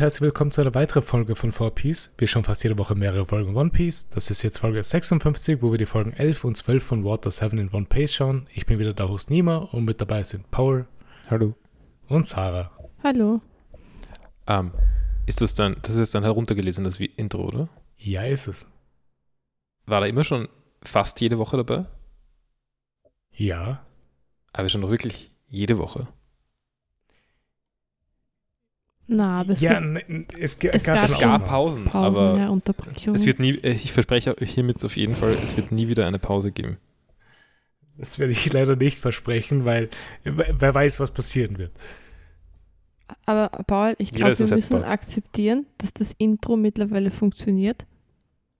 Hallo und herzlich willkommen zu einer weiteren Folge von 4Piece. Wir schauen fast jede Woche mehrere Folgen One Piece. Das ist jetzt Folge 56, wo wir die Folgen 11 und 12 von Water 7 in One Piece schauen. Ich bin wieder der Host Nima und mit dabei sind Paul. Hallo. Und Sarah. Hallo. Ähm, ist das dann, das ist dann heruntergelesen, das Intro, oder? Ja, ist es. War da immer schon fast jede Woche dabei? Ja. Aber schon noch wirklich jede Woche. Na, aber es, ja, es, es gab, gab Es schon gab Pausen, Pausen, aber ja, Unterbrechungen. es wird nie, ich verspreche euch hiermit auf jeden Fall, es wird nie wieder eine Pause geben. Das werde ich leider nicht versprechen, weil wer weiß, was passieren wird. aber Paul, ich glaube, wir müssen akzeptieren, dass das Intro mittlerweile funktioniert.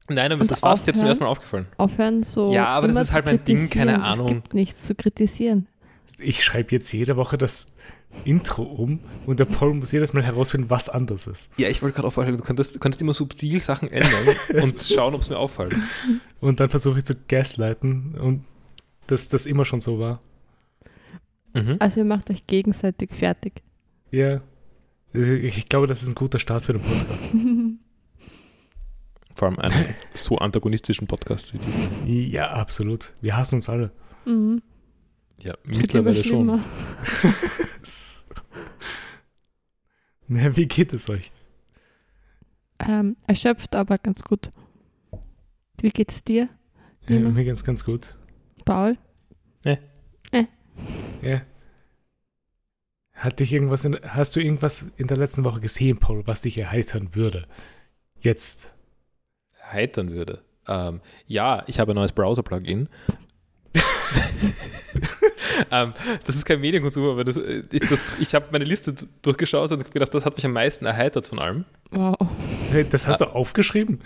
Nein, aber Und es ist fast jetzt zum ersten Mal aufgefallen. Aufhören so. Ja, aber das ist halt mein Ding, keine. Ahnung. Es gibt nichts zu kritisieren. Ich schreibe jetzt jede Woche das Intro um und der Paul muss jedes Mal herausfinden, was anders ist. Ja, ich wollte gerade aufhören, du könntest, du kannst immer subtil Sachen ändern und schauen, ob es mir auffällt. Und dann versuche ich zu gaslighten und dass das immer schon so war. Mhm. Also ihr macht euch gegenseitig fertig. Ja. Ich ich glaube, das ist ein guter Start für den Podcast. Vor allem einen so antagonistischen Podcast wie diesen. Ja, absolut. Wir hassen uns alle. mhm. Ja, wird mittlerweile schon. Na, wie geht es euch? Ähm, erschöpft, aber ganz gut. Wie geht's dir, Ja, mir geht's ganz gut. Paul? Ja. Hat dich irgendwas in, hast du irgendwas in der letzten Woche gesehen, Paul, was dich erheitern würde? Jetzt. heitern würde. Ähm, ja, ich habe ein neues Browser-Plugin. ähm, das ist kein Medienkonsum, aber das, äh, ich, das, ich habe meine Liste durchgeschaut und gedacht, das hat mich am meisten erheitert von allem. Wow. Hey, Das hast du aufgeschrieben?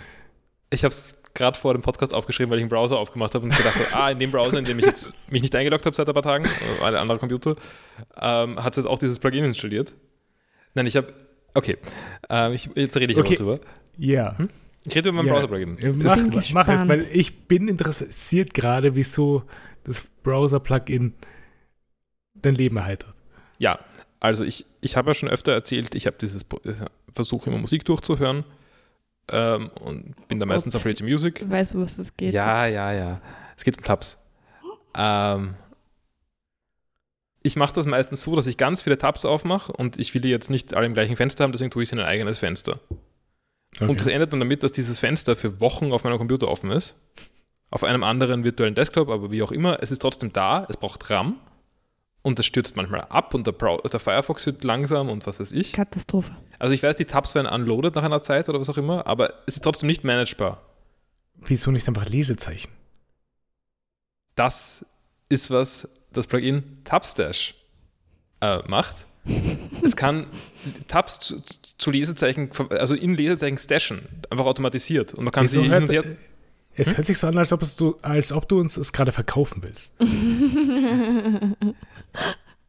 Ich habe es gerade vor dem Podcast aufgeschrieben, weil ich einen Browser aufgemacht habe und gedacht habe, ah, in dem Browser, in dem ich jetzt mich nicht eingeloggt habe seit ein paar Tagen, äh, ein anderer Computer, ähm, hat es jetzt auch dieses Plugin installiert. Nein, ich habe, okay, ähm, ich, jetzt rede ich Okay. aber drüber. Ja. Ich rede über mein ja. Browser-Plugin. Äh, Mach, mach es, weil ich bin interessiert gerade, wieso das Browser-Plugin dein Leben erheitert. Ja, also ich, ich habe ja schon öfter erzählt, ich habe dieses äh, Versuch immer Musik durchzuhören ähm, und bin da meistens Gott. auf Radio Music. Ich weiß, um was es geht. Ja, ja, ja. Es geht um Tabs. Ähm, ich mache das meistens so, dass ich ganz viele Tabs aufmache und ich will die jetzt nicht alle im gleichen Fenster haben, deswegen tue ich sie in ein eigenes Fenster. Und das endet dann damit, dass dieses Fenster für Wochen auf meinem Computer offen ist. Auf einem anderen virtuellen Desktop, aber wie auch immer, es ist trotzdem da, es braucht RAM und das stürzt manchmal ab und der, der Firefox wird langsam und was weiß ich. Katastrophe. Also ich weiß, die Tabs werden unloaded nach einer Zeit oder was auch immer, aber es ist trotzdem nicht managebar. wieso nicht einfach Lesezeichen? Das ist, was das Plugin Tabstash äh, macht. Es kann Tabs zu, zu Lesezeichen, also in Lesezeichen stashen, einfach automatisiert. Und man kann Wieso sie hin hört, und her es hört sich so an, als ob, es du, als ob du uns es gerade verkaufen willst.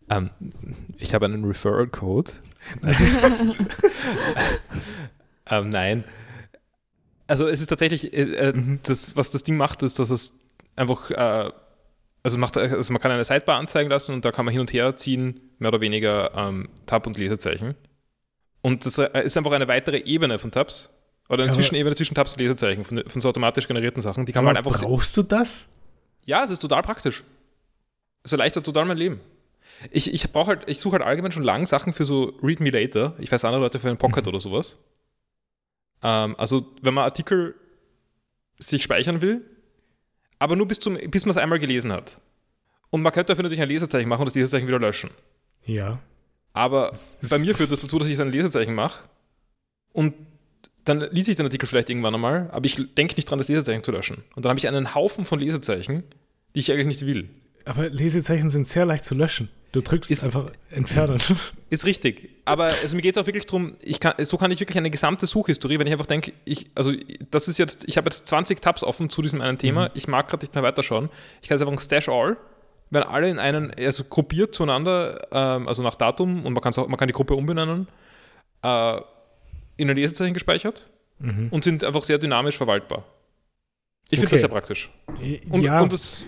Ähm, ich habe einen Referral-Code. ähm, nein. Also es ist tatsächlich, äh, äh, Mhm. das, was das Ding macht, ist, dass es einfach, äh, also, macht, also man kann eine Sidebar anzeigen lassen und da kann man hin und her ziehen, mehr oder weniger ähm, Tab- und Lesezeichen. Und das äh, ist einfach eine weitere Ebene von Tabs. Oder eine Aber- Zwischenebene zwischen Tabs und Lesezeichen von, von so automatisch generierten Sachen. Die kann man halt einfach brauchst du das? ja, es ist total praktisch. Es erleichtert total mein Leben. Ich, ich brauche halt, ich suche halt allgemein schon lange Sachen für so Read Me Later. Ich weiß andere Leute für einen Pocket Mhm. oder sowas. Ähm, also, wenn man Artikel sich speichern will, aber nur bis, zum, bis man es einmal gelesen hat. Und man könnte dafür natürlich ein Lesezeichen machen und das Lesezeichen wieder löschen. Ja. Aber bei mir führt das dazu, dass ich ein Lesezeichen mache und dann lese ich den Artikel vielleicht irgendwann einmal, aber ich denke nicht dran, das Lesezeichen zu löschen. Und dann habe ich einen Haufen von Lesezeichen, die ich eigentlich nicht will. Aber Lesezeichen sind sehr leicht zu löschen. Du drückst Ist- einfach entfernen. Ist richtig. Aber also mir geht es auch wirklich darum, ich kann, so kann ich wirklich eine gesamte Suchhistorie, wenn ich einfach denke, ich, also das ist jetzt, ich habe jetzt 20 Tabs offen zu diesem einen Thema, ich mag gerade nicht mehr weiterschauen. Ich kann jetzt einfach Stash All, werden alle in einen, also gruppiert zueinander, ähm, also nach Datum und man, auch, man kann die Gruppe umbenennen, äh, in ein Lesezeichen gespeichert Mhm. und sind einfach sehr dynamisch verwaltbar. Ich finde Okay. das sehr praktisch. Und, ja, und das,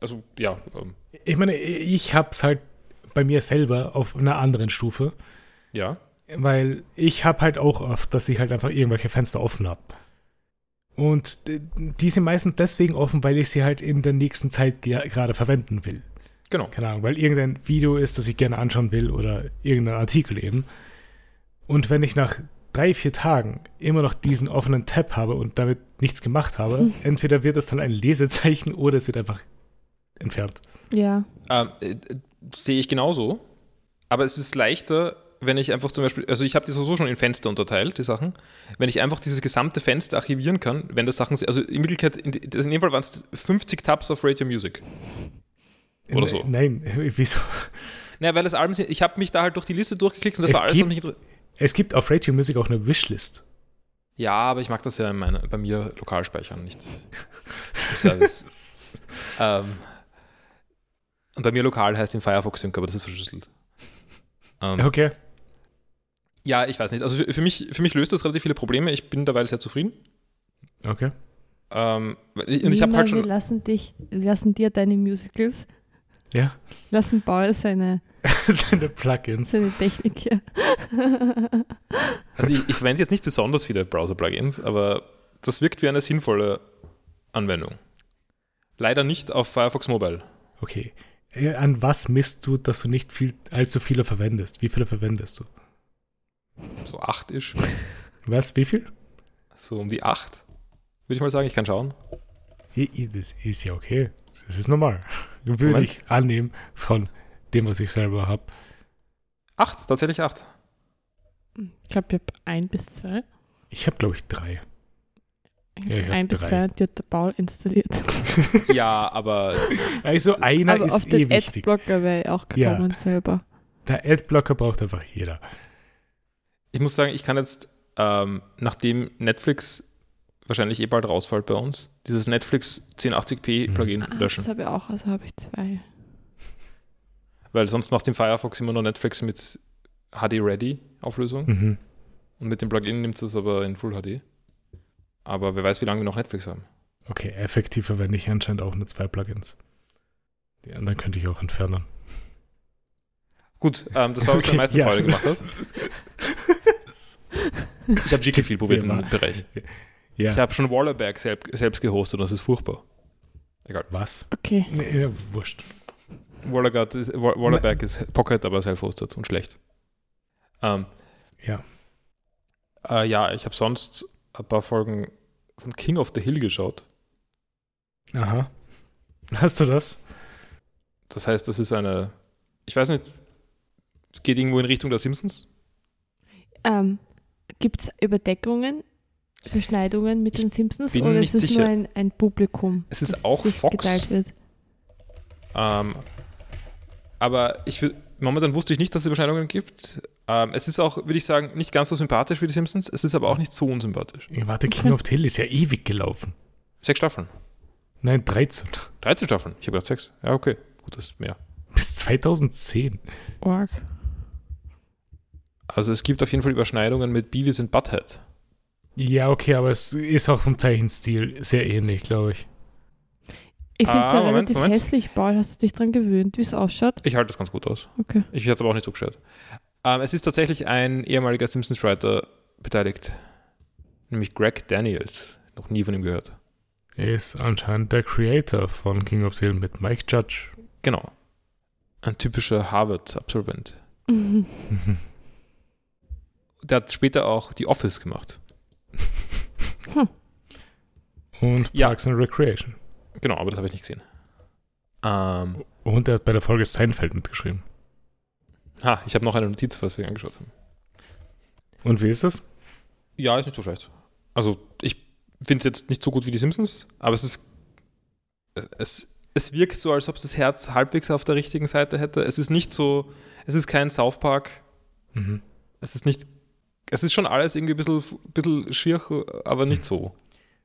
also ja, ähm, ich meine, ich hab's halt bei mir selber auf einer anderen Stufe. ja. weil ich habe halt auch oft, dass ich halt einfach irgendwelche Fenster offen habe. Und die sind meistens deswegen offen, weil ich sie halt in der nächsten Zeit ge- gerade verwenden will. Genau. Keine Ahnung, weil irgendein Video ist, das ich gerne anschauen will oder irgendein Artikel eben. Und wenn ich nach drei, vier Tagen immer noch diesen offenen Tab habe und damit nichts gemacht habe, Hm. entweder wird es dann ein Lesezeichen oder es wird einfach entfernt. Ja. Ähm, äh, Sehe ich genauso. Aber es ist leichter, wenn ich einfach zum Beispiel, also ich habe die sowieso schon in Fenster unterteilt, die Sachen. Wenn ich einfach dieses gesamte Fenster archivieren kann, wenn das Sachen, also in Wirklichkeit, in, in dem Fall waren es 50 Tabs auf Radio Music. Oder so. Nein, wieso? Naja, weil das Album, sind- ich habe mich da halt durch die Liste durchgeklickt und das Es war alles noch nicht. Es gibt auf Radio Music auch eine Wishlist. Ja, aber ich mag das ja in meiner, bei mir lokal speichern, nicht Service. ähm, und bei mir lokal heißt in Firefox Sync, aber das ist verschlüsselt. Ähm, Okay. Ja, ich weiß nicht. Also für, für, mich, für mich löst das relativ viele Probleme. Ich bin dabei sehr zufrieden. Okay. Ähm, und ich habe halt wir schon. lassen dich, wir lassen dir deine Musicals, Ja. lassen Paul seine, Seine Plugins. seine Technik hier. Also ich, ich verwende jetzt nicht besonders viele Browser-Plugins, aber das wirkt wie eine sinnvolle Anwendung. Leider nicht auf Firefox Mobile. Okay. Äh, An was misst du, dass du nicht viel, allzu viele verwendest? Wie viele verwendest du? So 8 ist. Was? Wie viel? So um die 8. Würde ich mal sagen, ich kann schauen. Das ist ja okay. Das ist normal. Würde Moment. ich annehmen von dem, was ich selber habe. 8, tatsächlich 8. Ich glaube, ich habe ein bis zwei. Ich habe, glaube ich, drei. Ja, ich ein bis drei. zwei, die hat der Paul installiert. Ja, aber Also einer Aber ist auf eh den wichtig. Adblocker wäre ich auch Ja. gekommen selber. Der Adblocker braucht einfach jeder. ich muss sagen, ich kann jetzt, ähm, nachdem Netflix wahrscheinlich eh bald rausfällt bei uns, dieses Netflix 1080p Mhm. Plugin Ah, löschen. das habe ich auch, also habe ich zwei. Weil sonst macht im Firefox immer nur Netflix mit HD-Ready-Auflösung. Mhm. Und mit dem Plugin nimmt es aber in Full HD. Aber wer weiß, wie lange wir noch Netflix haben. Okay, effektiv verwende ich anscheinend auch nur zwei Plugins. Die anderen könnte ich auch entfernen. Gut, ähm, das war, was du am meisten ja. Freude gemacht hast. Ich habe Jigglyfield probiert Ja. im Bereich. Ja. Ich habe schon Wallerberg selbst, selbst gehostet und das ist furchtbar. Egal. Was? Okay. Nee, ja, wurscht. Wallerberg ist, Wa- Wallerberg ist Pocket, aber self-hosted und schlecht. Ähm, Ja. äh, ja, ich habe sonst ein paar Folgen von King of the Hill geschaut. Aha. Hast du das? Das heißt, das ist eine, ich weiß nicht, es geht irgendwo in Richtung der Simpsons. Ähm, Gibt es Überdeckungen, Beschneidungen mit Ich den Simpsons bin oder nicht ist es sicher. nur ein, ein Publikum? Es ist das auch sich Fox. geteilt wird? Ähm, aber ich, momentan wusste ich nicht, dass es Überschneidungen gibt. Ähm, es ist auch, würde ich sagen, nicht ganz so sympathisch wie die Simpsons. Es ist aber auch nicht so unsympathisch. Ja, warte, King Okay. of the Hill ist ja ewig gelaufen. Sechs Staffeln. Nein, 13. 13 Staffeln. Ich habe gedacht sechs. Ja, okay. Gut, das ist mehr. Bis 2010. Org. Also es gibt auf jeden Fall Überschneidungen mit Beavis und Butthead. Ja, okay, aber es ist auch vom Zeichenstil sehr ähnlich, glaube ich. Ich finde es Ah, ja Moment, relativ Moment. hässlich, Paul. Hast du dich dran gewöhnt, wie es ausschaut? Ich halte das ganz gut aus. Okay. Ich hätte es aber auch nicht so gestört. Ähm, es ist tatsächlich ein ehemaliger Simpsons-Writer beteiligt. Nämlich Greg Daniels. Noch nie von ihm gehört. Er ist anscheinend der Creator von King of the Hill mit Mike Judge. Genau. Ein typischer Harvard-Absolvent. Mhm. Der hat später auch The Office gemacht. Und Ja. Parks and Recreation. Genau, aber das habe ich nicht gesehen. Ähm, Und er hat bei der Folge Seinfeld mitgeschrieben. ha, ich habe noch eine Notiz, was wir angeschaut haben. Und wie ist das? Ja, ist nicht so schlecht. Also, ich finde es jetzt nicht so gut wie die Simpsons, aber es ist. Es, es wirkt so, als ob es das Herz halbwegs auf der richtigen Seite hätte. Es ist nicht so. Es ist kein South Park. Mhm. Es ist nicht. Es ist schon alles irgendwie ein bisschen, bisschen schier, aber nicht so.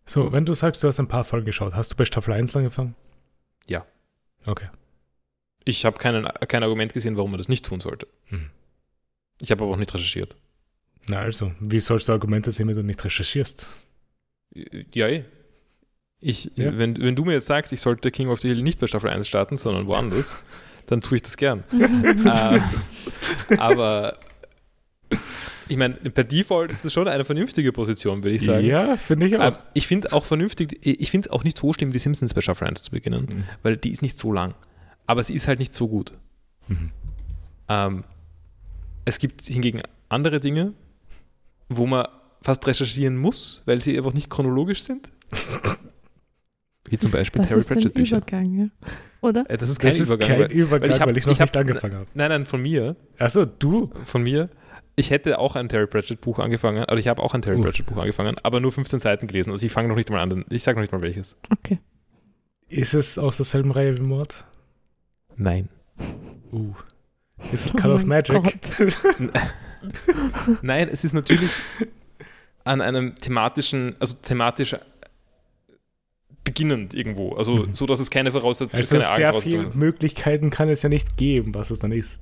So, wenn du sagst, du hast ein paar Folgen geschaut, hast du bei Staffel 1 angefangen? Ja. Okay. Ich habe keinen, kein Argument gesehen, warum man das nicht tun sollte. Mhm. Ich habe aber auch nicht recherchiert. Na also, wie sollst du Argumente sehen, wenn du nicht recherchierst? Ja, eh. Ich, Ja. Wenn, wenn du mir jetzt sagst, ich sollte King of the Hill nicht bei Staffel 1 starten, sondern woanders, dann tue ich das gern. Mhm. äh, aber ich meine, per Default ist es schon eine vernünftige Position, würde ich sagen. Ja, finde ich auch. Ähm, ich finde auch vernünftig, ich finde es auch nicht so schlimm, die Simpsons bei Shuffle 1 zu beginnen, Mhm. weil die ist nicht so lang. Aber sie ist halt nicht so gut. Mhm. Ähm, es gibt hingegen andere Dinge, wo man fast recherchieren muss, weil sie einfach nicht chronologisch sind. Wie zum Beispiel Das Terry Pratchett Bücher. Übergang, ja. Oder? Äh, Das ist kein Das ist Übergang. kein weil, Übergang, weil weil ich, ich hab- noch ich hab- nicht angefangen habe. nein, nein, von mir, Achso, du? von mir. Ich hätte auch ein Terry Pratchett Buch angefangen, oder ich habe auch ein Terry Uh. Pratchett Buch angefangen, aber nur 15 Seiten gelesen. Also ich fange noch nicht mal an. Ich sage noch nicht mal welches. Okay. Ist es aus derselben Reihe wie Mord? Nein. Uh. Ist es Oh Call of Magic? Nein, es ist natürlich an einem thematischen, also thematisch beginnend irgendwo. Also Mhm. so, dass es keine Voraussetzung Also keine sehr viele Möglichkeiten kann es ja nicht geben, was es dann ist.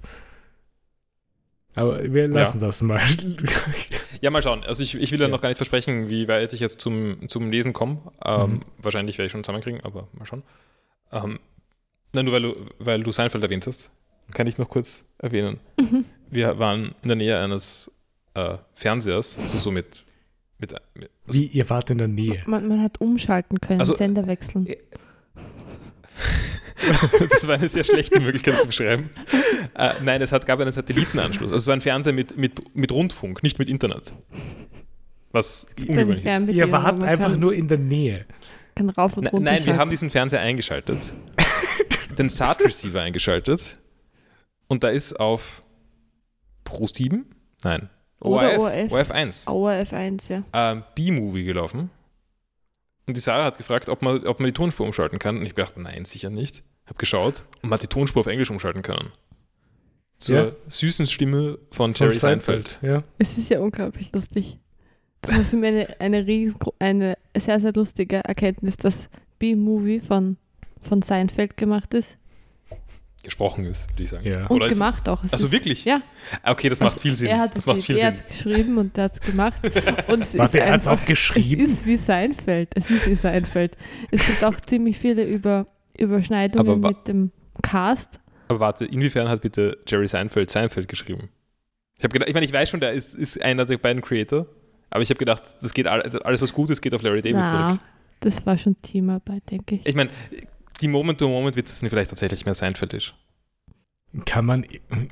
Aber wir lassen das mal. Ja, mal schauen. Also ich, ich will ja Ja. noch gar nicht versprechen, wie weit ich jetzt zum, zum Lesen komme. Ähm, Mhm. Wahrscheinlich werde ich schon zusammenkriegen, aber mal schauen. Ähm, nein, nur weil du, weil du Seinfeld erwähnt hast, kann ich noch kurz erwähnen. Mhm. Wir waren in der Nähe eines äh, Fernsehers, also so mit, mit, mit also Wie, ihr wart in der Nähe. Man, man hat umschalten können, Also, Sender wechseln. äh, das war eine sehr schlechte Möglichkeit zu beschreiben. Äh, nein, es hat, gab einen Satellitenanschluss. Also es war ein Fernseher mit, mit, mit Rundfunk, nicht mit Internet. Was ungewöhnlich ist. Ihr wart einfach kann, nur in der Nähe. kann rauf und Ne- runter Nein, wir haben diesen Fernseher eingeschaltet, den SAT-Receiver eingeschaltet und da ist auf Pro 7, nein, Oder ORF, ORF. ORF 1, Auer F1, ja. ähm, B-Movie gelaufen. Und die Sarah hat gefragt, ob man, ob man die Tonspur umschalten kann. Und ich dachte, nein, sicher nicht. Hab geschaut und man hat die Tonspur auf Englisch umschalten können. Zur Ja. süßen Stimme von Von Jerry Seinfeld. Ja. Es ist ja unglaublich lustig. Das war für mich eine, eine, riesengro- eine sehr, sehr lustige Erkenntnis, dass B-Movie von, von Seinfeld gemacht ist. Gesprochen ist, würde ich sagen. ja. Und Oder ist- gemacht auch. Es Also ist- wirklich? Ja. Okay, das macht Also viel Sinn. Er hat das es macht viel er Sinn. geschrieben und er hat es gemacht. Und es Warte, ist er hat es auch geschrieben. Es ist wie Seinfeld. Es ist wie Seinfeld. Es sind auch ziemlich viele Über, Überschneidungen Aber mit dem Cast. Aber warte, inwiefern hat bitte Jerry Seinfeld Seinfeld geschrieben? Ich habe gedacht, ich meine, ich weiß schon, der ist, ist einer der beiden Creator, aber ich habe gedacht, das geht all- alles, was gut ist, geht auf Larry David Na, zurück. das war schon Teamarbeit, denke ich. Ich meine, die Moment-to-Moment-Witze sind vielleicht tatsächlich mehr Seinfeldisch. Kann man.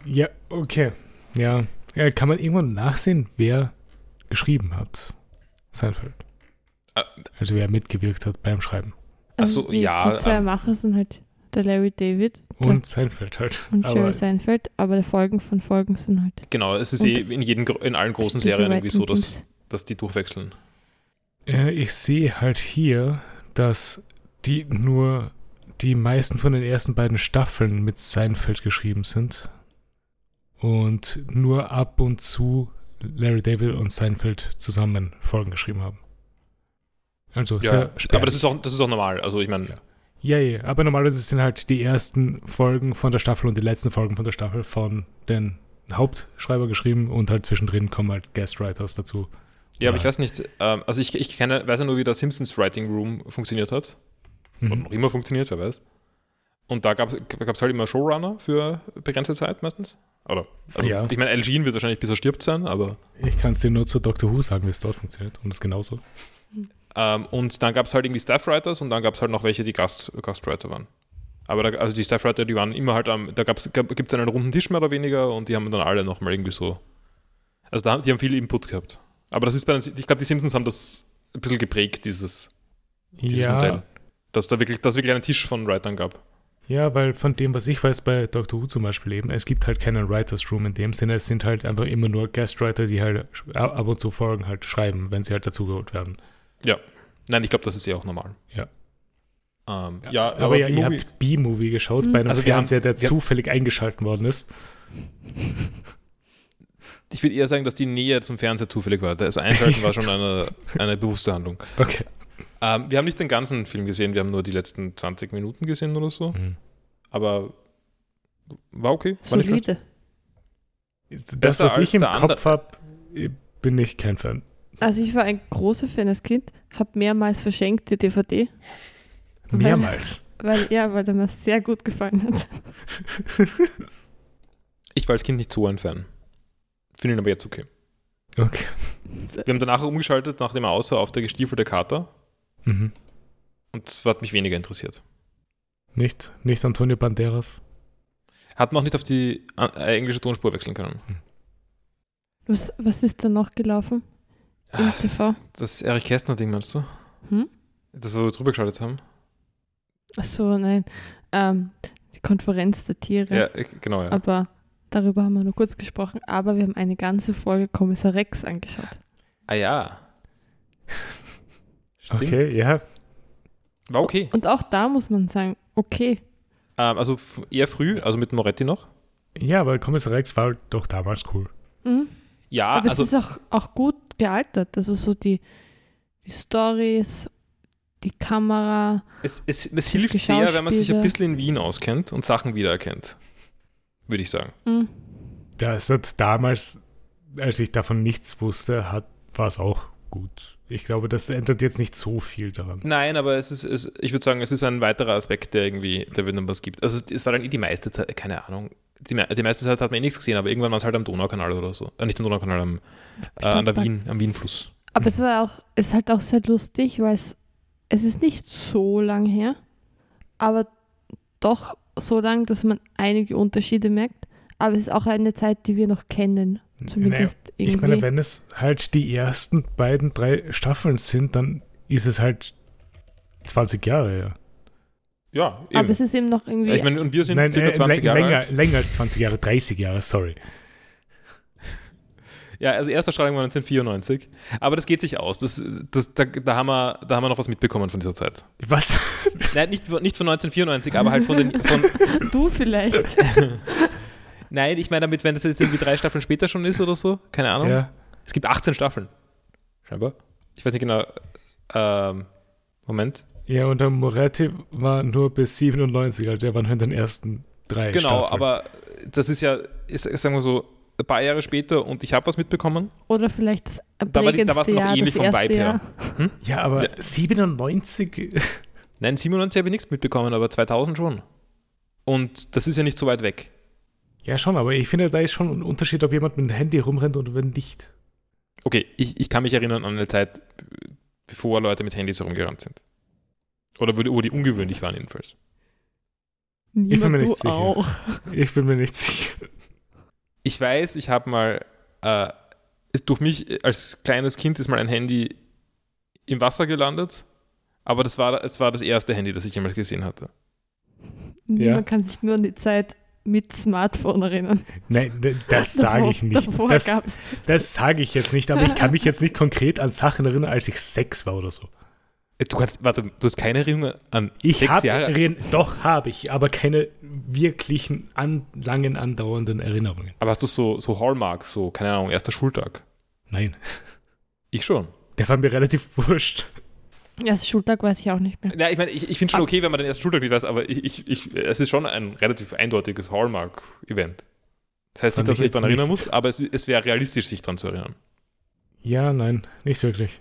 Ja, okay. Ja. ja. Kann man irgendwann nachsehen, wer geschrieben hat? Seinfeld. Ah, Also wer mitgewirkt hat beim Schreiben. Ach so, Also die, ja, Die zwei ähm, Macher sind halt der Larry David Und Seinfeld halt. und Aber Jerry Seinfeld, aber die Folgen von Folgen sind halt. Genau, es ist eh in, jedem, gro- in allen großen Serien irgendwie so, dass, dass die durchwechseln. äh, ich sehe halt hier, dass die nur die meisten von den ersten beiden Staffeln mit Seinfeld geschrieben sind. Und nur ab und zu Larry David und Seinfeld zusammen Folgen geschrieben haben. Also Ja, sehr aber das ist, auch, das ist auch normal. Also ich meine, Ja. Ja, ja, aber normalerweise sind halt die ersten Folgen von der Staffel und die letzten Folgen von der Staffel von den Hauptschreiber geschrieben und halt zwischendrin kommen halt Guestwriters dazu. ja, aber Ja. ich weiß nicht, ähm, also ich, ich kenne, weiß ja nur, wie der Simpsons Writing Room funktioniert hat. Und Mhm. noch immer funktioniert, wer weiß. Und da gab es halt immer Showrunner für begrenzte Zeit meistens. Oder, also Ja. ich meine, Jean wird wahrscheinlich bis er stirbt sein, aber. Ich kann es dir nur zu Doctor Who sagen, wie es dort funktioniert und das ist genauso. Ähm, und dann gab es halt irgendwie Staffwriters und dann gab es halt noch welche, die Gast, Gastwriter waren. Aber da, also die Staffwriter, die waren immer halt am, da gab's, gab, gibt es einen runden Tisch mehr oder weniger und die haben dann alle nochmal irgendwie so. Also da, die haben viel Input gehabt. Aber das ist bei den, ich glaube, die Simpsons haben das ein bisschen geprägt, dieses, dieses ja, Modell. Dass da wirklich, dass es wirklich einen Tisch von Writern gab. ja, weil von dem, was ich weiß bei Doctor Who zum Beispiel eben, es gibt halt keinen Writers Room in dem Sinne, es sind halt einfach immer nur Guestwriter, die halt ab und zu Folgen halt schreiben, wenn sie halt dazugeholt werden. Nein, ich glaube, das ist ja auch normal. Ja. Ähm, ja, aber, ja, die ihr habt B-Movie geschaut Mhm. bei einem Also wir haben- Fernseher, der zufällig eingeschalten worden ist. Ich würde eher sagen, dass die Nähe zum Fernseher zufällig war. Das Einschalten war schon eine, eine bewusste Handlung. Okay. Ähm, wir haben nicht den ganzen Film gesehen, wir haben nur die letzten 20 Minuten gesehen oder so. Mhm. Aber war okay. War nicht schlecht. Solide. Das, Besser was ich im Kopf habe, bin ich kein Fan. Also ich war ein großer Fan als Kind, habe mehrmals verschenkt die DVD, Weil- Mehrmals. weil ja, weil er mir sehr gut gefallen hat. Ich war als Kind nicht so ein Fan. Finde ihn aber jetzt okay. Okay. Wir haben danach umgeschaltet, nachdem er aus war, auf der gestiefelte Kater. Mhm. Und das hat mich weniger interessiert. Nicht, nicht Antonio Banderas. Hat man auch nicht auf die äh, englische Tonspur wechseln können. Was, was ist da noch gelaufen im Ah, TV? Das Erich Kästner-Ding, meinst du? Hm? Das, wo wir drüber geschaltet haben? Achso, nein. Ähm, die Konferenz der Tiere. Ja, ich- genau, ja. Aber darüber haben wir nur kurz gesprochen. Aber wir haben eine ganze Folge Kommissar Rex angeschaut. Ah ja. Stimmt. Okay, ja. War okay. Und auch da muss man sagen, okay. Ähm, also eher früh, also mit Moretti noch. Ja, aber Kommissar Rex war doch damals cool. Mhm. Ja, Aber also es ist auch, auch gut gealtert. Also so die, die Stories, die Kamera. es, es, es hilft sehr, wenn man sich ein bisschen in Wien auskennt und Sachen wiedererkennt. Würde ich sagen. Mhm. Das hat damals, als ich davon nichts wusste, hat, war es auch gut. Ich glaube, das ändert jetzt nicht so viel daran. Nein, aber es ist, es, ich würde sagen, es ist ein weiterer Aspekt, der irgendwie, der wenn was gibt. Also es war dann eh die meiste Zeit, keine Ahnung. Die, die meiste Zeit hat man eh nichts gesehen, aber irgendwann war es halt am Donaukanal oder so. Äh, nicht am Donaukanal, am, äh, an der Wien, am Wienfluss. Aber es war auch, es ist halt auch sehr lustig, weil es, es ist nicht so lang her, aber doch so lang, dass man einige Unterschiede merkt. Aber es ist auch eine Zeit, die wir noch kennen. Zumindest Ich irgendwie. meine, wenn es halt die ersten beiden, drei Staffeln sind, dann ist es halt 20 Jahre her. Ja, eben. aber es ist eben noch irgendwie. Ja, ich meine, und wir sind Nein, circa äh, 20 lä- Jahre länger, alt. länger als 20 Jahre, 30 Jahre, sorry. Ja, also erste Strahlung war 1994. Aber das geht sich aus. Das, das, da, da, haben wir, da haben wir noch was mitbekommen von dieser Zeit. Was? Nein, nicht, von- nicht von 1994, aber halt von den. Von, du vielleicht. nein, ich meine damit, wenn das jetzt irgendwie drei Staffeln später schon ist oder so. Keine Ahnung. ja. Es gibt 18 Staffeln. Scheinbar. Ich weiß nicht genau. Ähm, Moment. ja, und der Moretti war nur bis 97, also er war nur in den ersten drei Genau, Staffeln. aber das ist ja, ist, sagen wir so, ein paar Jahre später und ich habe was mitbekommen. Oder vielleicht das Da war prägendste noch Jahr, ähnlich vom Vibe her. Jahr. Ja, aber Ja. 97? Nein, 97 habe ich nichts mitbekommen, aber 2000 schon. Und das ist ja nicht so weit weg. Ja, schon, aber ich finde, da ist schon ein Unterschied, ob jemand mit dem Handy rumrennt oder wenn nicht. Okay, ich, ich kann mich erinnern an eine Zeit, bevor Leute mit Handys herumgerannt sind. Oder wo die, wo die ungewöhnlich waren, jedenfalls. Niemand, bin mir nicht sicher. auch. Ich bin mir nicht sicher. Ich weiß, ich habe mal, äh, ist durch mich als kleines Kind ist mal ein Handy im Wasser aber das war, es war das erste Handy, das ich jemals gesehen hatte. Niemand kann sich nur an die Zeit mit Smartphone erinnern. Nein, das sage ich nicht. Davor Das, das sage ich jetzt nicht, aber ich kann mich jetzt nicht konkret an Sachen erinnern, als ich sechs war oder so. Äh, Du kannst, warte, du hast keine Erinnerung an Ich sechs habe Jahre? Erinner- doch habe ich, aber keine wirklichen an, langen andauernden Erinnerungen. Aber hast du so, so Hallmarks, so, keine Ahnung, erster Schultag? Nein, Ich schon. der war mir relativ wurscht. Erst Schultag weiß ich auch nicht mehr. Ja, ich meine, ich, ich finde schon okay, wenn man den ersten Schultag nicht weiß, aber ich, ich, ich, es ist schon ein relativ eindeutiges Hallmark-Event. Das heißt nicht, dass ich man sich daran erinnern muss, aber es, es wäre realistisch, sich daran zu erinnern. Ja, nein, nicht wirklich.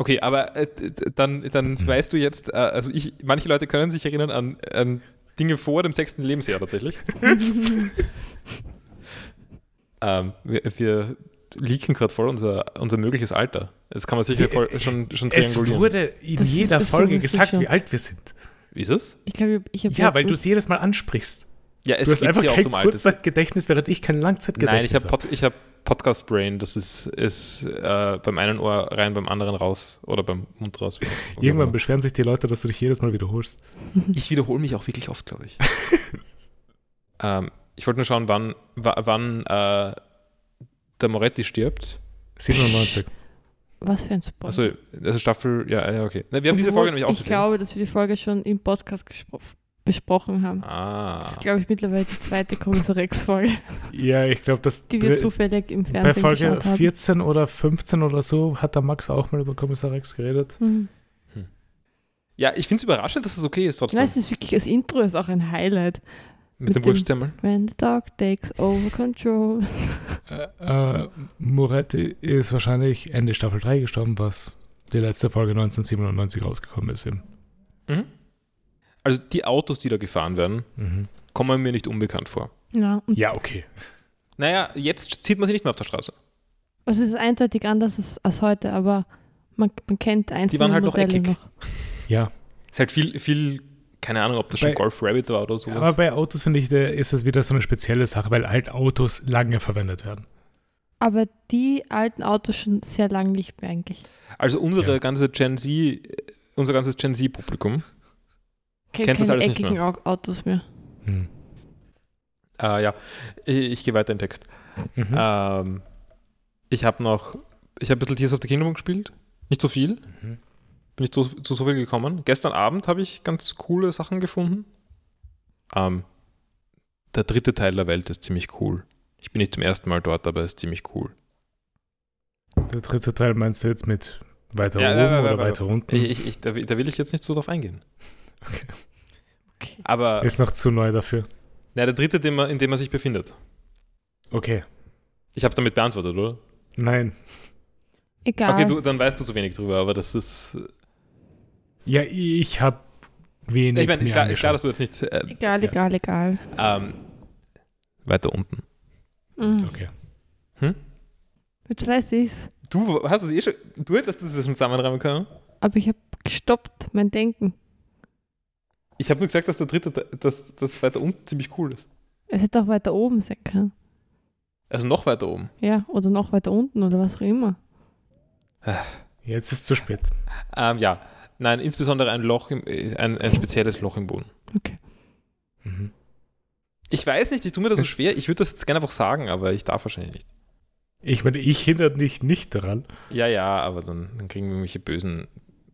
Okay, aber äh, dann, dann Mhm. weißt du jetzt, äh, also ich, manche Leute können sich erinnern an, an Dinge vor dem sechsten Lebensjahr tatsächlich. Ähm, wir, wir leaken gerade voll unser, unser mögliches Alter. Das kann man sicher voll, schon, schon Es triangulieren. wurde in Das jeder Folge sowieso gesagt, schon. wie alt wir sind. Wie ist es? Ich glaube, ich habe Ja, weil du es jedes Mal ansprichst. Ja, es du hast einfach ja auch kein zum Alter. Kurzzeitgedächtnis, während ich kein Langzeitgedächtnis Nein, ich habe hab Podcast Brain, das ist, ist äh, beim einen Ohr rein, beim anderen raus oder beim Mund raus. Irgendwann beschweren sich die Leute, dass du dich jedes Mal wiederholst. Ich wiederhole mich auch wirklich oft, glaube ich. ähm, ich wollte nur schauen, wann, wa- wann äh, der Moretti stirbt. 97. Was für ein Spoiler. Also, also Staffel, ja, ja, okay. Wir haben diese Folge nämlich auch Ich gesehen. glaube, dass wir die Folge schon im Podcast gespro besprochen haben. Das ah. ist, glaube ich, mittlerweile die zweite Kommissar Rex-Folge, Ja, ich glaube, dass die wir zufällig im bei Fernsehen Folge geschaut haben. 14 oder 15 oder so hat der Max auch mal über Kommissar Rex geredet. Mhm. Ja, ich finde es überraschend, dass es okay ist trotzdem. Nein, es ist wirklich, das Intro ist auch ein Highlight. mit, mit dem dem- Wurststemmel. When the dog takes over control. Äh, äh, Moretti ist wahrscheinlich Ende Staffel 3 gestorben, was die letzte Folge 1997 rausgekommen ist. Eben. Mhm. Also die Autos, die da gefahren werden, Mhm. kommen mir nicht unbekannt vor. Ja, Ja, okay. Naja, jetzt sieht man sie nicht mehr auf der Straße. Also es ist eindeutig anders als, heute, aber man, man kennt einzelne waren halt noch Modelle eckig. noch. Ja. Ist halt viel, viel, keine Ahnung, ob das schon Bei- Golf Rabbit war oder sowas. Aber bei Autos finde ich, da ist es wieder so eine spezielle Sache, weil halt Autos lange verwendet werden. Aber die alten Autos schon sehr lang nicht mehr eigentlich. also unsere Ja. ganze Gen Z, äh, unser ganzes Gen Z-Publikum, Ke- Kennt das alles nicht eckigen Au- Autos mehr. Hm. äh, ja, ich, ich gehe weiter in den Text. Mhm. Ähm, ich habe noch, ich habe ein bisschen Tears of the Kingdom gespielt. Nicht so viel. Mhm. Bin nicht zu, zu so viel gekommen. Gestern Abend habe ich ganz coole Sachen gefunden. Ähm, der dritte Teil der Welt ist ziemlich cool. Ich bin nicht zum ersten Mal dort, aber er ist ziemlich cool. Der dritte Teil meinst du jetzt mit weiter Ja, oben ja, ja, oder ja, weiter unten? Ich, ich, da, will- da will ich jetzt nicht so drauf eingehen. Okay. Okay. Aber Ist noch zu neu dafür. na, der dritte, den man, in dem er sich befindet. Okay. Ich habe es damit beantwortet, oder? Nein. Egal. Okay, du, dann weißt du so wenig drüber, aber das ist. Ja, ich habe wenig. ich meine, ist ist klar, dass du jetzt nicht. Äh, egal, Ja. egal, egal. ähm, weiter unten. Mhm. Okay. Jetzt weiß ich's. Du hast es eh schon. Du hättest das schon zusammenreimen können. Aber ich habe gestoppt, mein Denken. Ich habe nur gesagt, dass der dritte, dass das weiter unten ziemlich cool ist. Es hätte auch weiter oben sein können. Also noch weiter oben. Ja, oder noch weiter unten oder was auch immer. Jetzt ist zu spät. Ähm, ja, nein, insbesondere ein Loch, im, äh, ein, ein spezielles Loch im Boden. Mhm. Ich weiß nicht, ich tue mir das so schwer. Ich würde das jetzt gerne einfach sagen, aber ich darf wahrscheinlich nicht. Ich meine, ich hindere dich nicht daran. Ja, ja, aber dann, dann kriegen wir irgendwelche bösen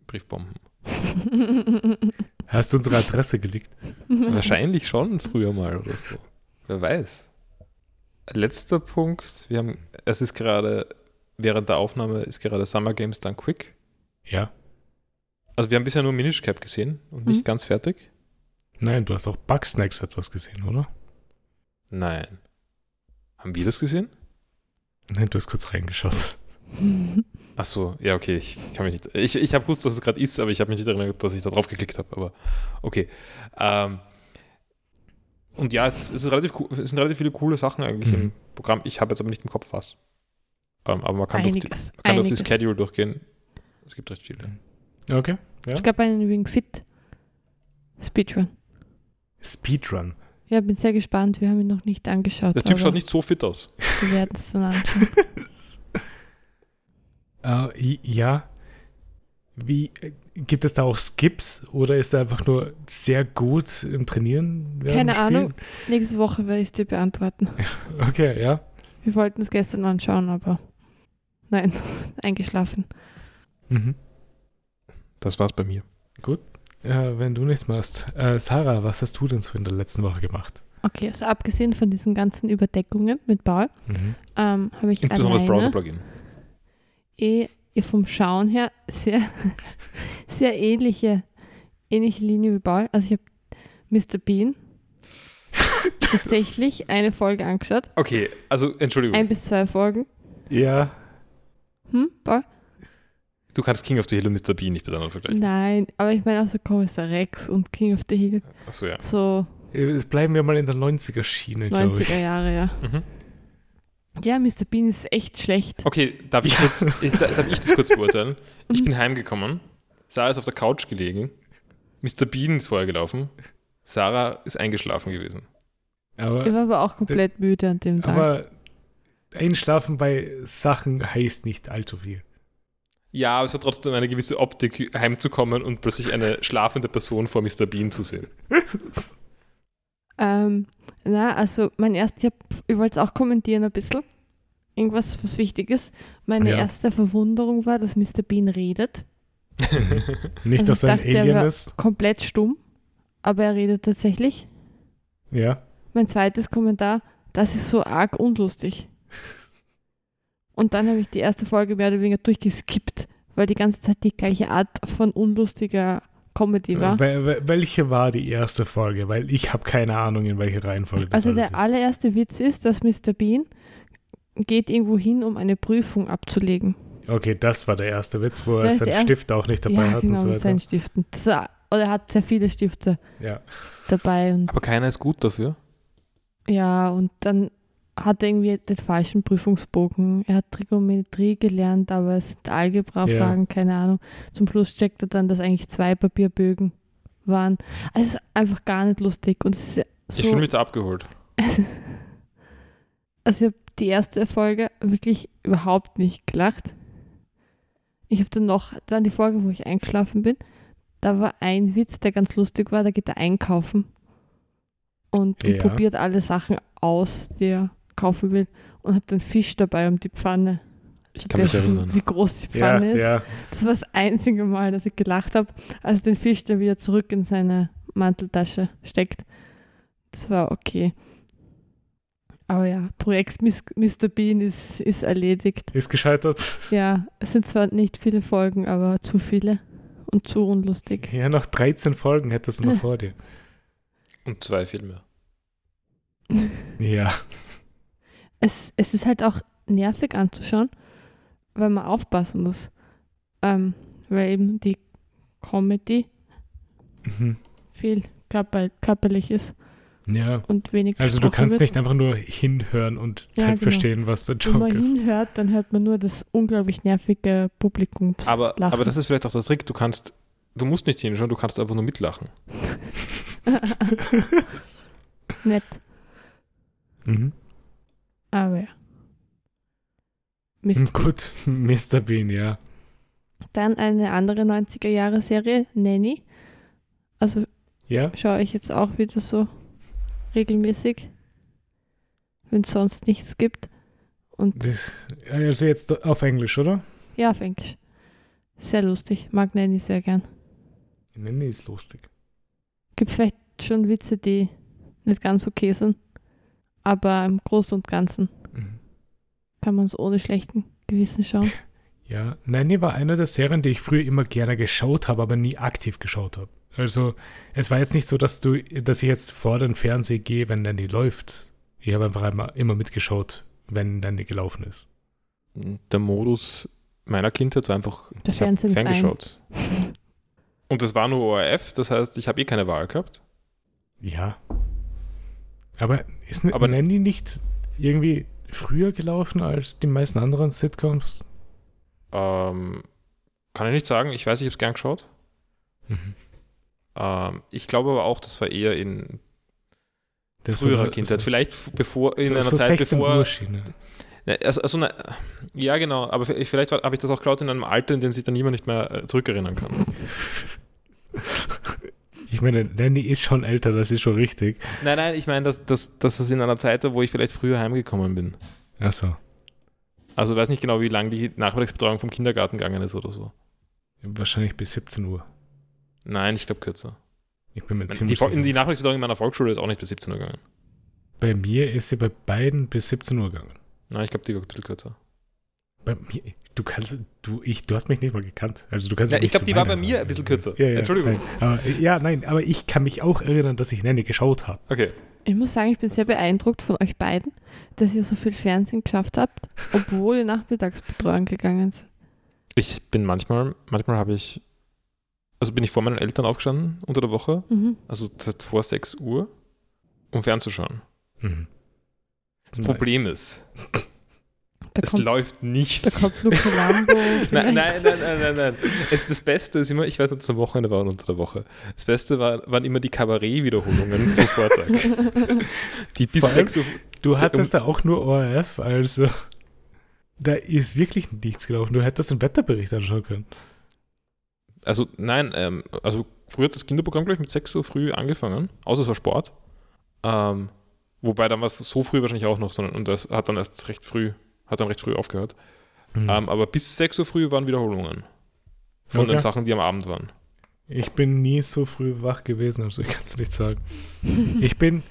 Briefbomben. Hast du unsere Adresse gelegt? Wahrscheinlich schon früher mal oder so. Wer weiß. Letzter Punkt. Wir haben, es ist gerade, während der Aufnahme ist gerade Summer Games Done Quick. Ja. Also wir haben bisher nur Minish Cap gesehen und nicht Mhm. ganz fertig. Nein, du hast auch Bugsnacks etwas gesehen, oder? Nein. Haben wir das gesehen? Nein, du hast kurz reingeschaut. Ach so, ja, okay, ich kann mich nicht. Ich, ich habe gewusst, dass es gerade ist, aber ich habe mich nicht erinnert, dass ich da drauf geklickt habe. Aber okay. Ähm, und ja, es, es, ist relativ, cool- es sind relativ viele coole Sachen eigentlich Mhm. im Programm. Ich habe jetzt aber nicht im Kopf was. Ähm, aber man kann, durch die, einiges. man kann durch die einiges. Schedule durchgehen. Es gibt recht viele. Okay. Ja. Ich glaube, einen Ring Fit Speedrun. Speedrun. Ja, bin sehr gespannt. Wir haben ihn noch nicht angeschaut. Der Typ schaut nicht so fit aus. Wir werden es dann anschauen. Äh, ja. Wie äh, gibt es da auch Skips oder ist er einfach nur sehr gut im Trainieren? Keine? Ahnung. Nächste Woche werde ich es dir beantworten. Okay, ja. Wir wollten es gestern anschauen, aber nein, eingeschlafen. Mhm. Das war's bei mir. Äh, wenn du nichts machst. Äh, Sarah, was hast du denn so in der letzten Woche gemacht? Okay, also abgesehen von diesen ganzen Überdeckungen mit Paul, Mhm. ähm, habe ich Insbesondere das alleine Browser-Plugin. Eh, eh vom Schauen her sehr, sehr ähnliche, ähnliche Linie wie Paul. Also ich habe Mr. Bean tatsächlich eine Folge angeschaut. Okay, also Entschuldigung. Ein bis zwei Folgen. Ja. Hm, Paul? du kannst King of the Hill und Mr. Bean nicht miteinander vergleichen. Nein, aber ich meine auch so Kommissar Rex und King of the Hill. Achso, ja. So Äh, Bleiben wir mal in der 90er-Schiene, glaube ich. 90er Jahre, ja. Mhm. Ja, Mr. Bean ist echt schlecht. Okay, darf ich, Ja. kurz, ich, da- darf ich das kurz beurteilen? Ich bin heimgekommen, Sarah ist auf der Couch gelegen, Mr. Bean ist vorher gelaufen, Sarah ist eingeschlafen gewesen. Ich Aber, war aber auch komplett müde an dem Tag. aber einschlafen bei Sachen heißt nicht allzu viel. Ja, aber es hat trotzdem eine gewisse Optik, heimzukommen und plötzlich eine schlafende Person vor Mr. Bean zu sehen. Ähm, na, also mein erst, ich, ich wollte es auch kommentieren ein bisschen. Irgendwas, was wichtig ist. Meine Ja. erste Verwunderung war, dass Mr. Bean redet. Nicht, Also dass er ein er Alien war- ist. Komplett stumm. Aber er redet tatsächlich. Ja. Mein zweites Kommentar, das ist so arg unlustig. Und dann habe ich die erste Folge mehr oder weniger durchgeskippt, weil die ganze Zeit die gleiche Art von unlustiger Comedy war. Wel- wel- welche war die erste Folge? Weil ich habe keine Ahnung, in welche Reihenfolge das Also alles der allererste Witz ist, dass Mr. Bean geht irgendwo hin, um eine Prüfung abzulegen. ist. Okay, das war der erste Witz, wo er ist seinen erste- Stift auch nicht dabei ja, hat genau, und so weiter. seinen Stiften. Oder er hat sehr viele Stifte Ja. dabei und Aber keiner ist gut dafür. ja, und dann hatte irgendwie den falschen Prüfungsbogen. Er hat Trigonometrie gelernt, aber es sind Algebra-Fragen, keine Ahnung. Zum Schluss checkt er dann, dass eigentlich zwei Papierbögen waren. Also es ist einfach gar nicht lustig. Und es ist ja so, Ich mich da abgeholt. also ich habe die erste Folge wirklich überhaupt nicht gelacht. Ich habe dann noch, dann die Folge, wo ich eingeschlafen bin, da war ein Witz, der ganz lustig war, da geht er einkaufen und, und Ja. probiert alle Sachen aus, die er kaufen will und hat einen Fisch dabei um die Pfanne. Ich kann mich erinnern. Wie groß die Ja, Pfanne ist. ja. Das war das einzige Mal, dass ich gelacht habe, als er den Fisch dann wieder zurück in seine Manteltasche steckt. Das war okay. Aber ja, Projekt Mr. Bean ist, ist erledigt. Ist gescheitert. Ja, es sind zwar nicht viele Folgen, aber zu viele und zu unlustig. Ja, noch 13 Folgen hättest du noch vor dir. Und zwei Filme. Ja. Es, es ist halt auch nervig anzuschauen, weil man aufpassen muss. Ähm, weil eben die Comedy Mhm. viel körper, körperlich ist Ja. und wenig Also du kannst wird. nicht einfach nur hinhören und Ja, halt genau. verstehen, was der Wenn Joke man ist. hinhört, dann hört man nur das unglaublich nervige Publikums Aber, lachen. aber das ist vielleicht auch der Trick. Du kannst, du musst nicht hinschauen, du kannst einfach nur mitlachen. nett, Mhm. Aber ja. Mist. Hm, Gut, Mr. Bean, ja. Dann eine andere 90er-Jahre-Serie, Nanny. Also Ja? schaue ich jetzt auch wieder so regelmäßig, wenn es sonst nichts gibt. Und Das, also jetzt auf Englisch, oder? ja, auf Englisch. Sehr lustig. Mag Nanny sehr gern. Nee, ist lustig. Gibt vielleicht schon Witze, die nicht ganz okay sind. Aber im Großen und Ganzen Mhm. kann man es ohne schlechten Gewissen schauen. Ja, Nanny war eine der Serien, die ich früher immer gerne geschaut habe, aber nie aktiv geschaut habe. Also es war jetzt nicht so, dass du, dass ich jetzt vor den Fernseher gehe, wenn Nanny läuft. Ich habe einfach immer, immer mitgeschaut, wenn Nanny gelaufen ist. Der Modus meiner Kindheit war einfach, Der ich habe ferngeschaut. Und das war nur ORF, das heißt, ich habe eh keine Wahl gehabt. Ja. Aber ist Aber- Nanny nicht irgendwie früher gelaufen als die meisten anderen Sitcoms? Ähm, kann ich nicht sagen, ich weiß, ich habe es gern geschaut. Mhm. Ähm, ich glaube aber auch, das war eher in Das früherer war- Kindheit. so- Vielleicht bevor, in so, einer so Zeit 16 bevor. Ne, Also, also ne, ja, genau, aber vielleicht habe ich das auch geschaut in einem Alter, in dem sich dann niemand nicht mehr äh, zurückerinnern kann. Ich meine, Nanny ist schon älter, das ist schon richtig. nein, nein, ich meine, dass, dass, dass das in einer Zeit war, wo ich vielleicht früher heimgekommen bin. Achso. Also ich weiß nicht genau, wie lange die Nachmittagsbetreuung vom Kindergarten gegangen ist oder so. Wahrscheinlich bis 17 Uhr. Nein, ich glaube kürzer. Ich bin mir Die, ziemlich sicher. die Nachmittagsbetreuung in meiner Volksschule ist auch nicht bis 17 Uhr gegangen. Bei mir ist sie bei beiden bis 17 Uhr gegangen. Nein, ich glaube, die war ein bisschen kürzer. Bei mir, du kannst, du, ich, du hast mich nicht mal gekannt. Also du kannst Ja, ich glaube, die war bei mir ein bisschen kürzer. Ja, ja, Entschuldigung. Nein, aber, ja, nein, aber ich kann mich auch erinnern, dass ich Nanny geschaut habe. Okay. Ich muss sagen, ich bin sehr beeindruckt von euch beiden, dass ihr so viel Fernsehen geschafft habt, obwohl ihr Nachmittagsbetreuung gegangen seid. Ich bin manchmal, manchmal habe ich, also bin ich vor meinen Eltern aufgestanden unter der Woche, Mhm. also seit vor 6 Uhr, um fernzuschauen. Mhm. Das Problem ist, es kommt, läuft da nichts. kommt Luca Lambo. Nein, nein, nein, nein, nein, nein. Es, das Beste ist immer, ich weiß nicht, ob es am Wochenende war oder unter der Woche. Das Beste war, waren immer die Kabarett-Wiederholungen vom Vortag. Die bis Vor allem- 6 Uhr. Du hattest da auch nur ORF, also da ist wirklich nichts gelaufen. Du hättest den Wetterbericht anschauen können. Also, nein, ähm, also früher hat das Kinderprogramm, glaube ich, mit 6 Uhr früh angefangen, außer es war Sport. Ähm, wobei dann war es so früh wahrscheinlich auch noch, sondern und das hat dann erst recht früh, hat dann recht früh aufgehört. Mhm. Ähm, aber bis 6 Uhr früh waren Wiederholungen von Okay. den Sachen, die am Abend waren. Ich bin nie so früh wach gewesen, also ich kann es nicht sagen. Ich bin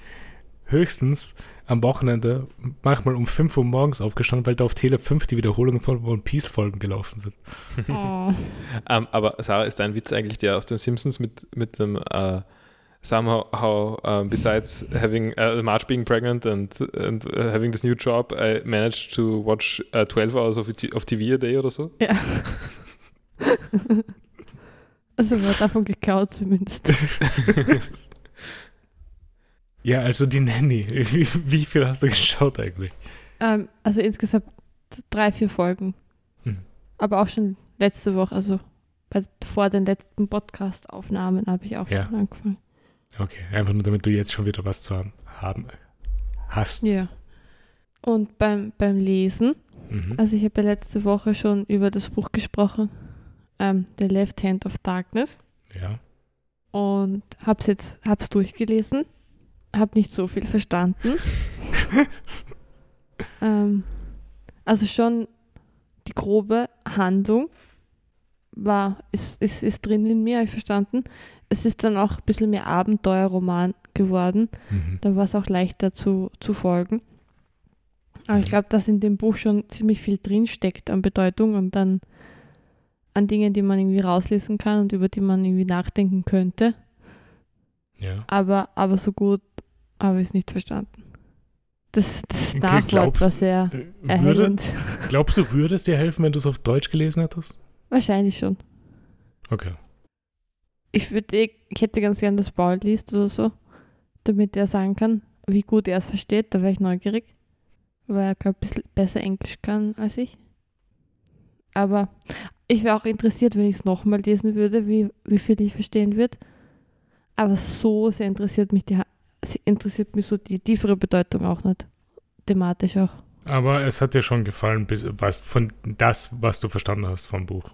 höchstens am Wochenende manchmal um 5 Uhr morgens aufgestanden, weil da auf Tele 5 die Wiederholungen von One Piece Folgen gelaufen sind. Oh. Ähm, aber Sarah, ist dein Witz eigentlich der aus den Simpsons mit, mit dem äh, somehow how um, besides having uh, Marge being pregnant and, and uh, having this new job, I managed to watch uh, 12 hours of, of TV a day oder so? Ja. Also war davon geklaut zumindest. Ja, also die Nanny. Wie, viel hast du geschaut eigentlich? Ähm, also insgesamt drei, vier Folgen. Hm. Aber auch schon letzte Woche, also bei, vor den letzten Podcast-Aufnahmen habe ich auch Ja. schon angefangen. Okay, einfach nur damit du jetzt schon wieder was zu haben, hast. Ja. Und beim, beim Lesen, Mhm. also ich habe ja letzte Woche schon über das Buch gesprochen, ähm, The Left Hand of Darkness. Ja. Und habe es jetzt hab's durchgelesen, habe nicht so viel verstanden. ähm, also schon die grobe Handlung war, ist, ist, ist drin in mir, habe ich verstanden. Es ist dann auch ein bisschen mehr Abenteuerroman geworden. Mhm. Dann war es auch leichter zu, zu folgen. Aber ich glaube, dass in dem Buch schon ziemlich viel drinsteckt an Bedeutung und dann an Dingen, die man irgendwie rauslesen kann und über die man irgendwie nachdenken könnte. Ja. Aber, aber so gut habe ich es nicht verstanden. Das, das Okay, Nachwort glaubst- war sehr Äh, Würde, erhellend. glaubst du, würde es dir helfen, wenn du es auf Deutsch gelesen hättest? Wahrscheinlich schon. Okay. Ich würde, eh- ich hätte ganz gern, dass Paul liest oder so, damit er sagen kann, wie gut er es versteht. Da wäre ich neugierig, weil er, glaube ich, ein bisschen besser Englisch kann als ich. Aber ich wäre auch interessiert, wenn ich es nochmal lesen würde, wie, wie viel ich verstehen würde. Aber so sehr interessiert mich die, interessiert mich so die tiefere Bedeutung auch nicht. Thematisch auch. Aber es hat dir schon gefallen, was von das, was du verstanden hast vom Buch.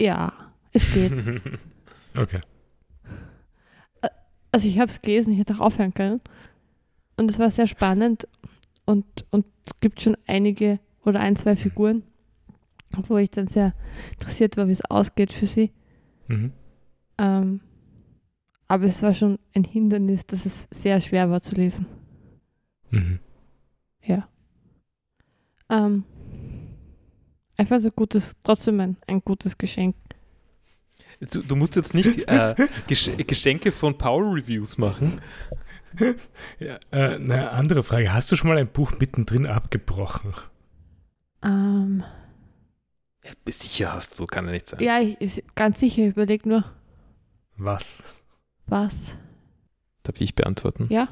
Ja, es geht. Okay. also ich habe es gelesen, ich hätte auch aufhören können. Und es war sehr spannend und, und es gibt schon einige oder ein, zwei Figuren, wo ich dann sehr interessiert war, wie es ausgeht für sie. Mhm. Ähm, aber es war schon ein Hindernis, dass es sehr schwer war zu lesen. Mhm. Ähm, ich fand es ein gutes, trotzdem ein, ein gutes Geschenk. Du, du musst jetzt nicht äh, Gesch Geschenke von Paul-Reviews machen. Ja, äh, eine andere Frage. Hast du schon mal ein Buch mittendrin abgebrochen? Ähm, Ja, sicher hast du, kann ja nicht sein. ja, ich, ist ganz sicher, ich überlege nur, Was? was? Darf ich beantworten? Ja?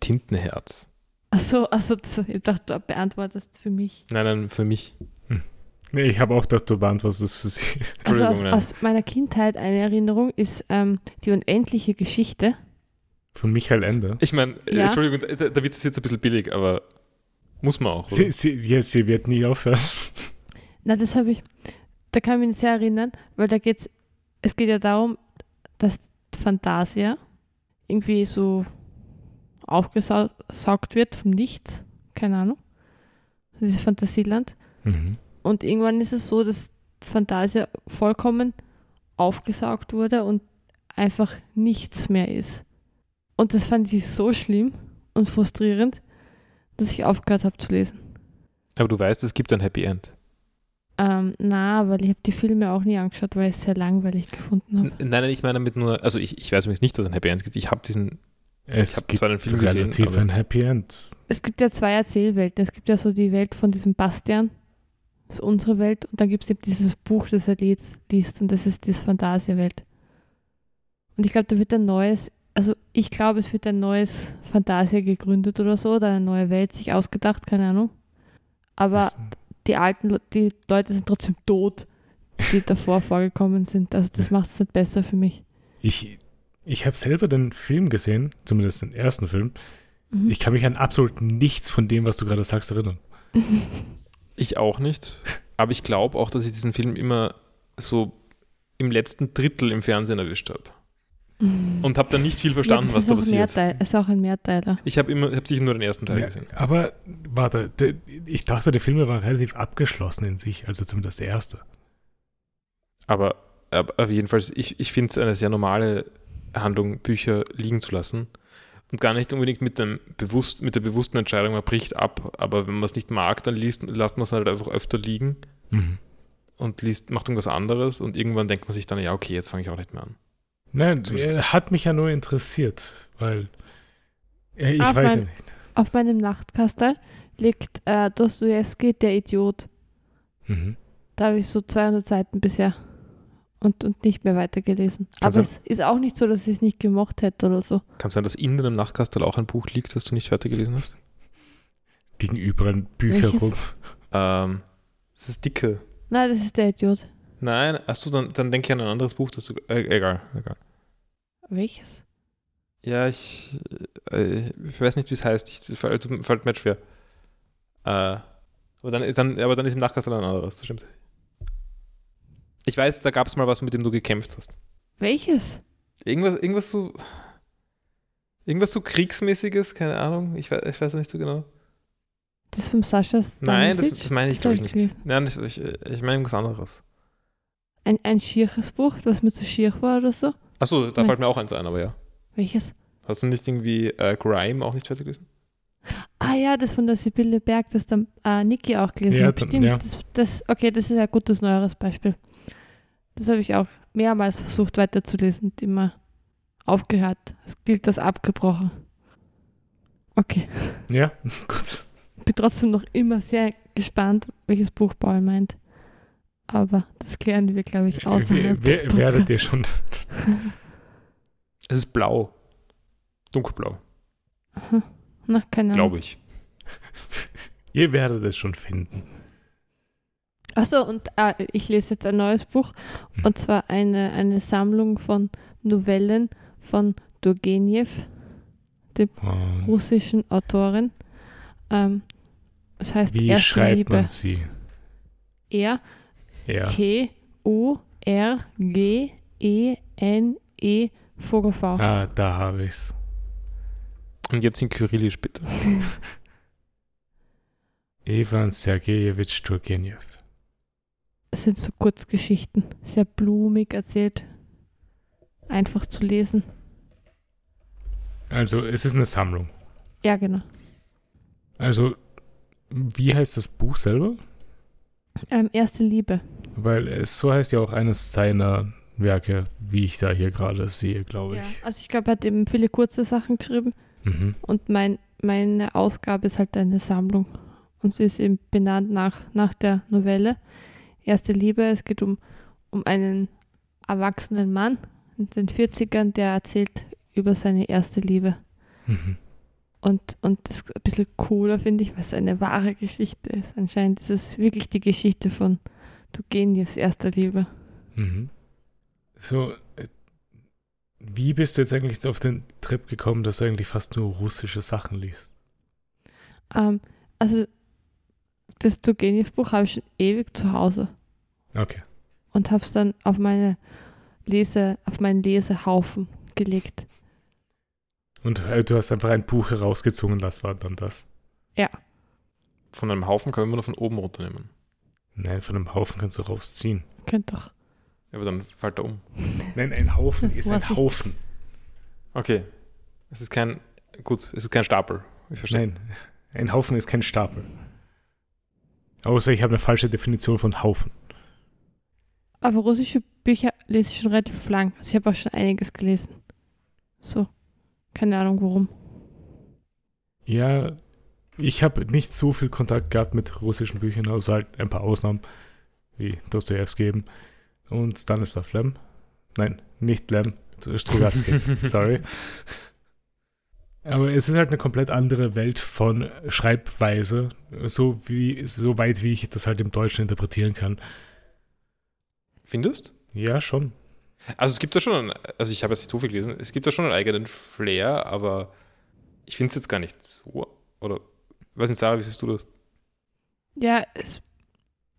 Tintenherz. Achso, also, ich dachte, du beantwortest für mich. Nein, nein, für mich. Nee, ich habe auch gedacht, du beantwortest das für sie. Also aus, aus meiner Kindheit eine Erinnerung ist ähm, die unendliche Geschichte. Von Michael Ende. Ich meine, Ja. Entschuldigung, der, der Witz ist jetzt ein bisschen billig, aber muss man auch. Oder? Sie, sie, ja, sie wird nie aufhören. Na, das habe ich, da kann ich mich sehr erinnern, weil da geht's, es geht ja darum, dass Fantasia irgendwie so aufgesaugt wird vom Nichts, keine Ahnung, dieses Fantasieland. Mhm. Und irgendwann ist es so, dass Fantasia vollkommen aufgesaugt wurde und einfach nichts mehr ist. Und das fand ich so schlimm und frustrierend, dass ich aufgehört habe zu lesen. Aber du weißt, es gibt ein Happy End. Ähm, na, weil ich habe die Filme auch nie angeschaut, weil ich es sehr langweilig gefunden habe. Nein, nein, ich meine damit nur, also ich, ich weiß übrigens nicht, dass es ein Happy End gibt. Ich habe diesen, Es ich habe gibt zwar den Film gesehen, relativ ein Happy End. Es gibt ja zwei Erzählwelten. Es gibt ja so die Welt von diesem Bastian, ist unsere Welt, und dann gibt es eben dieses Buch, das er liest, liest und das ist diese Fantasia-Welt. Und ich glaube, da wird ein neues, also ich glaube, es wird ein neues Fantasia gegründet oder so, oder eine neue Welt sich ausgedacht, keine Ahnung. Aber Das, die alten, die Leute sind trotzdem tot, die davor vorgekommen sind. Also das macht es nicht besser für mich. ich ich habe selber den Film gesehen, zumindest den ersten Film. Mhm. Ich kann mich an absolut nichts von dem, was du gerade sagst, erinnern. ich auch nicht. Aber ich glaube auch, dass ich diesen Film immer so im letzten Drittel im Fernsehen erwischt habe. Und habe dann nicht viel verstanden, ja, was da passiert. Mehrteil, ist auch ein Mehrteiler. Ich habe immer, ich habe sicher nur den ersten Teil Ja, gesehen. aber warte, de, ich dachte, die Filme waren relativ abgeschlossen in sich, also zumindest der erste. Aber, aber auf jeden Fall, ich, ich finde es eine sehr normale Handlung, Bücher liegen zu lassen. Und gar nicht unbedingt mit, dem bewusst, mit der bewussten Entscheidung, man bricht ab. Aber wenn man es nicht mag, dann liest, lasst man es halt einfach öfter liegen Mhm. und liest, macht irgendwas anderes. Und irgendwann denkt man sich dann, ja, okay, jetzt fange ich auch nicht mehr an. Nein, er hat mich ja nur interessiert, weil äh, ich Aber- weiß ja nicht. Auf meinem Nachtkastel liegt äh, Dostoevsky, der Idiot. Mhm. Da habe ich so 200 Seiten bisher. Und, und nicht mehr weitergelesen. Kann Aber sein. es ist auch nicht so, dass ich es nicht gemocht hätte oder so. Kann sein, dass in deinem Nachtkastel auch ein Buch liegt, das du nicht fertig gelesen hast? Liegen überall Bücher Welches? rum. Ähm, das ist dicke. Nein, das ist der Idiot. Nein, achso, dann, dann denke ich an ein anderes Buch, das du. Äh, egal, egal. Welches? Ja, ich, äh, ich weiß nicht, wie es heißt. Ich fällt, fällt mir schwer. Äh, aber, dann, dann, aber dann ist im Nachkastel ein anderes, das stimmt. Ich weiß, da gab es mal was, mit dem du gekämpft hast. Welches? Irgendwas, irgendwas so. Irgendwas so Kriegsmäßiges, keine Ahnung. Ich weiß, ich weiß nicht so genau. Das vom Sascha Nein, das, das meine ich, glaube ich ich nicht. Nein, das, ich, ich meine irgendwas anderes. Ein, ein schieres Buch, das mir zu schier war oder so? Achso, da Nein. fällt mir auch eins ein, aber ja. Welches? Hast du nicht irgendwie äh, Grime auch nicht fertig gelesen? Ah ja, das von der Sibylle Berg, das der äh, Niki auch gelesen Ja, hat. dann- Stimmt. ja. Das, das, okay, das ist ein gutes neueres Beispiel. Das habe ich auch mehrmals versucht weiterzulesen und immer aufgehört. Es gilt das abgebrochen. Okay. Ja, gut. Bin trotzdem noch immer sehr gespannt, welches Buch Paul meint. Aber das klären wir, glaube ich, außerhalb. Wer, des wer, werdet ihr schon. Es ist blau. Dunkelblau, Aha. Na, keine Ahnung. glaube ich. Ihr werdet es schon finden. Achso, und äh, ich lese jetzt ein neues Buch. Hm. Und zwar eine, eine Sammlung von Novellen von Turgenev, Und russischen Autorin. Ähm, das heißt wie Erste schreibt Liebe. man sie? R Ja. T U R G E N E Vogel V. Ah, da habe ich's. Und jetzt in Kyrillisch, bitte. Ivan Sergejewitsch Turgenev. Es sind so Kurzgeschichten, sehr blumig erzählt, einfach zu lesen. Also, es ist eine Sammlung. Ja, genau. Also, wie heißt das Buch selber? Ähm, Erste Liebe. Weil es so heißt ja auch eines seiner Werke, wie ich da hier gerade sehe, glaube Ja. ich. Also ich glaube, er hat eben viele kurze Sachen geschrieben Mhm. und mein, meine Ausgabe ist halt eine Sammlung. Und sie ist eben benannt nach, nach der Novelle. Erste Liebe, es geht um, um einen erwachsenen Mann in den 40ern, der erzählt über seine erste Liebe. Mhm. Und, und das ist ein bisschen cooler, finde ich, weil es eine wahre Geschichte ist. Anscheinend ist es wirklich die Geschichte von Turgenevs erster Liebe. Mhm. So, äh, wie bist du jetzt eigentlich auf den Trip gekommen, dass du eigentlich fast nur russische Sachen liest? Ähm, also das Turgenev-Buch habe ich schon ewig zu Hause Okay. und habe es dann auf meine Lese, auf meinen Lesehaufen gelegt. Und äh, du hast einfach ein Buch herausgezogen, das war dann das. Von einem Haufen können wir nur von oben runternehmen. Nein, von einem Haufen kannst du rausziehen. Könnt doch. Ja, aber dann fällt er um. Nein, ein Haufen ist ein Haufen. Okay. Es ist kein. Gut, es ist kein Stapel. Ich verstehe. Nein, ein Haufen ist kein Stapel. Außer ich habe eine falsche Definition von Haufen. Aber russische Bücher lese ich schon relativ lang. Also ich habe auch schon einiges gelesen. So. Keine Ahnung warum. Ja, ich habe nicht so viel Kontakt gehabt mit russischen Büchern, außer halt ein paar Ausnahmen, wie Dostoevsky eben und Stanislav Lem. Nein, nicht Lem, Strugatsky, sorry. Aber es ist halt eine komplett andere Welt von Schreibweise, so wie so weit wie ich das halt im Deutschen interpretieren kann. Findest? Ja, schon. Also es gibt da schon, einen, also ich habe jetzt nicht so viel gelesen, es gibt da schon einen eigenen Flair, aber ich finde es jetzt gar nicht so. Oder, weiß nicht, Sarah, wie siehst du das? Ja, es,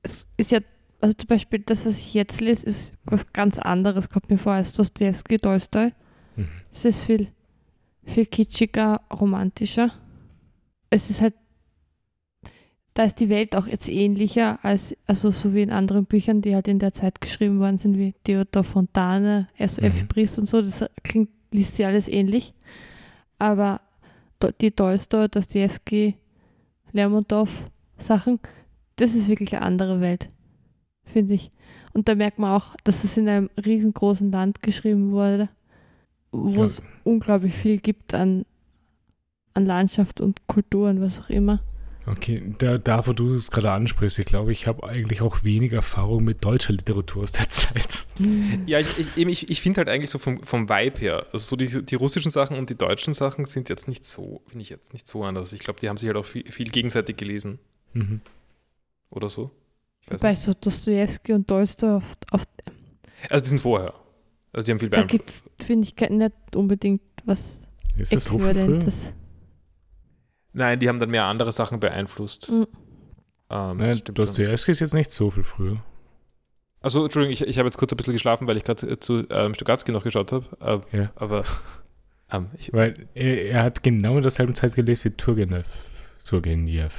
es ist ja, also zum Beispiel das, was ich jetzt lese, ist was ganz anderes, kommt mir vor, als Dostoevsky, Tolstoi. Mhm. Es ist viel, viel kitschiger, romantischer. Es ist halt, da ist die Welt auch jetzt ähnlicher als, also so wie in anderen Büchern, die halt in der Zeit geschrieben worden sind, wie Theodor Fontane, S.F. Mhm. Briest und so. Das klingt, liest sich alles ähnlich. Aber die Tolstoi, Dostoevsky, Lermontov Sachen, das ist wirklich eine andere Welt, finde ich. Und da merkt man auch, dass es in einem riesengroßen Land geschrieben wurde, wo Ja. es unglaublich viel gibt an, an Landschaft und Kultur und was auch immer. Okay, da, da wo du es gerade ansprichst, ich glaube, ich habe eigentlich auch wenig Erfahrung mit deutscher Literatur aus der Zeit. Ja, ich, ich, ich, ich finde halt eigentlich so vom, vom Vibe her, also so die, die russischen Sachen und die deutschen Sachen sind jetzt nicht so, finde ich jetzt nicht so anders. Ich glaube, die haben sich halt auch viel, viel gegenseitig gelesen Mhm. oder so. Ich weiß Bei nicht. so Dostoevsky und Tolstoi oft, oft Also die sind vorher. Also die haben viel da gibt es, finde ich, nicht unbedingt was Ist das so viel früher? Äquivalentes. Nein, die haben dann mehr andere Sachen beeinflusst. Mhm. Ähm, Nein, stimmt schon. Dostoevsky ist jetzt nicht so viel früher. Also, Entschuldigung, ich, ich habe jetzt kurz ein bisschen geschlafen, weil ich gerade zu ähm, Stugatzki noch geschaut habe. Äh, Ja. Aber ähm, ich, Weil er, er hat genau in derselben Zeit gelebt wie Turgenev. Turgenev.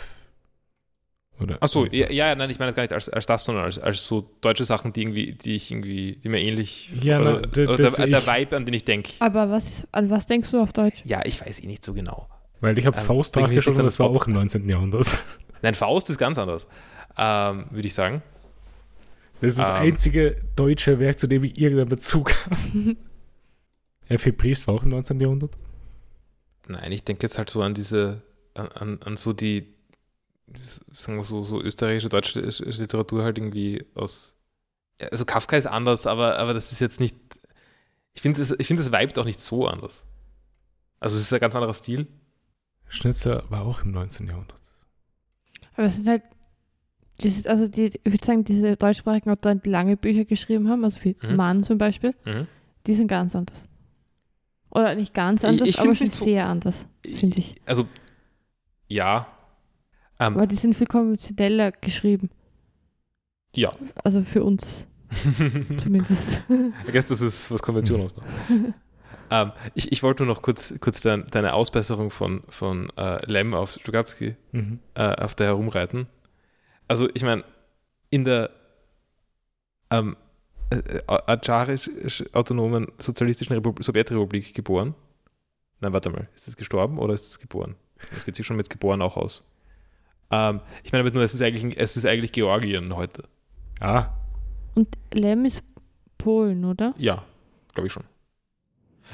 Oder? Achso, ja, ja, nein, ich meine das gar nicht als, als das, sondern als, als so deutsche Sachen, die irgendwie, die ich irgendwie, die mir ähnlich. Ja, oder, na, der, der ich- Vibe, an den ich denke. Aber was, an was denkst du auf Deutsch? Ja, ich weiß eh nicht so genau. Weil ich habe Ähm, Faust nachgeschaut und das war auch im 19. Jahrhundert. Nein, Faust ist ganz anders, ähm, würde ich sagen. Das ist das Ähm. einzige deutsche Werk, zu dem ich irgendeinen Bezug habe. F.E. Priest war auch im 19. Jahrhundert. Nein, ich denke jetzt halt so an diese, an, an, an so die, sagen wir so, so österreichische, deutsche Literatur halt irgendwie aus. Also Kafka ist anders, aber, aber das ist jetzt nicht. Ich finde, es- ich finde, das vibet auch nicht so anders. Also, es ist ein ganz anderer Stil. Schnitzer war auch im 19. Jahrhundert. Aber es sind halt, dieses, also die, ich würde sagen, diese deutschsprachigen Autoren, die lange Bücher geschrieben haben, also wie Mhm. Mann zum Beispiel, Mhm. die sind ganz anders. Oder nicht ganz Ich- anders, ich aber find's schon nicht so- sehr anders, finde ich. Also, ja. Ähm, Aber die sind viel konventioneller geschrieben. ja. Also für uns zumindest. Ich guess, das ist, was Konvention Mhm. ausmacht. ähm, ich, ich wollte nur noch kurz, kurz dein, deine Ausbesserung von, von äh, Lem auf Stugatzki Mhm. äh, auf der herumreiten. Also, ich meine, in der ähm, äh, äh, adscharisch-autonomen sozialistischen Repub Sowjetrepublik geboren. Nein, warte mal, ist das gestorben oder ist das geboren? Das geht sich schon mit geboren auch aus. Ähm, ich meine damit nur, es ist eigentlich, es ist eigentlich Georgien heute. Ah, Und Lem ist Polen, oder? Ja, glaube ich schon.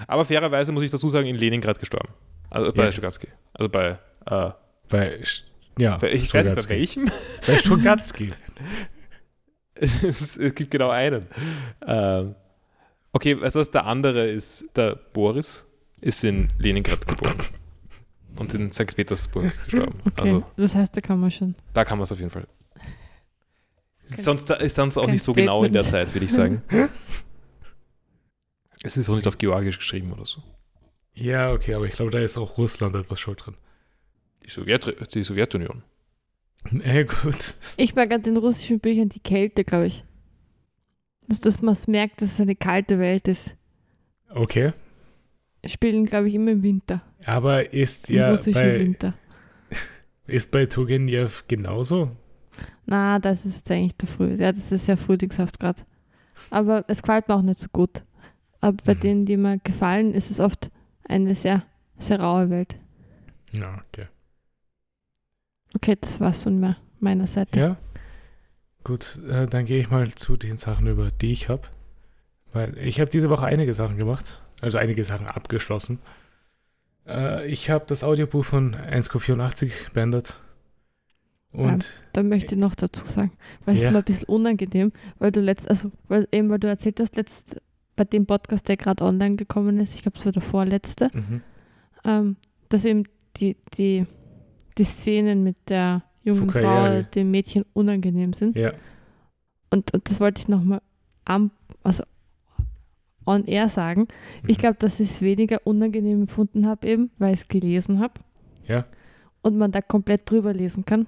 Aber fairerweise muss ich dazu sagen, in Leningrad gestorben. Also bei Ja. Stugatzki. Also bei, äh, bei, ja, bei ich weiß nicht bei welchem. Bei Strugatsky. Es, ist, es gibt genau einen. Ähm, okay, weißt du was? Der andere ist, der Boris ist in Leningrad geboren. Und in St. Petersburg gestorben. Okay, Also das heißt, da kann man schon. da kann man es auf jeden Fall. kein- Sonst ist sonst auch nicht so genau in der Statement. Zeit, würde ich sagen. Es ist auch nicht auf Georgisch geschrieben oder so. ja, okay, aber ich glaube, da ist auch Russland etwas schuld drin. Die, Sowjet, die Sowjetunion. Äh, gut. Ich mag an den russischen Büchern die Kälte, glaube ich. Also, dass man es merkt, dass es eine kalte Welt ist. Okay. Spielen, glaube ich, immer im Winter. Aber ist Im ja bei, Winter. ist bei Turgenev genauso? Na, das ist jetzt eigentlich der Früh. Ja, das ist sehr frühlingshaft gerade. Aber es gefällt mir auch nicht so gut. Aber bei Mhm. denen, die mir gefallen, ist es oft eine sehr, sehr raue Welt. Ja, okay. Okay, das war's von mir, meiner Seite. Ja. Gut, äh, dann gehe ich mal zu den Sachen über, die ich habe. Weil ich habe diese Woche einige Sachen gemacht. Also einige Sachen abgeschlossen. Äh, ich habe das Audiobuch von 1Q84 beendet. Und Da möchte ich noch dazu sagen, weil es Ja. ist mir ein bisschen unangenehm, weil du letzt, also weil, eben weil du erzählt hast, letzt bei dem Podcast, der gerade online gekommen ist, ich glaube es war der vorletzte, mhm. ähm, dass eben die, die, die Szenen mit der jungen Frau, dem Mädchen unangenehm sind. ja, Und, und das wollte ich nochmal am, also on air sagen. Ich Mhm. glaube, dass ich es weniger unangenehm empfunden habe, eben, weil ich es gelesen habe. Ja. Und man da komplett drüber lesen kann.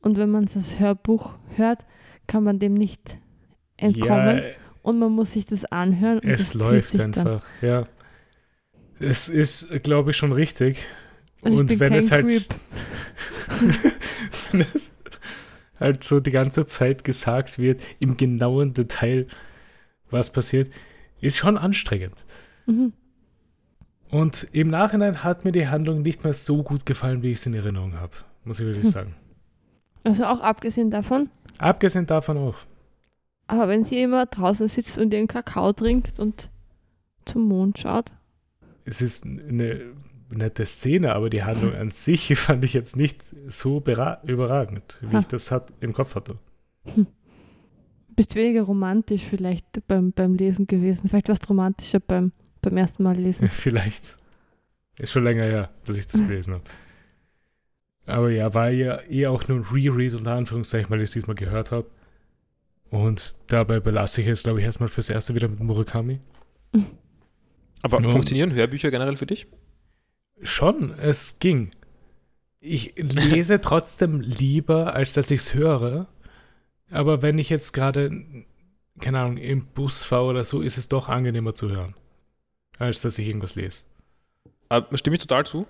Und wenn man das Hörbuch hört, kann man dem nicht entkommen. ja, Und man muss sich das anhören. Und das es zieht läuft sich einfach. Ja. Es ist, glaube ich, schon richtig. Und Und wenn es halt, wenn es halt so die ganze Zeit gesagt wird, im genauen Detail, was passiert, ist schon anstrengend. Mhm. Und im Nachhinein hat mir die Handlung nicht mehr so gut gefallen, wie ich es in Erinnerung habe. Muss ich wirklich Hm. sagen. Also auch abgesehen davon, Abgesehen davon auch. aber wenn sie immer draußen sitzt und ihren Kakao trinkt und zum Mond schaut, Es ist eine nette Szene, aber die Handlung an sich fand ich jetzt nicht so überragend, wie Ha. ich das hat, im Kopf hatte. Bist weniger romantisch vielleicht beim, beim Lesen gewesen. Vielleicht warst du romantischer beim, beim ersten Mal lesen. Vielleicht. Ist schon länger her, dass ich das gelesen habe. Aber ja, war ja eher auch nur ein Reread unter Anführungszeichen, weil ich es diesmal gehört habe. Und dabei belasse ich es, glaube ich, erstmal fürs Erste wieder mit Murakami. Aber Ja. funktionieren Hörbücher generell für dich? Schon, es ging. Ich lese trotzdem lieber, als dass ich es höre. Aber wenn ich jetzt gerade, keine Ahnung, im Bus fahre oder so, ist es doch angenehmer zu hören, als dass ich irgendwas lese. Stimme ich total zu.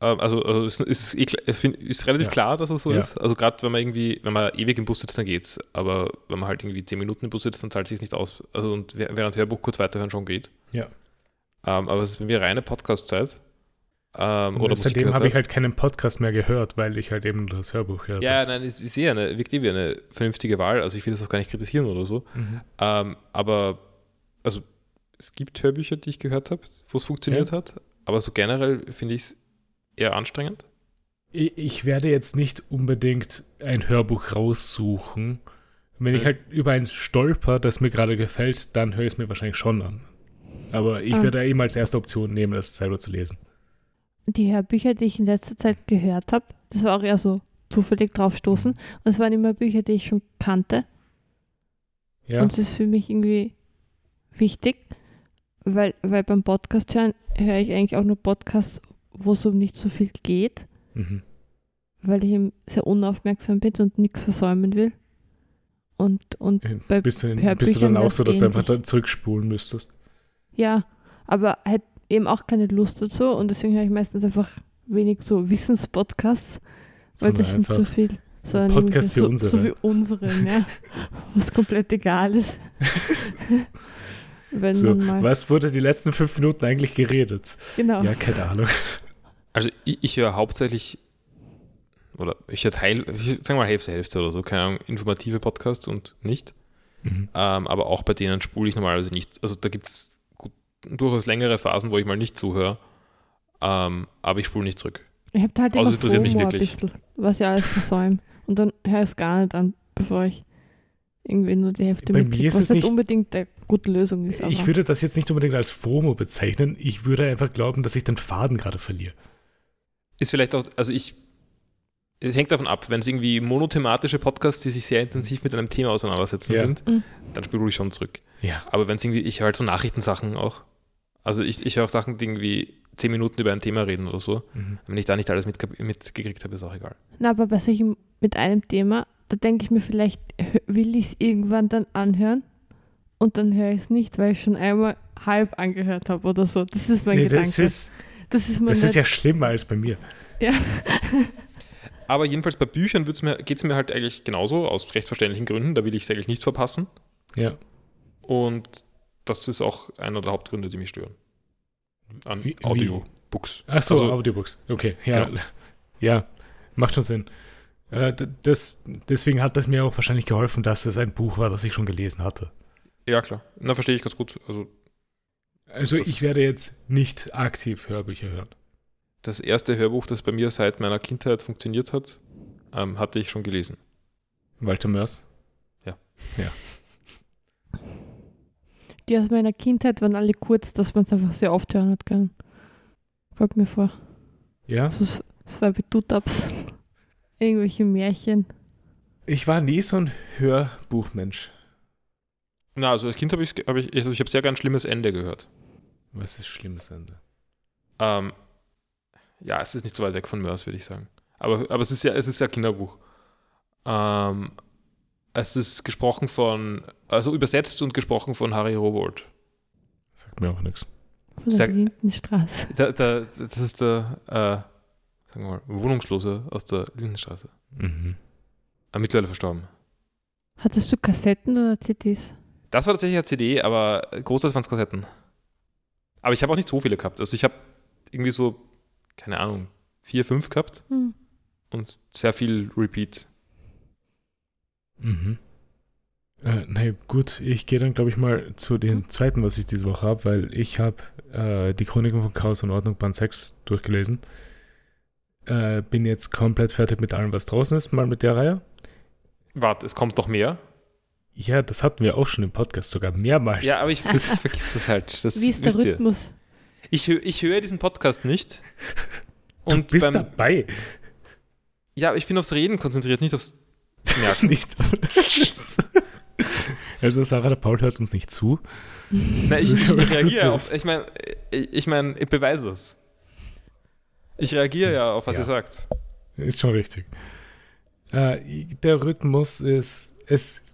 Äh, also, also ist, ist, eh find- ist relativ Ja. klar, dass es so Ja. ist. Also gerade wenn man irgendwie, wenn man ewig im Bus sitzt, dann geht's. Aber wenn man halt irgendwie zehn Minuten im Bus sitzt, dann zahlt es sich nicht aus. Also und wäh- während Hörbuch kurz weiterhören schon geht. Ja. Ähm, aber es ist bei mir reine Podcast-Zeit. Ähm, oder seitdem habe ich halt keinen Podcast mehr gehört, weil ich halt eben das Hörbuch hörte. Ja, nein, es ist eher eine, eh wie eine vernünftige Wahl. Also ich will das auch gar nicht kritisieren oder so. Mhm. Ähm, aber, also, es gibt Hörbücher, die ich gehört habe, wo es funktioniert hat. Aber so generell finde ich es eher anstrengend. Ich, ich werde jetzt nicht unbedingt ein Hörbuch raussuchen. Wenn ich halt über eins stolper, das mir gerade gefällt, dann höre ich es mir wahrscheinlich schon an. Aber ich Ah. werde eben als erste Option nehmen, das selber zu lesen. Die Hörbücher, die ich in letzter Zeit gehört habe, das war auch eher so zufällig draufstoßen. Und es waren immer Bücher, die ich schon kannte. Ja, Und es ist für mich irgendwie wichtig, weil, weil beim Podcast hören höre ich eigentlich auch nur Podcasts, wo es um nicht so viel geht, mhm. weil ich eben sehr unaufmerksam bin und nichts versäumen will. Und, und bei bist, du, bist du dann auch so, dass du einfach dann zurückspulen müsstest? ja, aber halt eben auch keine Lust dazu und deswegen höre ich meistens einfach wenig so Wissenspodcasts, weil das sind so viel. Sondern Podcast irgendwie wie so, so unsere. wie unseren, ja. Was komplett egal ist. Wenn so, man mal. was wurde die letzten fünf Minuten eigentlich geredet? Genau. Ja, keine Ahnung. Also ich, ich höre hauptsächlich, oder ich höre Teil, ich, sagen wir mal Hälfte, Hälfte oder so, keine Ahnung, informative Podcasts und nicht. Mhm. Ähm, aber auch bei denen spule ich normalerweise nicht. Also da gibt es durchaus längere Phasen, wo ich mal nicht zuhöre. Ähm, aber ich spule nicht zurück. Ich habe halt immer es interessiert mich wirklich. bisschen, was ich alles versäume. Und dann höre ich es gar nicht an, bevor ich irgendwie nur die Hälfte Bei mir mitkriege, ist was es nicht nicht- unbedingt eine gute Lösung ist. Ich würde das jetzt nicht unbedingt als FOMO bezeichnen. Ich würde einfach glauben, dass ich den Faden gerade verliere. Ist vielleicht auch, also ich, es hängt davon ab, wenn es irgendwie monothematische Podcasts, die sich sehr intensiv mit einem Thema auseinandersetzen Ja. sind, Mhm. dann spule ich schon zurück. Ja. Aber wenn es irgendwie, ich höre halt so Nachrichtensachen auch. Also ich, ich höre auch Sachen, die irgendwie zehn Minuten über ein Thema reden oder so. Mhm. Wenn ich da nicht alles mitge mitgekriegt habe, ist auch egal. Na, aber bei solchen mit einem Thema, da denke ich mir vielleicht, will ich es irgendwann dann anhören und dann höre ich es nicht, weil ich schon einmal halb angehört habe oder so. Das ist mein Nee, Gedanke. das ist, das ist mein das ist ja schlimmer als bei mir. ja. Aber jedenfalls bei Büchern geht es mir halt eigentlich genauso, aus recht verständlichen Gründen. Da will ich es eigentlich nicht verpassen. Ja. Und das ist auch einer der Hauptgründe, die mich stören. An Wie- wie? Audiobooks. Ach so, Also- Audiobooks. Okay, ja. Genau. Ja, macht schon Sinn. Äh, das, deswegen hat das mir auch wahrscheinlich geholfen, dass es ein Buch war, das ich schon gelesen hatte. Ja, klar. Na, verstehe ich ganz gut. Also Also ich werde jetzt nicht aktiv Hörbücher hören. das erste Hörbuch, das bei mir seit meiner Kindheit funktioniert hat, ähm, hatte ich schon gelesen. Walter Mörs. Die aus meiner Kindheit waren alle kurz, dass man es einfach sehr oft hören hat können. Kommt mir vor. Ja. So, so zwei Betutaps. Irgendwelche Märchen. Ich war nie so ein Hörbuchmensch. Na, also als Kind habe ich, hab ich, also ich habe sehr gern Schlimmes Ende gehört. Was ist schlimmes Ende? Ähm, ja, es ist nicht so weit weg von Mörs, würde ich sagen. Aber, aber es ist ja, es ist ja Kinderbuch. Ähm, es ist gesprochen von, also übersetzt und gesprochen von Harry Rowold. Sagt mir auch nichts. Von der Lindenstraße. Der, der, das ist der, äh, sagen wir mal, Wohnungslose aus der Lindenstraße. Mhm. Äh, mittlerweile verstorben. Hattest du Kassetten oder CDs? Das war tatsächlich eine CD, aber großteils waren es Kassetten. Aber ich habe auch nicht so viele gehabt. Also ich habe irgendwie so, keine Ahnung, vier, fünf gehabt Hm. und sehr viel Repeat. Mhm. Äh, na gut, ich gehe dann, glaube ich, mal zu dem zweiten, was ich diese Woche habe, weil ich habe äh, die Chroniken von Chaos und Ordnung Band 6 durchgelesen. Äh, bin jetzt komplett fertig mit allem, was draußen ist, mal mit der Reihe. Warte, es kommt noch mehr? Ja, das hatten wir auch schon im Podcast, sogar mehrmals. Ja, aber ich, ich vergiss das halt. Das Wie ist der wisst ihr. Rhythmus? Ich, ich höre diesen Podcast nicht. du Und bist beim, dabei. ja, aber ich bin aufs Reden konzentriert, nicht aufs Merken. Nicht. also Sarah, der Paul hört uns nicht zu. Nein, ich, ich, reagiere auf. Ich meine, ich, mein, ich beweise es. Ich reagiere ja auf, was Ja. ihr sagt. Ist schon richtig. Äh, der Rhythmus ist, es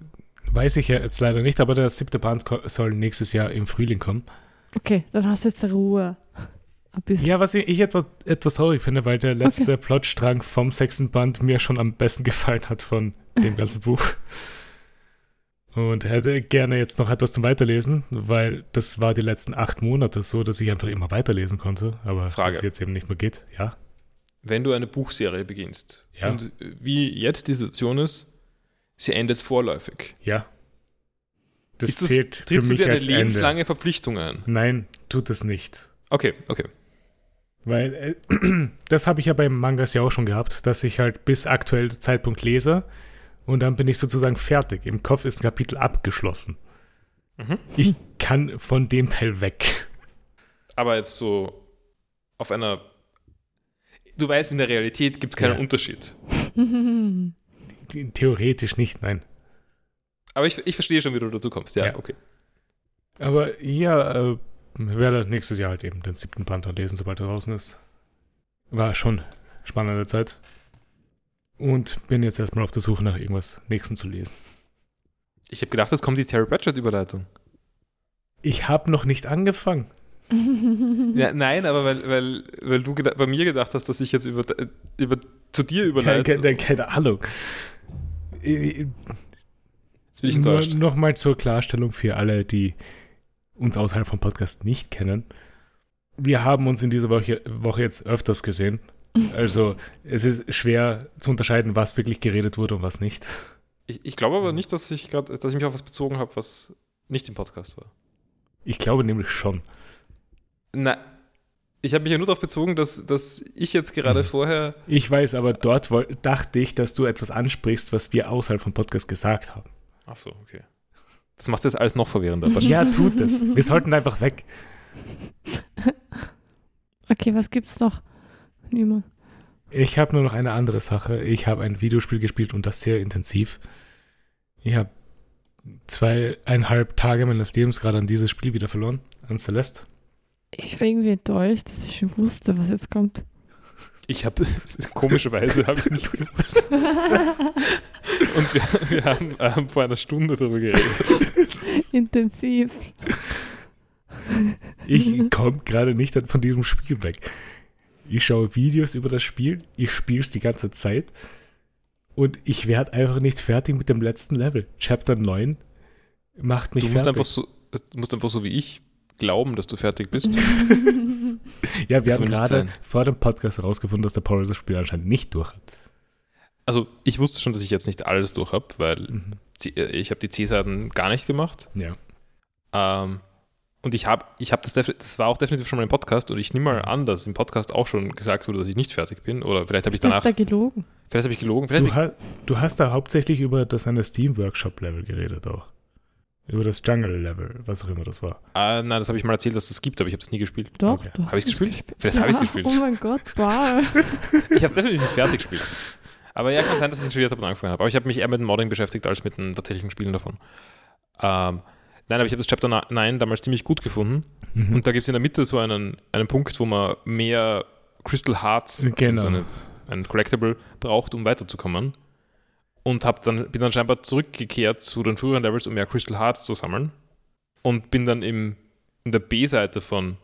weiß ich ja jetzt leider nicht, aber der siebte Band soll nächstes Jahr im Frühling kommen. Okay, dann hast du jetzt Ruhe. Ja, was ich, ich etwas, etwas traurig finde, weil der letzte Plotstrang vom sechsten Band mir schon am besten gefallen hat von dem ganzen Buch. Und hätte gerne jetzt noch etwas zum Weiterlesen, weil das war die letzten acht Monate so, dass ich einfach immer weiterlesen konnte, aber Frage. das jetzt eben nicht mehr geht. Ja, Wenn du eine Buchserie beginnst Ja. und wie jetzt die Situation ist, sie endet vorläufig. ja. Das Ist das- zählt für Trittst du mich dir eine als Ende. lebenslange Verpflichtung ein? Nein, tut es nicht. Okay, okay. Weil äh, das habe ich ja beim Mangas ja auch schon gehabt, dass ich halt bis aktuell Zeitpunkt lese und dann bin ich sozusagen fertig. Im Kopf ist ein Kapitel abgeschlossen. Mhm. Ich kann von dem Teil weg. Aber jetzt so auf einer. Du weißt, in der Realität gibt es keinen Ja. Unterschied. Theoretisch nicht, nein. Aber ich, ich verstehe schon, wie du dazu kommst. Ja, Ja. okay. Aber ja, äh, werde nächstes Jahr halt eben den siebten dann lesen, sobald er draußen ist. War schon spannende Zeit. Und bin jetzt erstmal auf der Suche nach irgendwas Nächsten zu lesen. Ich habe gedacht, jetzt kommt die Terry Pratchett-Überleitung. Ich habe noch nicht angefangen. Ja, nein, aber weil, weil, weil du bei mir gedacht hast, dass ich jetzt über, über zu dir Keine, überleite. keine, keine Ahnung. Äh, Jetzt bin ich Nur enttäuscht. nochmal zur Klarstellung für alle, die uns außerhalb vom Podcast nicht kennen. Wir haben uns in dieser Woche, Woche jetzt öfters gesehen. Also es ist schwer zu unterscheiden, was wirklich geredet wurde und was nicht. Ich, ich glaube aber nicht, dass ich, grad, dass ich mich auf was bezogen habe, was nicht im Podcast war. Ich glaube nämlich schon. Na, ich habe mich ja nur darauf bezogen, dass, dass ich jetzt gerade Mhm. vorher. Ich weiß, aber dort dachte ich, dass du etwas ansprichst, was wir außerhalb vom Podcast gesagt haben. Ach so, okay. Das macht jetzt alles noch verwirrender. Ja, tut es. Wir sollten einfach weg. okay, was gibt's noch? Niemand. Ich habe nur noch eine andere Sache. Ich habe ein Videospiel gespielt und das sehr intensiv. Ich habe zweieinhalb Tage meines Lebens gerade an dieses Spiel wieder verloren, an Celeste. Ich war irgendwie enttäuscht, dass ich schon wusste, was jetzt kommt. Ich habe, komischerweise habe ich es nicht gewusst. Und wir, wir haben ähm, vor einer Stunde darüber geredet. Intensiv. Ich komme gerade nicht von diesem Spiel weg. Ich schaue Videos über das Spiel, ich spiele es die ganze Zeit und ich werde einfach nicht fertig mit dem letzten Level. Chapter 9 macht mich Du musst fertig. einfach, so, du musst einfach so wie ich glauben, dass du fertig bist. ja, wir Das haben gerade vor dem Podcast herausgefunden, dass der Paul das Spiel anscheinend nicht durch hat. Also ich wusste schon, dass ich jetzt nicht alles durch habe, weil Mhm. Äh, ich habe die C-Seiten gar nicht gemacht. Ja. Ähm, und ich habe ich hab das, das war auch definitiv schon mal im Podcast und ich nehme mal an, dass im Podcast auch schon gesagt wurde, dass ich nicht fertig bin. Oder vielleicht habe ich Du hast danach, da gelogen. vielleicht habe ich gelogen, vielleicht Du, hab ha du hast da hauptsächlich über das eine Steam-Workshop-Level geredet auch. Über das Jungle-Level, was auch immer das war. ich, ah, nein, das habe ich mal erzählt, dass es das gibt, aber ich habe das nie gespielt. Doch, Okay. du Hab ich's hast gespielt? Vielleicht hab ich's gespielt. Oh mein Gott, wow. Ich habe definitiv nicht fertig gespielt. Aber ja, kann sein, dass ich installiert habe und angefangen habe. Aber ich habe mich eher mit dem Modding beschäftigt als mit dem tatsächlichen Spielen davon. Ähm, nein, aber ich habe das Chapter 9 damals ziemlich gut gefunden. Mhm. Und da gibt es in der Mitte so einen, einen Punkt, wo man mehr Crystal Hearts, Genau. also so eine, ein Collectible, braucht, um weiterzukommen. Und hab dann, bin dann scheinbar zurückgekehrt zu den früheren Levels, um mehr Crystal Hearts zu sammeln. Und bin dann im, in der B-Seite von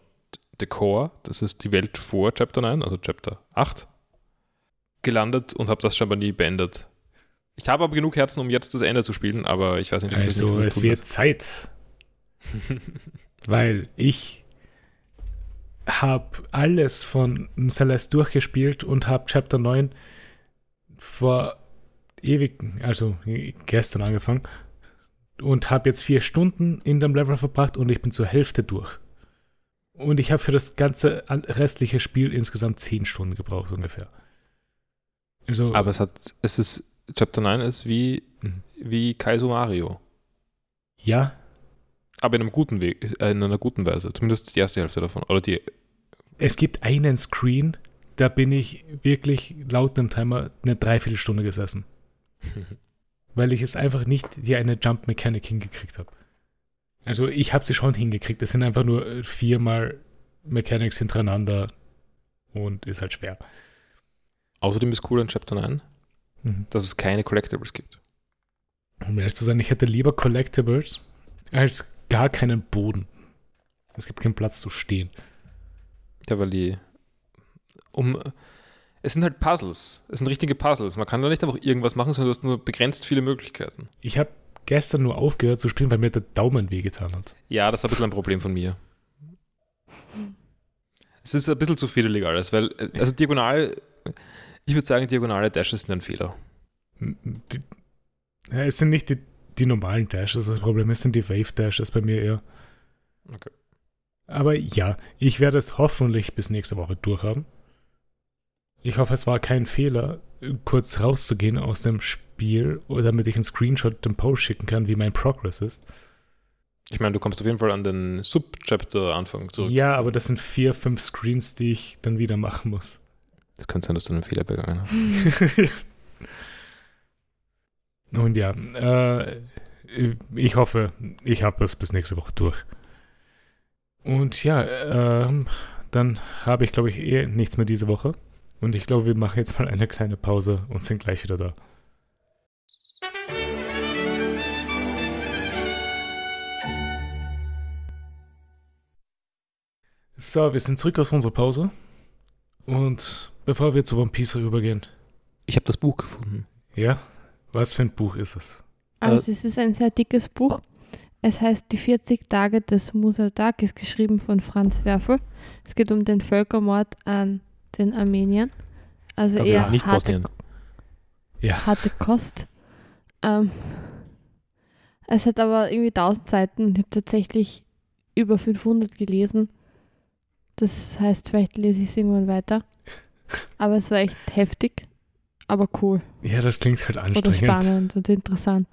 The Core, das ist die Welt vor Chapter 9, also Chapter 8, gelandet und habe das scheinbar nie beendet. Ich habe aber genug Herzen, um jetzt das Ende zu spielen, aber ich weiß nicht, ob ich das also, es wird Zeit, weil ich habe alles von Celeste durchgespielt und habe Chapter 9 vor ewig, also gestern angefangen und habe jetzt vier Stunden in dem Level verbracht und ich bin zur Hälfte durch. Und ich habe für das ganze restliche Spiel insgesamt zehn Stunden gebraucht ungefähr. Also, Aber es hat, es ist, Chapter 9 ist wie, mhm. wie Kaizo Mario. Ja. Aber in einem guten Weg, äh, in einer guten Weise. Zumindest die erste Hälfte davon. Oder die. Es gibt einen Screen, da bin ich wirklich laut dem Timer eine Dreiviertelstunde gesessen. weil ich es einfach nicht die eine Jump Mechanic hingekriegt habe. Also ich habe sie schon hingekriegt. Es sind einfach nur viermal Mechanics hintereinander und ist halt schwer. Außerdem ist cool in Chapter 9, mhm. dass es keine Collectibles gibt. Um ehrlich zu sein, ich hätte lieber Collectibles als gar keinen Boden. Es gibt keinen Platz zu stehen. Ja, weil die um es sind halt Puzzles. Es sind richtige Puzzles. Man kann da nicht einfach irgendwas machen, sondern du hast nur begrenzt viele Möglichkeiten. Ich habe gestern nur aufgehört zu spielen, weil mir der Daumen wehgetan hat. Ja, das war ein bisschen ein Problem von mir. Es ist ein bisschen zu fiddelig alles, weil, also diagonal, ich würde sagen, diagonale Dashes sind ein Fehler. Die, ja, es sind nicht die, die normalen Dashes, das Problem ist, sind die Wave Dashes bei mir eher. Okay. Aber ja, ich werde es hoffentlich bis nächste Woche durchhaben. Ich hoffe, es war kein Fehler, kurz rauszugehen aus dem Spiel, damit ich einen Screenshot dem Post schicken kann, wie mein Progress ist. Ich meine, du kommst auf jeden Fall an den Sub-Chapter-Anfang zurück. Ja, aber das sind vier, fünf Screens, die ich dann wieder machen muss. Das könnte sein, dass du einen Fehler begangen hast. Nun ja, äh, ich hoffe, ich habe es bis nächste Woche durch. Und ja, äh, dann habe ich, glaube ich, eh nichts mehr diese Woche. Und ich glaube, wir machen jetzt mal eine kleine Pause und sind gleich wieder da. So, wir sind zurück aus unserer Pause. Und bevor wir zu One Piece rübergehen. Ich habe das Buch gefunden. Ja? Was für ein Buch ist es? Also, es ist ein sehr dickes Buch. Es heißt Die 40 Tage des Musadakis, geschrieben von Franz Werfel. Es geht um den Völkermord an den Armeniern. Also Aber eher nicht harte, Bosnien. Ja. harte Kost. Ähm, es hat aber irgendwie 1000 Seiten. Ich habe tatsächlich über 500 gelesen. Das heißt, vielleicht lese ich es irgendwann weiter. Aber es war echt heftig, aber cool. Ja, das klingt halt anstrengend. Oder spannend und interessant.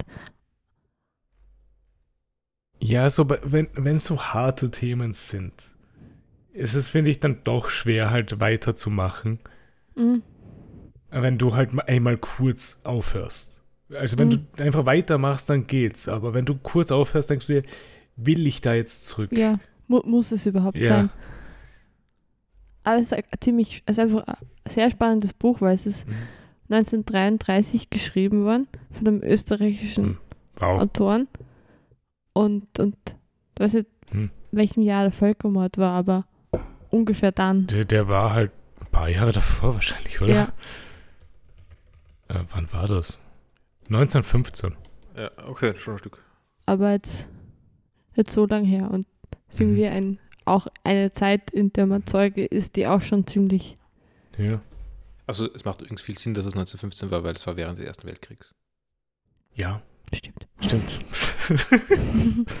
Ja, so wenn, wenn so harte Themen sind, ist es, finde ich, dann doch schwer, halt weiterzumachen. Mhm. Wenn du halt einmal kurz aufhörst. Also wenn mhm. du einfach weitermachst, dann geht's. Aber wenn du kurz aufhörst, denkst du dir, will ich da jetzt zurück? Ja, mu muss es überhaupt ja. sein. Aber es ist ziemlich, es ist einfach ein sehr spannendes Buch, weil es ist mhm. 1933 geschrieben worden von einem österreichischen mhm. wow. Autoren. Und, und ich weiß nicht, mhm. welchem Jahr der Völkermord war, aber ungefähr dann. Der, der war halt ein paar Jahre davor wahrscheinlich, oder? Ja. Äh, wann war das? 1915. Ja, okay, schon ein Stück. Aber jetzt, jetzt so lang her und sind mhm. wir ein, auch eine Zeit, in der man Zeuge ist, die auch schon ziemlich. Ja. Also es macht übrigens viel Sinn, dass es 1915 war, weil es war während des Ersten Weltkriegs. Ja. Stimmt. Stimmt.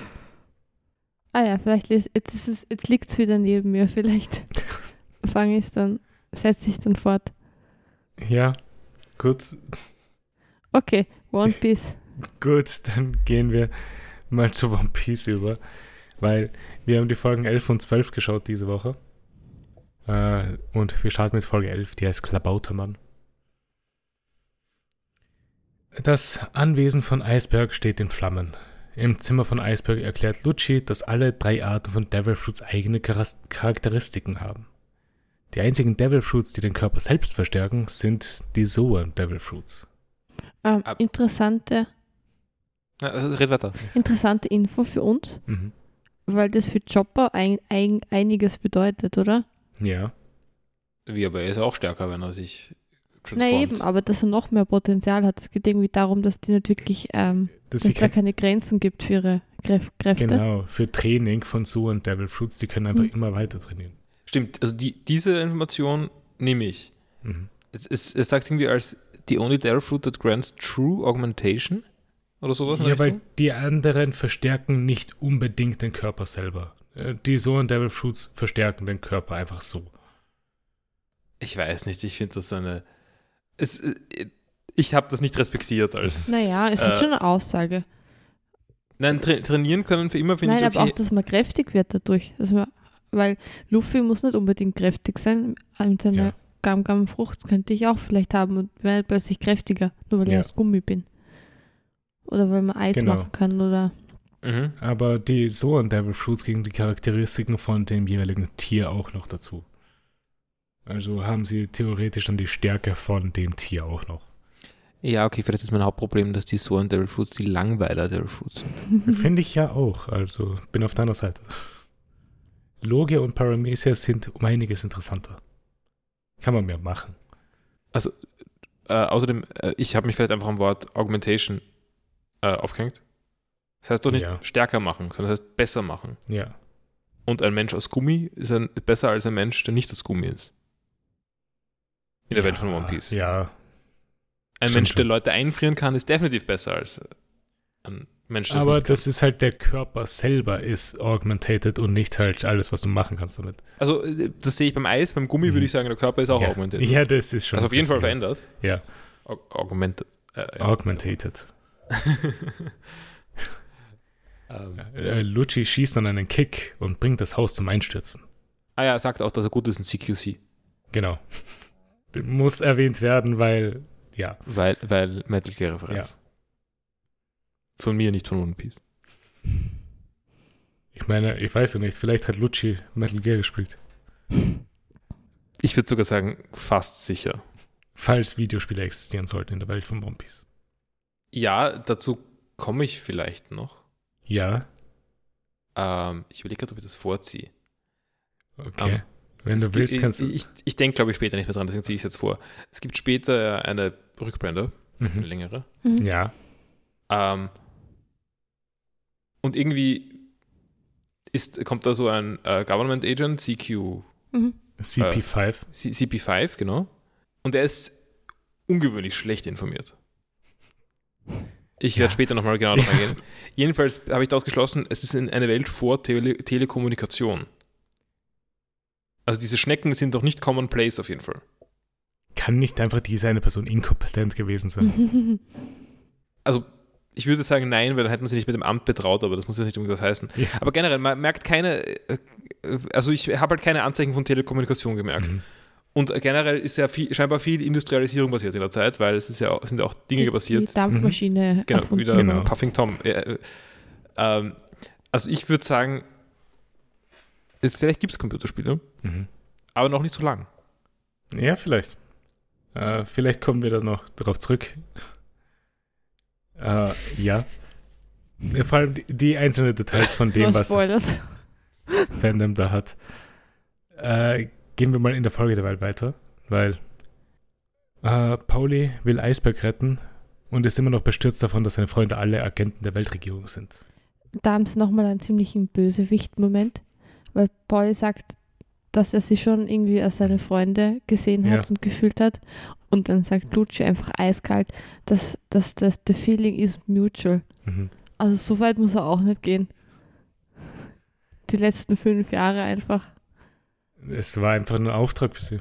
ah ja, vielleicht jetzt, jetzt liegt es wieder neben mir. Vielleicht fange ich es dann, setze ich dann fort. Ja, Gut. Okay, One Piece. Gut, dann gehen wir mal zu One Piece über, weil wir haben die Folgen 11 und 12 geschaut diese Woche. Äh, und wir starten mit Folge 11, die heißt Klabautermann. Das Anwesen von Eisberg steht in Flammen. Im Zimmer von Eisberg erklärt Lucci, dass alle drei Arten von Devil Fruits eigene Charakteristiken haben. Die einzigen Devil Fruits, die den Körper selbst verstärken, sind die Soen Devil Fruits. Ähm, interessante, ja, red weiter. interessante Info für uns, mhm. weil das für Chopper ein, ein, einiges bedeutet, oder? Ja. Wie, aber er ist auch stärker, wenn er sich transformt. Na eben, aber dass er noch mehr Potenzial hat. Es geht irgendwie darum, dass die nicht wirklich, ähm, dass, dass es da keine Grenzen gibt für ihre Kräfte. Genau, für Training von Soen Devil Fruits, die können einfach mhm. immer weiter trainieren. Stimmt, also die, diese Information nehme ich. Mhm. Es, es, es sagt irgendwie als the only dare fruit that grants true augmentation. oder sowas? Ja, weil die anderen verstärken nicht unbedingt den Körper selber. Äh, Die Soren Devil Fruits verstärken den Körper einfach so. Ich weiß nicht, ich finde das eine. Es, äh, ich habe das nicht respektiert als. Naja, ist Äh, halt schon eine Aussage. Nein, tra trainieren können für immer finde Nein, ich aber okay. auch, dass man kräftig wird dadurch. Dass man, weil Luffy muss nicht unbedingt kräftig sein. Und seine Ja. Gam Gam Frucht könnte ich auch vielleicht haben und werde plötzlich kräftiger, nur weil Ja. ich aus Gummi bin. Oder weil man Eis Genau. machen kann oder Mhm. Aber die Soren Devil Fruits gegen die Charakteristiken von dem jeweiligen Tier auch noch dazu. Also haben sie theoretisch dann die Stärke von dem Tier auch noch. Ja, okay, vielleicht ist mein Hauptproblem, dass die Soren Devil Fruits die Langweiler Devil Fruits sind. Finde ich ja auch. Also bin auf deiner Seite. Logia und Paramecia sind um einiges interessanter. Kann man mehr machen. Äh, außerdem, äh, ich habe mich vielleicht einfach am Wort Augmentation äh, aufgehängt. Das heißt doch nicht Ja. stärker machen, sondern das heißt besser machen. Ja. Und ein Mensch aus Gummi ist ein, besser als ein Mensch, der nicht aus Gummi ist. In der Welt von One Piece. Ja. ein Mensch, der. Leute einfrieren kann, ist definitiv besser als äh, ein Mensch, der Aber das ist halt der Körper selber ist augmentated und nicht halt alles, was du machen kannst damit. Also, äh, das sehe ich beim Eis, beim Gummi Mhm. würde ich sagen, der Körper ist auch ja. augmentiert. Ja, das ist schon. also auf jeden Fall ja. verändert. Ja, Aug augmented. Äh, ja. augmentated. ähm, Äh, Lucci schießt dann einen Kick und bringt das Haus zum Einstürzen. ah ja, er sagt auch, dass er gut ist in CQC. Genau. Muss erwähnt werden, weil, ja. Weil, weil Metal Gear Referenz. Von mir, nicht von One Piece. Ich meine, ich weiß ja nicht, vielleicht hat Lucci Metal Gear gespielt. Ich würde sogar sagen, fast sicher. Falls Videospiele existieren sollten in der Welt von One Piece. Ja, dazu komme ich vielleicht noch. Ja, Ähm, ich überlege gerade, ob ich das vorziehe. okay. Ähm, Wenn du gibt- willst, kannst du. Ich, ich, ich denke, glaube ich, später nicht mehr dran, deswegen ziehe ich es jetzt vor. Es gibt später eine Rückblende, eine Mhm. längere. Mhm. Ja, Ähm, und irgendwie ist, kommt da so ein äh, Government Agent, CQ, Mhm. CP5. C CP5, genau. Und er ist ungewöhnlich schlecht informiert. Ich Ja. werde später nochmal genau darauf eingehen. Jedenfalls habe ich daraus geschlossen, es ist in eine Welt vor Tele Telekommunikation. Also diese Schnecken sind doch nicht commonplace auf jeden Fall. Kann nicht einfach diese eine Person inkompetent gewesen sein. Also ich würde sagen nein, weil dann hätte man sich nicht mit dem Amt betraut, aber das muss jetzt nicht unbedingt das heißen. Ja. Aber generell, man merkt keine, äh, äh, also ich habe halt keine Anzeichen von Telekommunikation gemerkt. Mhm. Und generell ist ja viel, scheinbar viel Industrialisierung passiert in der Zeit, weil es ist ja, auch- sind ja auch Dinge Die passiert. Dampfmaschine Genau, erfunden. wieder Genau. Puffing Tom. Äh, äh, ähm, also ich würde sagen, es, vielleicht gibt es Computerspiele, Mhm. aber noch nicht so lang. Ja, vielleicht. Äh, vielleicht kommen wir da noch darauf zurück. Äh, ja. Ja, Vor allem die, die einzelnen Details von dem, No was. Fandom da hat. Äh, gehen wir mal in der Folge derweil weiter, weil äh, Pauli will Eisberg retten und ist immer noch bestürzt davon, dass seine Freunde alle Agenten der Weltregierung sind. Da haben sie nochmal einen ziemlichen Bösewicht-Moment, weil Paul sagt, dass er sie schon irgendwie als seine Freunde gesehen hat Ja. und gefühlt hat. Und dann sagt Lucci einfach eiskalt, dass, dass das the feeling is mutual. Mhm. Also so weit muss er auch nicht gehen. Die letzten fünf Jahre einfach. Es war einfach ein Auftrag für sie.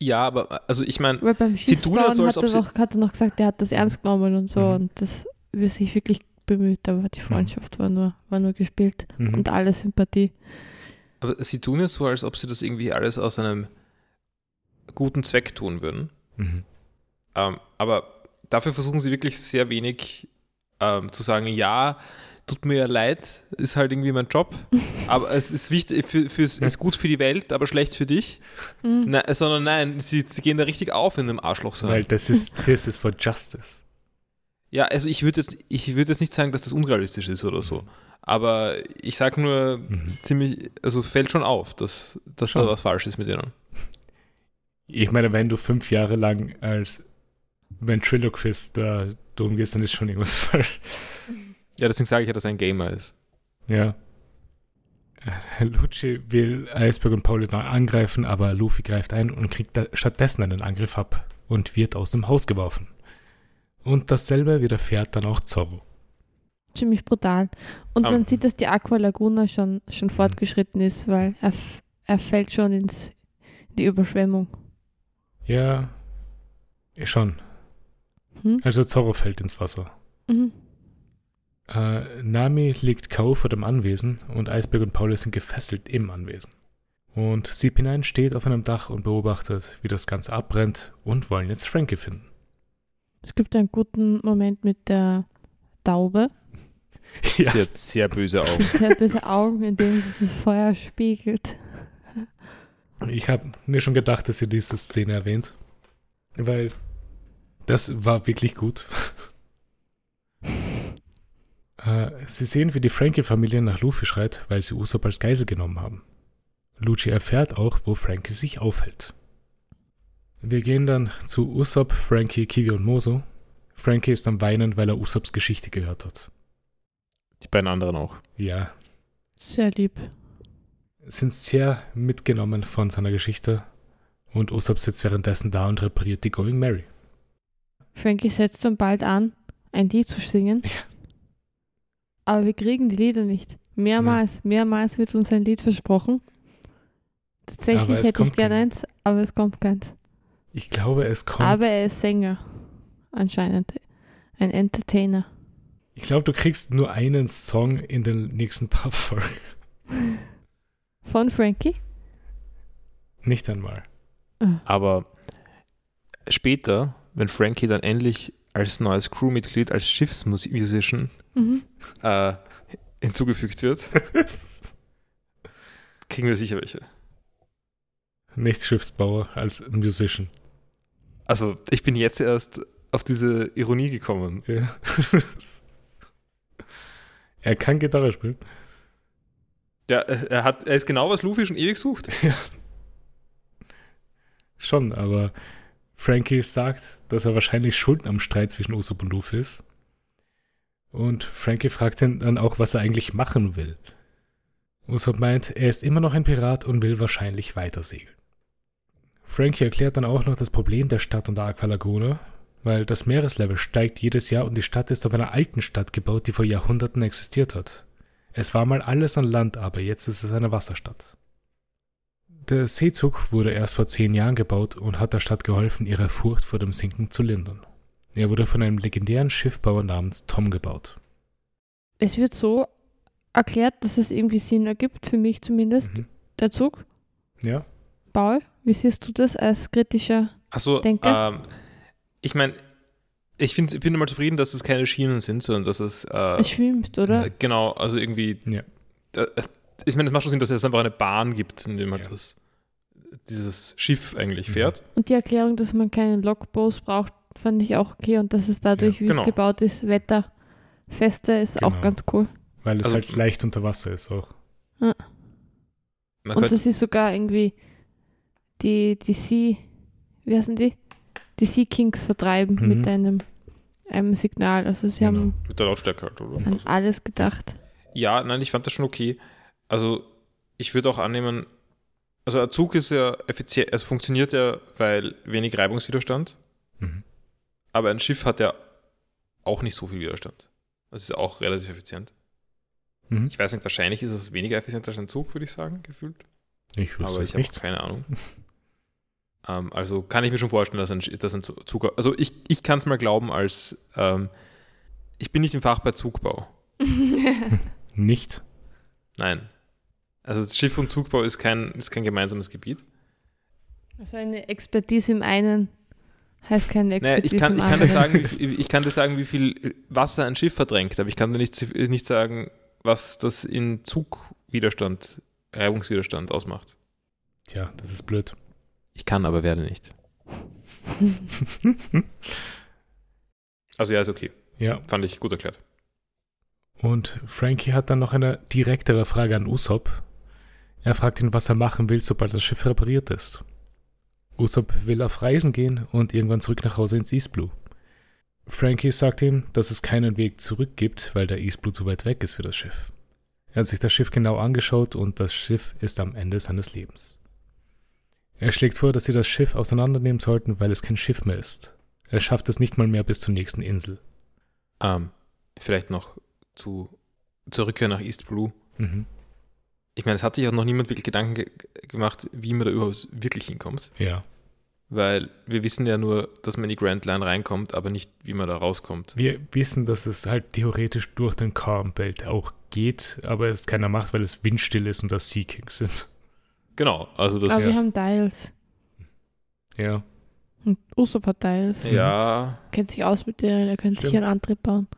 Ja, aber also ich meine, Sie tun ja Schiffsbauen so, als hat, ob sie- noch, hat er noch gesagt, er hat das ernst genommen und so Mhm. und das wird sich wirklich bemüht, aber die Freundschaft war, nur, war nur gespielt Mhm. und alle Sympathie. aber sie tun ja so, als ob sie das irgendwie alles aus einem guten Zweck tun würden. Mhm. Ähm, aber dafür versuchen sie wirklich sehr wenig ähm, zu sagen, ja, tut mir ja leid, ist halt irgendwie mein Job, aber es ist wichtig, für, für, ist gut für die Welt, aber schlecht für dich. Mhm. Nein, sondern nein, sie, sie gehen da richtig auf in einem Arschloch sein. Weil das ist, das ist for justice. Ja, also ich würde jetzt, ich würde jetzt nicht sagen, dass das unrealistisch ist oder so. Aber ich sage nur Mhm. ziemlich, also fällt schon auf, dass, dass Schon. da was falsch ist mit denen. Ich meine, wenn du fünf Jahre lang als Ventriloquist da dumm gehst, dann ist schon irgendwas falsch. Ja, deswegen sage ich ja, dass er ein Gamer ist. Ja. Äh, Lucci will Eisberg und Pauli noch angreifen, aber Luffy greift ein und kriegt stattdessen einen Angriff ab und wird aus dem Haus geworfen. Und dasselbe widerfährt dann auch Zorro. Ziemlich brutal. Und Um. man sieht, dass die Aqua Laguna schon, schon fortgeschritten ist, weil er, er fällt schon ins, in die Überschwemmung. Ja, schon. Hm? Also Zorro fällt ins Wasser. Mhm. Äh, Nami liegt K.O. vor dem Anwesen und Eisberg und Paulus sind gefesselt im Anwesen. Und CP9 steht auf einem Dach und beobachtet, wie das Ganze abbrennt und wollen jetzt Frankie finden. Es gibt einen guten Moment mit der Taube. Ja, Sie hat sehr böse Augen. Sehr böse Augen, in denen sich das Feuer spiegelt. ich habe mir schon gedacht, dass ihr diese Szene erwähnt, weil das war wirklich gut. äh, sie sehen, wie die Frankie-Familie nach Luffy schreit, weil sie Usopp als Geisel genommen haben. Lucci erfährt auch, wo Frankie sich aufhält. Wir gehen dann zu Usopp, Frankie, Kiwi und Moso. Frankie ist am Weinen, weil er Usopps Geschichte gehört hat. Die beiden anderen auch. Ja, Sehr lieb. sind sehr mitgenommen von seiner Geschichte und Usopp sitzt währenddessen da und repariert die Going Mary. Frankie setzt dann bald an, ein Lied zu singen. Ja. Aber wir kriegen die Lieder nicht. Mehrmals, mehrmals wird uns ein Lied versprochen. Tatsächlich hätte ich gerne eins, aber es kommt keins. Ich glaube, es kommt. Aber er ist Sänger, anscheinend. Ein Entertainer. ich glaube, du kriegst nur einen Song in den nächsten paar Folgen. Von Frankie? Nicht einmal. Aber später, wenn Frankie dann endlich als neues Crewmitglied, als Schiffsmusician Mhm. äh, hinzugefügt wird, kriegen wir sicher welche. Nicht Schiffsbauer als Musician. Also, ich bin jetzt erst auf diese Ironie gekommen. Ja. er kann Gitarre spielen. Ja, er, hat, er ist genau, was Luffy schon ewig sucht. Schon, aber Frankie sagt, dass er wahrscheinlich schuld am Streit zwischen Usopp und Luffy ist. Und Frankie fragt ihn dann auch, was er eigentlich machen will. Usopp meint, er ist immer noch ein Pirat und will wahrscheinlich weiter segeln. Frankie erklärt dann auch noch das Problem der Stadt und der Aqua Laguna, weil das Meereslevel steigt jedes Jahr und die Stadt ist auf einer alten Stadt gebaut, die vor Jahrhunderten existiert hat. Es war mal alles an Land, aber jetzt ist es eine Wasserstadt. Der Seezug wurde erst vor zehn Jahren gebaut und hat der Stadt geholfen, ihre Furcht vor dem Sinken zu lindern. Er wurde von einem legendären Schiffbauer namens Tom gebaut. Es wird so erklärt, dass es irgendwie Sinn ergibt, für mich zumindest, Mhm. der Zug. Ja, Paul, wie siehst du das als kritischer? Achso, Denke. ähm, ich meine, ich, find, ich bin immer zufrieden, dass es keine Schienen sind, sondern dass es. Äh, Es schwimmt, oder? äh, genau, also irgendwie. Ja. Äh, äh, ich meine, es macht schon Sinn, dass es einfach eine Bahn gibt, in dem halt Ja. das, dieses Schiff eigentlich Mhm. fährt. Und die Erklärung, dass man keinen Logbos braucht, fand ich auch okay. Und dass es dadurch, wie genau. es gebaut ist, wetterfester ist Genau. auch ganz cool. weil es Also- halt leicht unter Wasser ist auch. Man Und das ist sogar irgendwie die, die Sea, wie heißen die? Die Sea Kings vertreiben Mhm. mit einem, einem Signal. Also sie Genau. haben mit der Lautstärke halt, oder? an Also, alles gedacht. ja, nein, ich fand das schon okay. Also, ich würde auch annehmen, also ein Zug ist ja effizient, es funktioniert ja, weil wenig Reibungswiderstand, Mhm. Aber ein Schiff hat ja auch nicht so viel Widerstand. Das ist auch relativ effizient. Mhm. Ich weiß nicht, wahrscheinlich ist es weniger effizient als ein Zug, würde ich sagen, gefühlt. Ich wüsste aber es ich habe nicht. keine Ahnung. ähm, also kann ich mir schon vorstellen, dass ein, dass ein Zu- Zug. Also ich, ich kann es mal glauben, als ähm, ich bin nicht im Fach bei Zugbau. Nicht? Nein. Also Schiff- und Zugbau ist kein, ist kein gemeinsames Gebiet. also eine Expertise im einen heißt keine Naja, Expertise ich, kann, ich, kann dir anderen. sagen, wie, viel- ich kann dir sagen, wie viel Wasser ein Schiff verdrängt, aber ich kann dir nicht, nicht sagen, was das in Zugwiderstand, Reibungswiderstand ausmacht. Tja, das ist blöd. Ich kann, aber werde nicht. Also ja, ist okay. Ja, Fand ich gut erklärt. und Frankie hat dann noch eine direktere Frage an Usopp. Er fragt ihn, was er machen will, sobald das Schiff repariert ist. Usopp will auf Reisen gehen und irgendwann zurück nach Hause ins East Blue. Frankie sagt ihm, dass es keinen Weg zurück gibt, weil der East Blue zu weit weg ist für das Schiff. Er hat sich das Schiff genau angeschaut und das Schiff ist am Ende seines Lebens. Er schlägt vor, dass sie das Schiff auseinandernehmen sollten, weil es kein Schiff mehr ist. Er schafft es nicht mal mehr bis zur nächsten Insel. Ähm, vielleicht noch zu, zur Rückkehr nach East Blue. Mhm. Ich meine, es hat sich auch noch niemand wirklich Gedanken ge gemacht, wie man da überhaupt wirklich hinkommt. Ja. Weil wir wissen ja nur, dass man in die Grand Line reinkommt, aber nicht, wie man da rauskommt. Wir wissen, dass es halt theoretisch durch den Calm Belt auch geht, aber es keiner macht, weil es windstill ist und das Sea Kings sind. Genau, also das Aber wir ja. haben Dials. Ja. Und Usopp hat Dials. ja. Kennt sich aus mit denen, er könnte sich einen Antrieb bauen.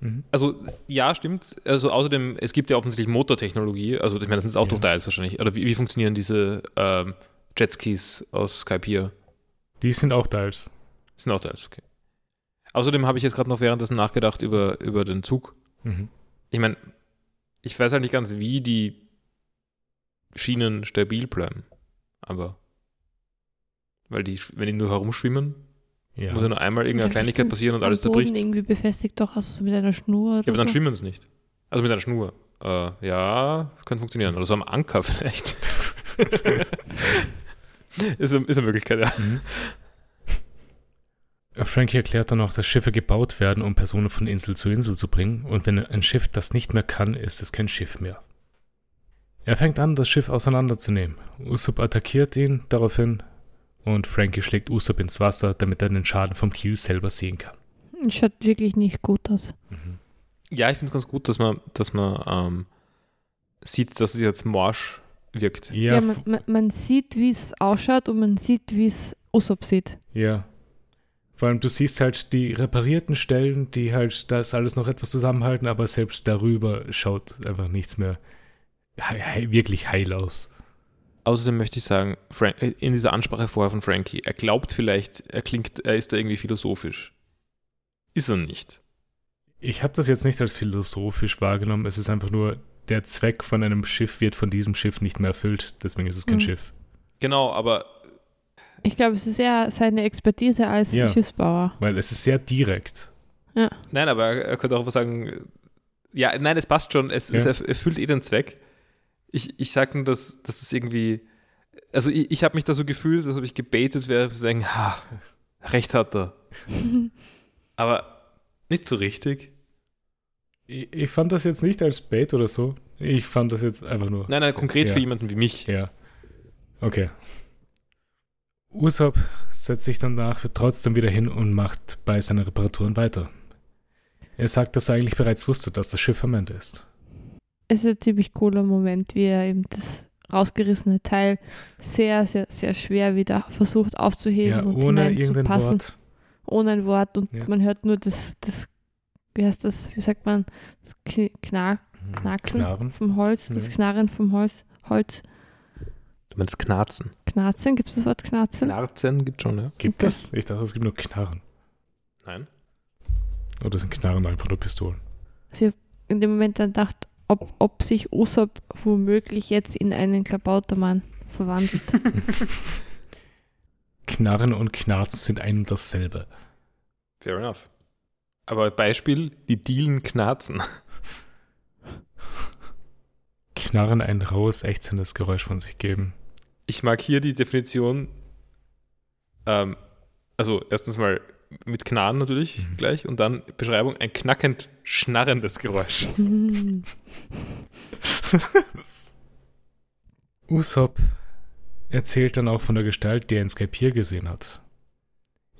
Mhm. Also, ja, stimmt. Also, außerdem, es gibt ja offensichtlich Motortechnologie. Also, ich meine, das sind auch Ja. durch Dials wahrscheinlich. Oder wie, wie funktionieren diese ähm, Jetskis aus Skypiea? Die sind auch. Das sind auch Dials, okay. Außerdem habe ich jetzt gerade noch währenddessen nachgedacht über, über den Zug. Mhm. Ich meine, ich weiß halt nicht ganz, wie die Schienen stabil bleiben. Aber, weil die, wenn die nur herumschwimmen, Ja. muss ja nur einmal irgendeine Ja, Kleinigkeit passieren und alles zerbricht. irgendwie befestigt, doch, also so mit einer Schnur oder Ja, aber dann so. schwimmen sie nicht. Also mit einer Schnur. Äh, ja, kann funktionieren. Oder so am Anker vielleicht. ist, eine, ist eine Möglichkeit, ja. Mhm. Frankie erklärt dann auch, dass Schiffe gebaut werden, um Personen von Insel zu Insel zu bringen. Und wenn ein Schiff das nicht mehr kann, ist es kein Schiff mehr. Er fängt an, das Schiff auseinanderzunehmen. Usopp attackiert ihn daraufhin und Frankie schlägt Usopp ins Wasser, damit er den Schaden vom Kiel selber sehen kann. Schaut wirklich nicht gut aus. Mhm. Ja, ich finde es ganz gut, dass man, dass man ähm, sieht, dass es jetzt morsch wirkt. Ja, Ja, man, man, man sieht, wie es ausschaut und man sieht, wie es Usopp sieht. ja. Vor allem, du siehst halt die reparierten Stellen, die halt das alles noch etwas zusammenhalten, aber selbst darüber schaut einfach nichts mehr hei- hei- wirklich heil aus. Außerdem möchte ich sagen, Frank, äh, in dieser Ansprache vorher von Frankie, er glaubt vielleicht, er klingt, er ist da irgendwie philosophisch. Ist er nicht. Ich habe das jetzt nicht als philosophisch wahrgenommen. Es ist einfach nur, der Zweck von einem Schiff wird von diesem Schiff nicht mehr erfüllt. Deswegen ist es kein Mhm. Schiff. Genau, aber Ich glaube, es ist eher seine Expertise als Ja. Schiffsbauer. Weil es ist sehr direkt. Nein, aber er könnte auch was sagen, ja, nein, es passt schon, es, es Ja. erf- erfüllt eh den Zweck. Ich, ich sage nur, dass, dass es irgendwie, also ich, ich habe mich da so gefühlt, als ob ich gebaitet wäre, zu sagen, ha, recht hat er. Aber nicht so richtig. Ich, ich fand das jetzt nicht als Bait oder so. Ich fand das jetzt einfach nur. Nein, nein, so, konkret ja. für jemanden wie mich. Ja. Okay. Usopp setzt sich danach trotzdem wieder hin und macht bei seinen Reparaturen weiter. Er sagt, dass er eigentlich bereits wusste, dass das Schiff am Ende ist. Es ist ein ziemlich cooler Moment, wie er eben das rausgerissene Teil sehr, sehr, sehr schwer wieder versucht aufzuheben Ja, und ohne hineinzupassen. Wort. Ohne ein Wort und Ja. man hört nur das, das, wie heißt das, wie sagt man, das Kn- Knar Knacksen Knarren. vom Holz, das Ja. Knarren vom Holz, Holz. Du meinst Knarzen. Knarzen, gibt es das Wort Knarzen? Knarzen gibt schon, ja? Gibt es? Ich dachte, es gibt nur Knarren. Nein. Oder sind Knarren einfach nur Pistolen? In dem Moment dann dachte, ob, ob sich Usopp womöglich jetzt in einen Klabautermann verwandelt. Knarren und Knarzen sind ein und dasselbe. Fair enough. Aber Beispiel, die Dielen knarzen. Knarren ein raues, ächzendes Geräusch von sich geben. Ich mag hier die Definition, ähm, also erstens mal mit Knarren natürlich Mhm. gleich und dann Beschreibung, ein knackend schnarrendes Geräusch. Usopp erzählt dann auch von der Gestalt, die er in Skypiea gesehen hat.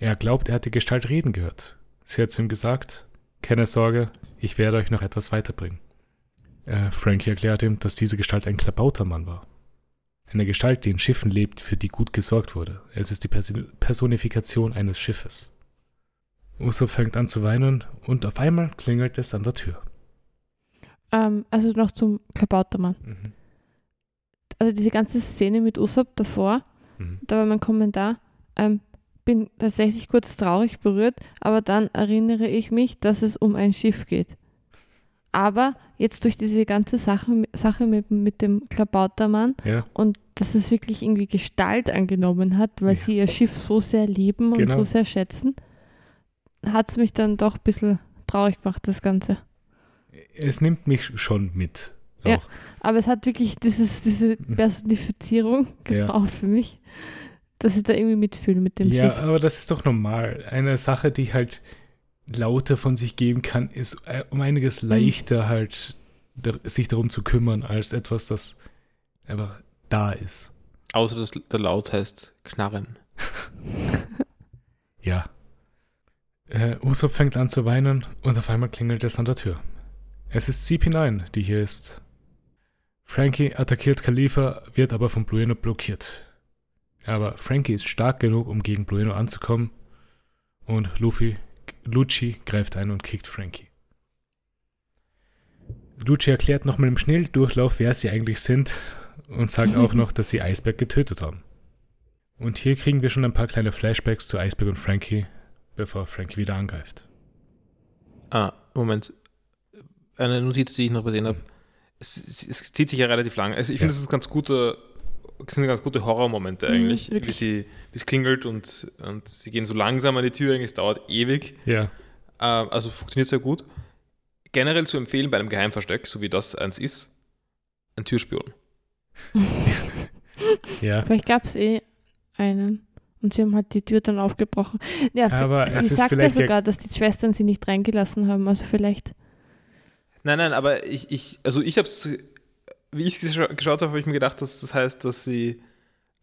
Er glaubt, er hat die Gestalt reden gehört. Sie hat zu ihm gesagt, keine Sorge, ich werde euch noch etwas weiterbringen. Äh, Frankie erklärt ihm, dass diese Gestalt ein Klabautermann war. Eine Gestalt, die in Schiffen lebt, für die gut gesorgt wurde. Es ist die Personifikation eines Schiffes. Usopp fängt an zu weinen und auf einmal klingelt es an der Tür. ähm, also noch zum Klabautermann. Mhm. Also diese ganze Szene mit Usopp davor, Mhm. da war mein Kommentar, ähm, bin tatsächlich kurz traurig berührt, aber dann erinnere ich mich, dass es um ein Schiff geht. Aber jetzt durch diese ganze Sache, Sache mit, mit dem Klabautermann Ja, und dass es wirklich irgendwie Gestalt angenommen hat, weil Ja. sie ihr Schiff so sehr lieben Genau. und so sehr schätzen, hat es mich dann doch ein bisschen traurig gemacht, das Ganze. es nimmt mich schon mit. Ja. Auch. Aber es hat wirklich dieses, diese Mhm. Personifizierung Ja. gebraucht für mich. Dass ich da irgendwie mitfühle mit dem ja, Schiff. aber das ist doch normal. Eine Sache, die halt lauter von sich geben kann, ist äh, um einiges leichter halt sich darum zu kümmern, als etwas, das einfach da ist. Außer dass der Laut heißt Knarren. Ja. Äh, Usopp fängt an zu weinen und auf einmal klingelt es an der Tür. Es ist CP9, die hier ist. Frankie attackiert Khalifa, wird aber von Blueno blockiert. Aber Frankie ist stark genug, um gegen Blueno anzukommen und Luffy, Lucci greift ein und kickt Frankie. Lucci erklärt nochmal im Schnelldurchlauf, wer sie eigentlich sind und sagt auch noch, dass sie Eisberg getötet haben. Und hier kriegen wir schon ein paar kleine Flashbacks zu Eisberg und Frankie, bevor Frankie wieder angreift. Ah, Moment. Eine Notiz, die ich noch gesehen habe. Es, es, es zieht sich ja relativ lang. Also ich finde, Ja. es ist ganz gute, es sind ganz gute Horrormomente Mhm, eigentlich, wie wirklich. sie, wie es klingelt und, und sie gehen so langsam an die Tür, eigentlich, es dauert ewig. Ja, Ähm, also funktioniert sehr gut. Generell zu empfehlen bei einem Geheimversteck, so wie das eins ist, ein Türspion. ja. Vielleicht gab es eh einen. Und sie haben halt die Tür dann aufgebrochen. Ja, Aber es sie ist sagt ja- sogar, dass die Schwestern sie nicht reingelassen haben. Also vielleicht. Nein, nein, aber ich, ich also ich habe es, wie ich es geschaut habe, habe ich mir gedacht, dass das heißt, dass sie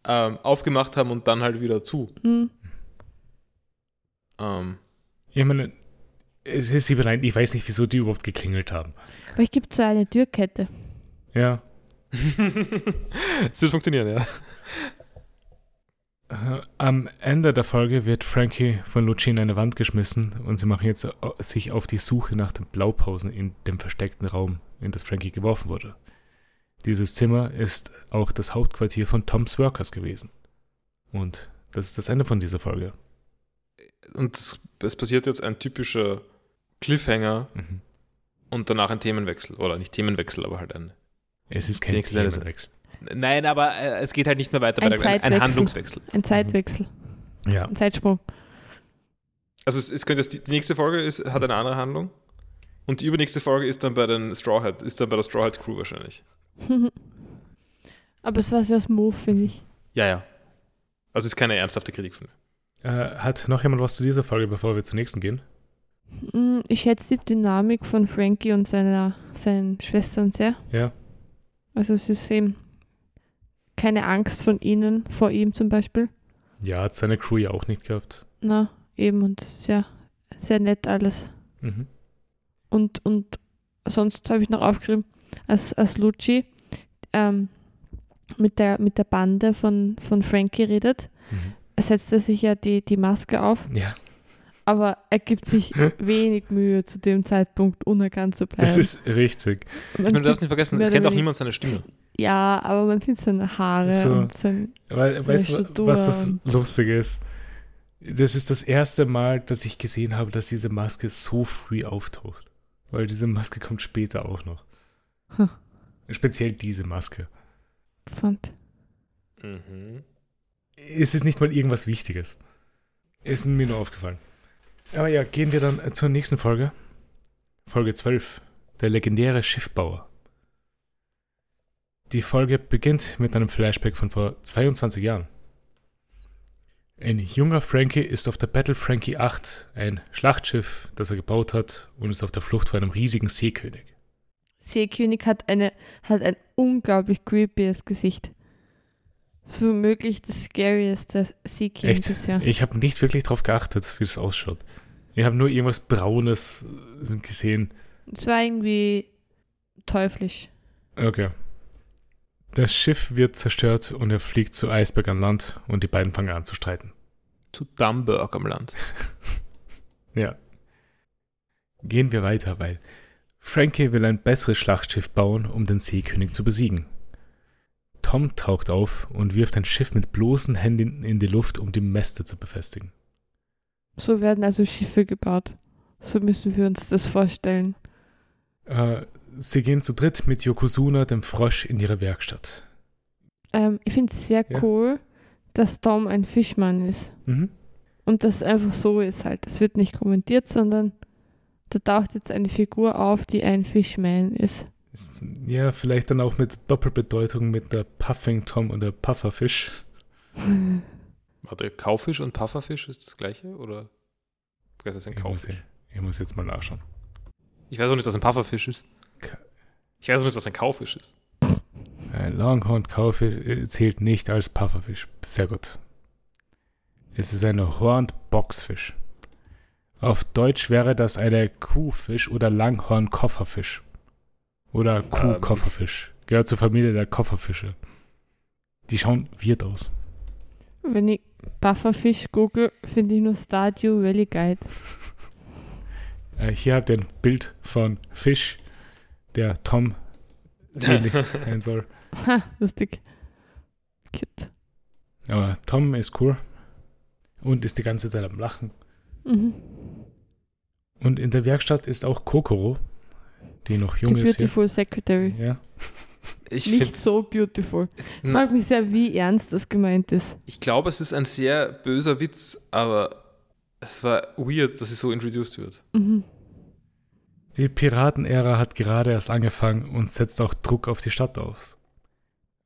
ähm, aufgemacht haben und dann halt wieder zu. Hm, Ähm, Ich meine, es ist überein, ich weiß nicht, wieso die überhaupt geklingelt haben. vielleicht gibt es so eine Türkette. Ja. Es wird funktionieren, ja. Äh, Am Ende der Folge wird Frankie von Lucci in eine Wand geschmissen und sie machen jetzt äh, sich auf die Suche nach den Blaupausen in dem versteckten Raum, in das Frankie geworfen wurde. Dieses Zimmer ist auch das Hauptquartier von Toms Workers gewesen. Und das ist das Ende von dieser Folge. Und es, es passiert jetzt ein typischer Cliffhanger Mhm. und danach ein Themenwechsel. Oder nicht Themenwechsel, aber halt ein. Es ist kein Themenwechsel. Nein, aber äh, es geht halt nicht mehr weiter Ein bei der ein, ein. Handlungswechsel. Ein Zeitwechsel. Ja. Ein Zeitsprung. Also es, es könnte jetzt, die, die nächste Folge ist, hat eine andere Handlung. Und die übernächste Folge ist dann bei den Straw Hat, ist dann bei der Straw Hat Crew wahrscheinlich. Aber es war sehr smooth, finde ich. Ja, ja. Also ist keine ernsthafte Kritik von mir. Äh, hat noch jemand was zu dieser Folge, bevor wir zur nächsten gehen? Hm, Ich schätze die Dynamik von Frankie und seiner, seinen Schwestern sehr. Ja. Also es ist eben keine Angst von ihnen, vor ihm zum Beispiel. Ja, hat seine Crew ja auch nicht gehabt. Na, eben und sehr, sehr nett alles. Mhm. Und, und sonst habe ich noch aufgeschrieben, als, als Lucci ähm, mit, der, mit der Bande von, von Frankie redet, Mhm. setzt er sich ja die, die Maske auf, Ja, aber er gibt sich wenig Mühe, zu dem Zeitpunkt unerkannt zu bleiben. das ist richtig. Man Ich meine, du darfst nicht vergessen, es kennt auch niemand seine Stimme. Ja, aber man sieht seine Haare So. und sein. Weil, weißt du, was das Lustige ist? Das ist das erste Mal, dass ich gesehen habe, dass diese Maske so früh auftaucht. Weil diese Maske kommt später auch noch. Hm. Speziell diese Maske. Interessant. Mhm. Es ist nicht mal irgendwas Wichtiges. Ist mir nur aufgefallen. Aber ja, gehen wir dann äh, zur nächsten Folge. Folge 12. Der legendäre Schiffbauer. Die Folge beginnt mit einem Flashback von vor 22 Jahren. Ein junger Frankie ist auf der Battle Frankie 8, ein Schlachtschiff, das er gebaut hat und ist auf der Flucht vor einem riesigen Seekönig. Seekönig hat, eine, hat ein unglaublich creepyes Gesicht. Das ist womöglich das scarieste Echt? bisher. Ich habe nicht wirklich darauf geachtet, wie das ausschaut. Ich habe nur irgendwas Braunes äh, gesehen. Es war irgendwie teuflisch. Okay. Das Schiff wird zerstört und er fliegt zu Eisberg an Land und die beiden fangen an zu streiten. Zu Dumburg am Land. Ja. Gehen wir weiter, weil Frankie will ein besseres Schlachtschiff bauen, um den Seekönig zu besiegen. Tom taucht auf und wirft ein Schiff mit bloßen Händen in die Luft, um die Mäste zu befestigen. So werden also Schiffe gebaut. So müssen wir uns das vorstellen. Äh, sie gehen zu dritt mit Yokozuna, dem Frosch, in ihre Werkstatt. Ähm, ich finde es sehr Ja. cool, dass Tom ein Fischmann ist. Mhm. Und das einfach so ist halt. Es wird nicht kommentiert, sondern da taucht jetzt eine Figur auf, die ein Fishman ist. Ist- Ja, vielleicht dann auch mit Doppelbedeutung mit der Puffing Tom und der Pufferfisch. Warte, Kaufisch und Pufferfisch ist das gleiche? Oder was ist ein Ich muss, Kaufisch? ich muss jetzt mal nachschauen. Ich weiß auch nicht, was ein Pufferfisch ist. Ich weiß auch nicht, was ein Kaufisch ist. Ein Longhorn Kaufisch äh, zählt nicht als Pufferfisch. Sehr gut. Es ist eine Horned Boxfisch. Auf Deutsch wäre das eine Kuhfisch oder Langhorn-Kofferfisch. Oder Kuhkofferfisch. Gehört zur Familie der Kofferfische. Die schauen weird aus. Wenn ich Pufferfish google, finde ich nur Stardew Valley Guide. Äh, hier habt ihr ein Bild von Fisch, der Tom ähnlich sein soll. Ha, lustig. Cute. Aber Tom ist cool und ist die ganze Zeit am Lachen. Mhm. Und in der Werkstatt ist auch Kokoro, die noch Die jung ist. Hier. Beautiful Secretary. Ja. Ich Nicht so beautiful. Ich frage mich sehr, wie ernst das gemeint ist. ich glaube, es ist ein sehr böser Witz, aber es war weird, dass sie so introduced wird. Mhm. Die Piratenära hat gerade erst angefangen und setzt auch Druck auf die Stadt aus.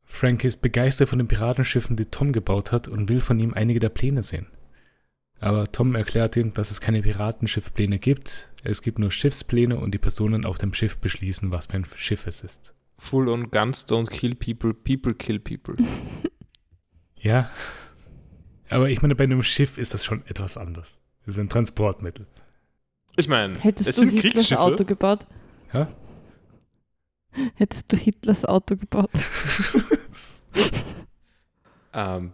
Frank ist begeistert von den Piratenschiffen, die Tom gebaut hat und will von ihm einige der Pläne sehen. Aber Tom erklärt ihm, dass es keine Piratenschiffpläne gibt, es gibt nur Schiffspläne und die Personen auf dem Schiff beschließen, was für ein Schiff es ist. Full on guns don't kill people, people kill people. Ja, aber ich meine, bei einem Schiff ist das schon etwas anders. Es ist ein Transportmittel. Ich meine, Hättest es du sind Hitlers Kriegsschiffe. Auto gebaut? Ja? Hättest du Hitlers Auto gebaut? Ähm,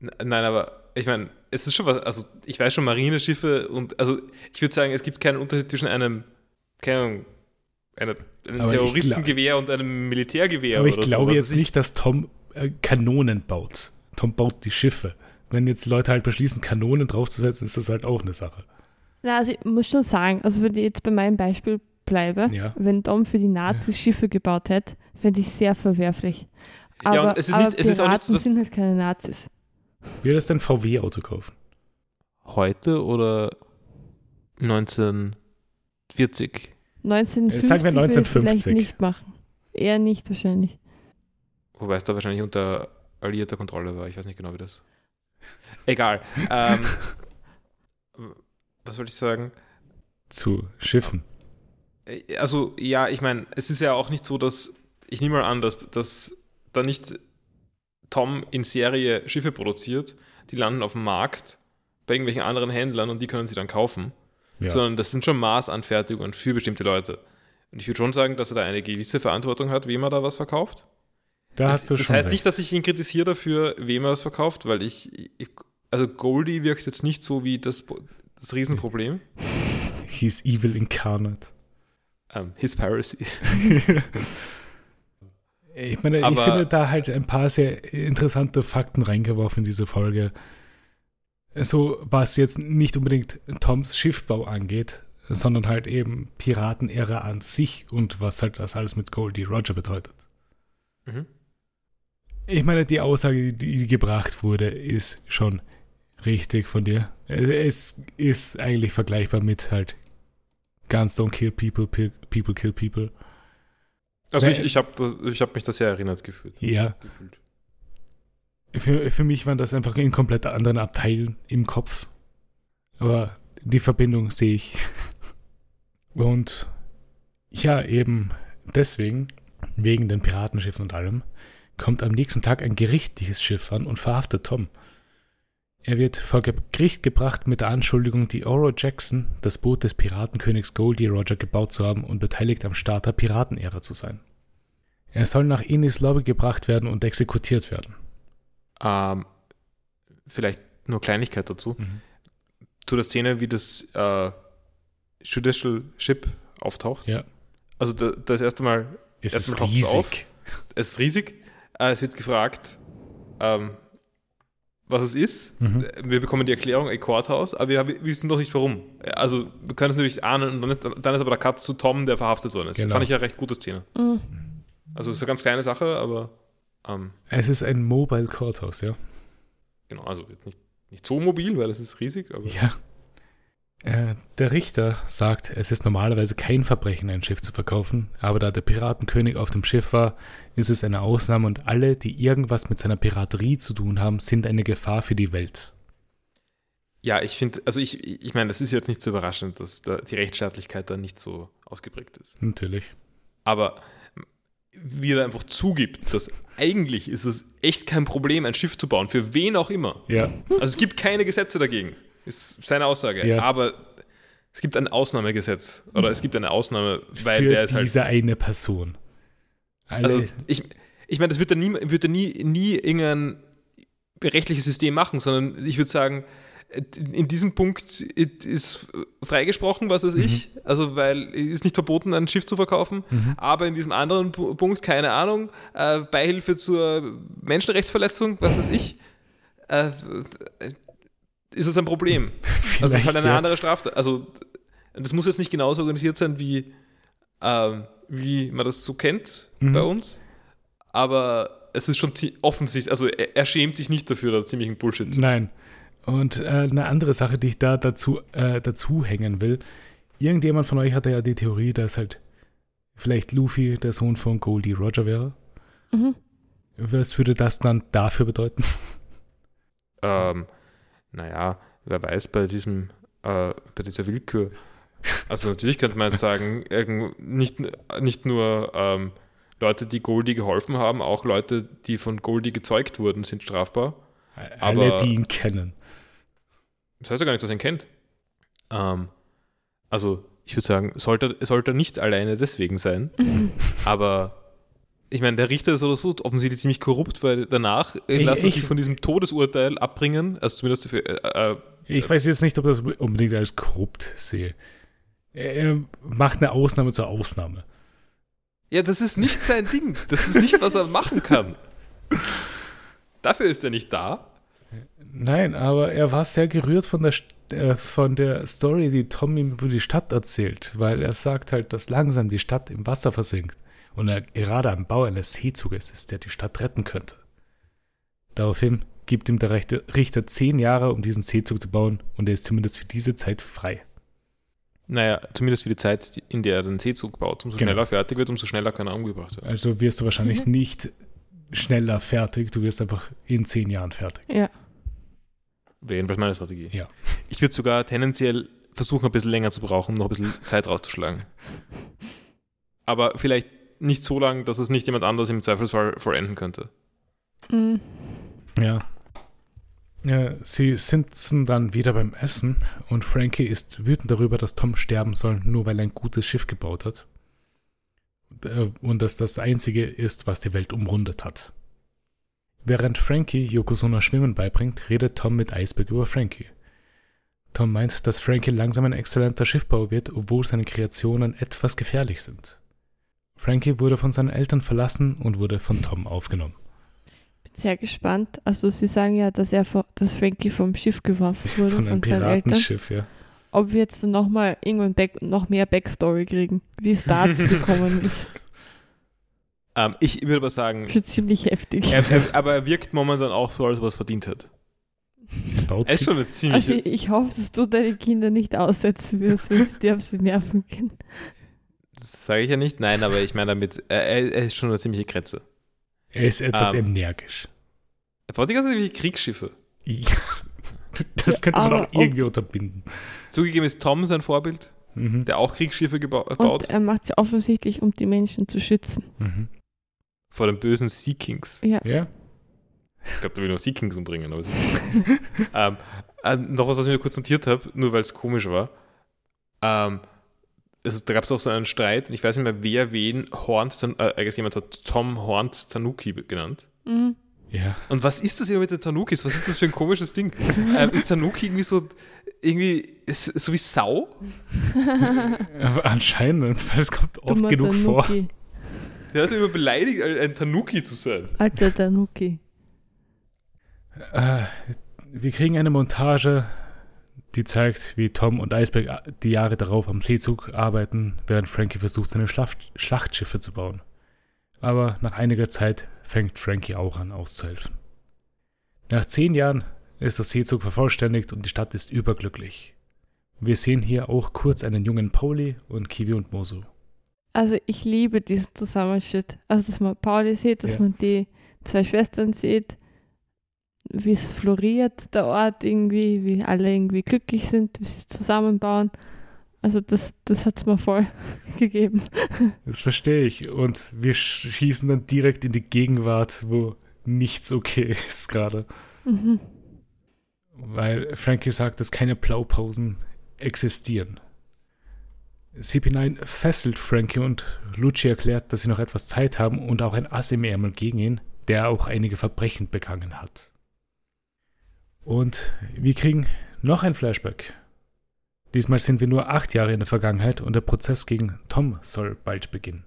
nein, aber ich meine, es ist schon was, also ich weiß schon, Marineschiffe und, also ich würde sagen, es gibt keinen Unterschied zwischen einem, keine Ahnung, einer, einem Aber Terroristengewehr und einem Militärgewehr Aber ich oder so. glaube was jetzt nicht, dass Tom äh, Kanonen baut. Tom baut die Schiffe. Wenn jetzt Leute halt beschließen, Kanonen draufzusetzen, ist das halt auch eine Sache. Na, also ich muss schon sagen, also wenn ich jetzt bei meinem Beispiel bleibe, Ja. wenn Dom für die Nazis Schiffe gebaut hätte, fände ich sehr verwerflich. Aber, ja, es ist, aber nicht, es ist auch nicht so, dass sind halt keine Nazis. Würdest du ein VW-Auto kaufen? heute oder 1940. 1950 Sagen wir würde ich 1950. vielleicht nicht machen. Eher nicht wahrscheinlich. Wobei es da wahrscheinlich unter alliierter Kontrolle war. Ich weiß nicht genau, wie das. Egal. ähm, was wollte ich sagen? Zu Schiffen. Äh, Also, ja, ich meine, es ist ja auch nicht so, dass. Ich nehme mal an, dass, dass da nicht Tom in Serie Schiffe produziert, die landen auf dem Markt bei irgendwelchen anderen Händlern und die können sie dann kaufen, Ja. sondern das sind schon Maßanfertigungen für bestimmte Leute. Und ich würde schon sagen, dass er da eine gewisse Verantwortung hat, wem er da was verkauft. da das das heißt recht. nicht, dass ich ihn kritisiere dafür, wem er was verkauft, weil ich, ich also Goldie wirkt jetzt nicht so wie das, das Riesenproblem. He's evil incarnate. Ähm, his Piracy. Ich meine, ich Aber- finde da halt ein paar sehr interessante Fakten reingeworfen in diese Folge. So, was jetzt nicht unbedingt Toms Schiffbau angeht, sondern halt eben Piratenära an sich und was halt das alles mit Goldie Roger bedeutet. Mhm. Ich meine, die Aussage, die, gebracht wurde, ist schon richtig von dir. Es ist eigentlich vergleichbar mit halt Guns don't kill people, pe- people kill people. Also Weil- ich, ich habe ich hab mich da sehr erinnert gefühlt. Ja, gefühlt. für, für mich waren das einfach in komplett anderen Abteilen im Kopf. Aber die Verbindung sehe ich. Und ja, eben deswegen, wegen den Piratenschiffen und allem, kommt am nächsten Tag ein gerichtliches Schiff an und verhaftet Tom. Er wird vor Ge- Gericht gebracht mit der Anschuldigung, die Oro Jackson, das Boot des Piratenkönigs Goldie Roger, gebaut zu haben und beteiligt am Start der Piratenära zu sein. Er soll nach Enis Lobby gebracht werden und exekutiert werden. Ähm, vielleicht nur Kleinigkeit dazu. Mhm. Zu der Szene, wie das äh, Judicial Ship auftaucht. Ja. Also da, das erste Mal, Es Erstmal ist taucht's riesig. auf. es ist riesig. Äh, es wird gefragt, ähm, was es ist. Mhm. Wir bekommen die Erklärung, ein Courthouse, aber wir, wissen doch nicht warum. Also wir können es natürlich ahnen und dann ist, dann ist aber der Cut zu Tom, der verhaftet worden ist. Genau. Fand ich ja recht gute Szene. Mhm. Also ist eine ganz kleine Sache, aber ähm, Es ist ein Mobile Courthouse, ja. genau, also nicht, nicht so mobil, weil es ist riesig, aber Ja. Äh, der Richter sagt, es ist normalerweise kein Verbrechen, ein Schiff zu verkaufen, aber da der Piratenkönig auf dem Schiff war, ist es eine Ausnahme und alle, die irgendwas mit seiner Piraterie zu tun haben, sind eine Gefahr für die Welt. Ja, ich finde, also ich, ich meine, das ist jetzt nicht so überraschend, dass da die Rechtsstaatlichkeit da nicht so ausgeprägt ist. Natürlich. Aber wie er einfach zugibt, dass eigentlich ist es echt kein Problem, ein Schiff zu bauen, für wen auch immer. Ja. Also es gibt keine Gesetze dagegen, ist seine Aussage. Ja. Aber es gibt ein Ausnahmegesetz oder es gibt eine Ausnahme, weil für der ist halt. diese eine Person. Alle, Also ich, ich meine, das wird er nie, wird er nie, nie irgendein rechtliches System machen, sondern ich würde sagen, in diesem Punkt ist freigesprochen, was weiß ich. Also, weil es ist nicht verboten, ein Schiff zu verkaufen. Aber in diesem anderen Pu- Punkt, keine Ahnung, äh, Beihilfe zur Menschenrechtsverletzung, was weiß ich, äh, ist es ein Problem. Also, es ist halt eine ja. andere Straftat. Also, das muss jetzt nicht genauso organisiert sein, wie, ähm, wie man das so kennt Mhm. bei uns. Aber es ist schon offensichtlich, also er, er schämt sich nicht dafür, da ziemlichen Bullshit zu Nein. Und äh, eine andere Sache, die ich da dazu, äh, dazu hängen will. Irgendjemand von euch hatte ja die Theorie, dass halt vielleicht Luffy der Sohn von Goldie Roger wäre. Mhm. Was würde das dann dafür bedeuten? Ähm, naja, wer weiß bei diesem, äh, bei dieser Willkür. Also natürlich könnte man jetzt sagen, nicht, nicht nur ähm, Leute, die Goldie geholfen haben, auch Leute, die von Goldie gezeugt wurden, sind strafbar. Alle, Aber- die ihn kennen. Das heißt ja gar nicht, dass er ihn kennt. Ähm, also ich würde sagen, sollte, sollte nicht alleine deswegen sein. Aber ich meine, der Richter ist oder so offensichtlich ziemlich korrupt, weil danach Ich- lassen ich- sich von diesem Todesurteil abbringen, also zumindest für, äh, äh, Ich weiß jetzt nicht, ob das unbedingt als korrupt sehe. Er macht eine Ausnahme zur Ausnahme. Ja, das ist nicht sein Ding. Das ist nicht, was er machen kann. Dafür ist er nicht da. Nein, aber er war sehr gerührt von der, äh, von der Story, die Tom ihm über die Stadt erzählt, weil er sagt halt, dass langsam die Stadt im Wasser versinkt und er gerade am Bau eines Seezuges ist, der die Stadt retten könnte. Daraufhin gibt ihm der Rechte- Richter zehn Jahre, um diesen Seezug zu bauen und er ist zumindest für diese Zeit frei. Naja, zumindest für die Zeit, in der er den Seezug baut. Umso Genau. schneller er fertig wird, umso schneller kann er umgebracht werden. Also wirst du wahrscheinlich Mhm. nicht schneller fertig, du wirst einfach in zehn Jahren fertig. Ja. Wäre jedenfalls meine Strategie. Ja. Ich würde sogar tendenziell versuchen, ein bisschen länger zu brauchen, um noch ein bisschen Zeit rauszuschlagen. Aber vielleicht nicht so lang, dass es nicht jemand anders im Zweifelsfall vollenden könnte. Mhm. Ja. ja. Sie sitzen dann wieder beim Essen und Frankie ist wütend darüber, dass Tom sterben soll, nur weil er ein gutes Schiff gebaut hat. Äh, Und dass das einzige ist, was die Welt umrundet hat. Während Frankie Yokozuna Schwimmen beibringt, redet Tom mit Iceberg über Frankie. Tom meint, dass Frankie langsam ein exzellenter Schiffbauer wird, obwohl seine Kreationen etwas gefährlich sind. Frankie wurde von seinen Eltern verlassen und wurde von Tom aufgenommen. Bin sehr gespannt. Also sie sagen ja, dass er dass Frankie vom Schiff geworfen wurde Von von, einem seinen Eltern. Piratenschiff, ja. Ob wir jetzt dann nochmal irgendwann back, noch mehr Backstory kriegen, wie es dazu gekommen ist. Ähm, ich würde aber sagen, Schon ziemlich heftig. er, er, aber er wirkt momentan auch so, als ob er es verdient hat. Er ist schon eine ziemlich. Also ich, ich hoffe, dass du deine Kinder nicht aussetzen wirst, wenn sie dir auf die Nerven gehen. Das sage ich ja nicht, nein, aber ich meine damit, er, er ist schon eine ziemliche Kretze. Er ist etwas Ähm. energisch. Er baut die ganze Zeit irgendwelche Kriegsschiffe. Ja. Das könnte man auch irgendwie unterbinden. Zugegeben ist Tom sein Vorbild, Mhm. der auch Kriegsschiffe geba- Und baut, er macht sie offensichtlich, um die Menschen zu schützen. Mhm. vor den bösen Sea Kings. Ja. Ja. Ich glaube, da will ich noch Sea Kings umbringen. Aber so. ähm, äh, noch was, was ich mir kurz notiert habe, nur weil es komisch war. Ähm, also, da gab es auch so einen Streit, und ich weiß nicht mehr, wer wen Horned, Tan- äh, jemand hat Tom Horned Tanuki benannt. Mhm. Ja. Und was ist das immer mit den Tanukis? Was ist das für ein komisches Ding? ähm, ist Tanuki irgendwie so, irgendwie, ist, so wie Sau? Aber anscheinend, weil es kommt oft Dummer genug vor. Tanuki. Der hat immer beleidigt, ein ein Tanuki zu sein. Alter Tanuki. Äh, wir kriegen eine Montage, die zeigt, wie Tom und Iceberg a- die Jahre darauf am Seezug arbeiten, während Frankie versucht, seine Schlacht Schlachtschiffe zu bauen. Aber nach einiger Zeit fängt Frankie auch an auszuhelfen. Nach zehn Jahren ist der Seezug vervollständigt und die Stadt ist überglücklich. Wir sehen hier auch kurz einen jungen Pauli und Kiwi und Mosu. Also ich liebe diesen Zusammenschnitt. Also dass man Pauli sieht, dass Ja. man die zwei Schwestern sieht, wie es floriert, der Ort irgendwie, wie alle irgendwie glücklich sind, wie sie es zusammenbauen. Also das, das hat es mir voll gegeben. Das verstehe ich. Und wir schießen dann direkt in die Gegenwart, wo nichts okay ist gerade. Mhm. Weil Frankie sagt, dass keine Blaupausen existieren. CP9 fesselt Frankie und Lucci erklärt, dass sie noch etwas Zeit haben und auch ein Ass im Ärmel gegen ihn, der auch einige Verbrechen begangen hat. Und wir kriegen noch ein Flashback. Diesmal sind wir nur acht Jahre in der Vergangenheit und der Prozess gegen Tom soll bald beginnen.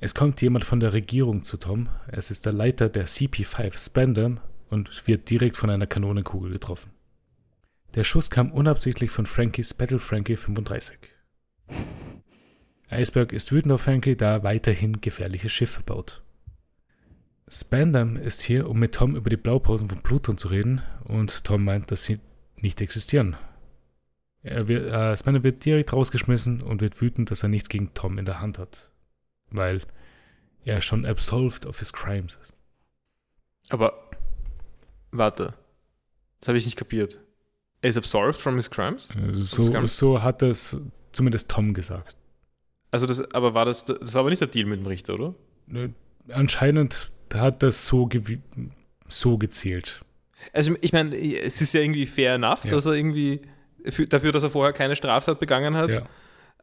Es kommt jemand von der Regierung zu Tom. Es ist der Leiter der CP5 Spandam und wird direkt von einer Kanonenkugel getroffen. Der Schuss kam unabsichtlich von Frankies Battle Frankie 35. Iceberg ist wütend auf Frankie, da er weiterhin gefährliche Schiffe baut. Spandam ist hier, um mit Tom über die Blaupausen von Pluton zu reden und Tom meint, dass sie nicht existieren. Er wird, äh, Spandam wird direkt rausgeschmissen und wird wütend, dass er nichts gegen Tom in der Hand hat, weil er schon absolved of his crimes ist. Aber warte, das habe ich nicht kapiert. Er ist absolved from his crimes? Äh, So, so hat es zumindest Tom gesagt. Also das, aber war das, das war aber nicht der Deal mit dem Richter, oder? Äh, Anscheinend hat das so, gewi- so gezählt. Also ich meine, es ist ja irgendwie fair enough, Ja. dass er irgendwie für, dafür, dass er vorher keine Straftat begangen hat,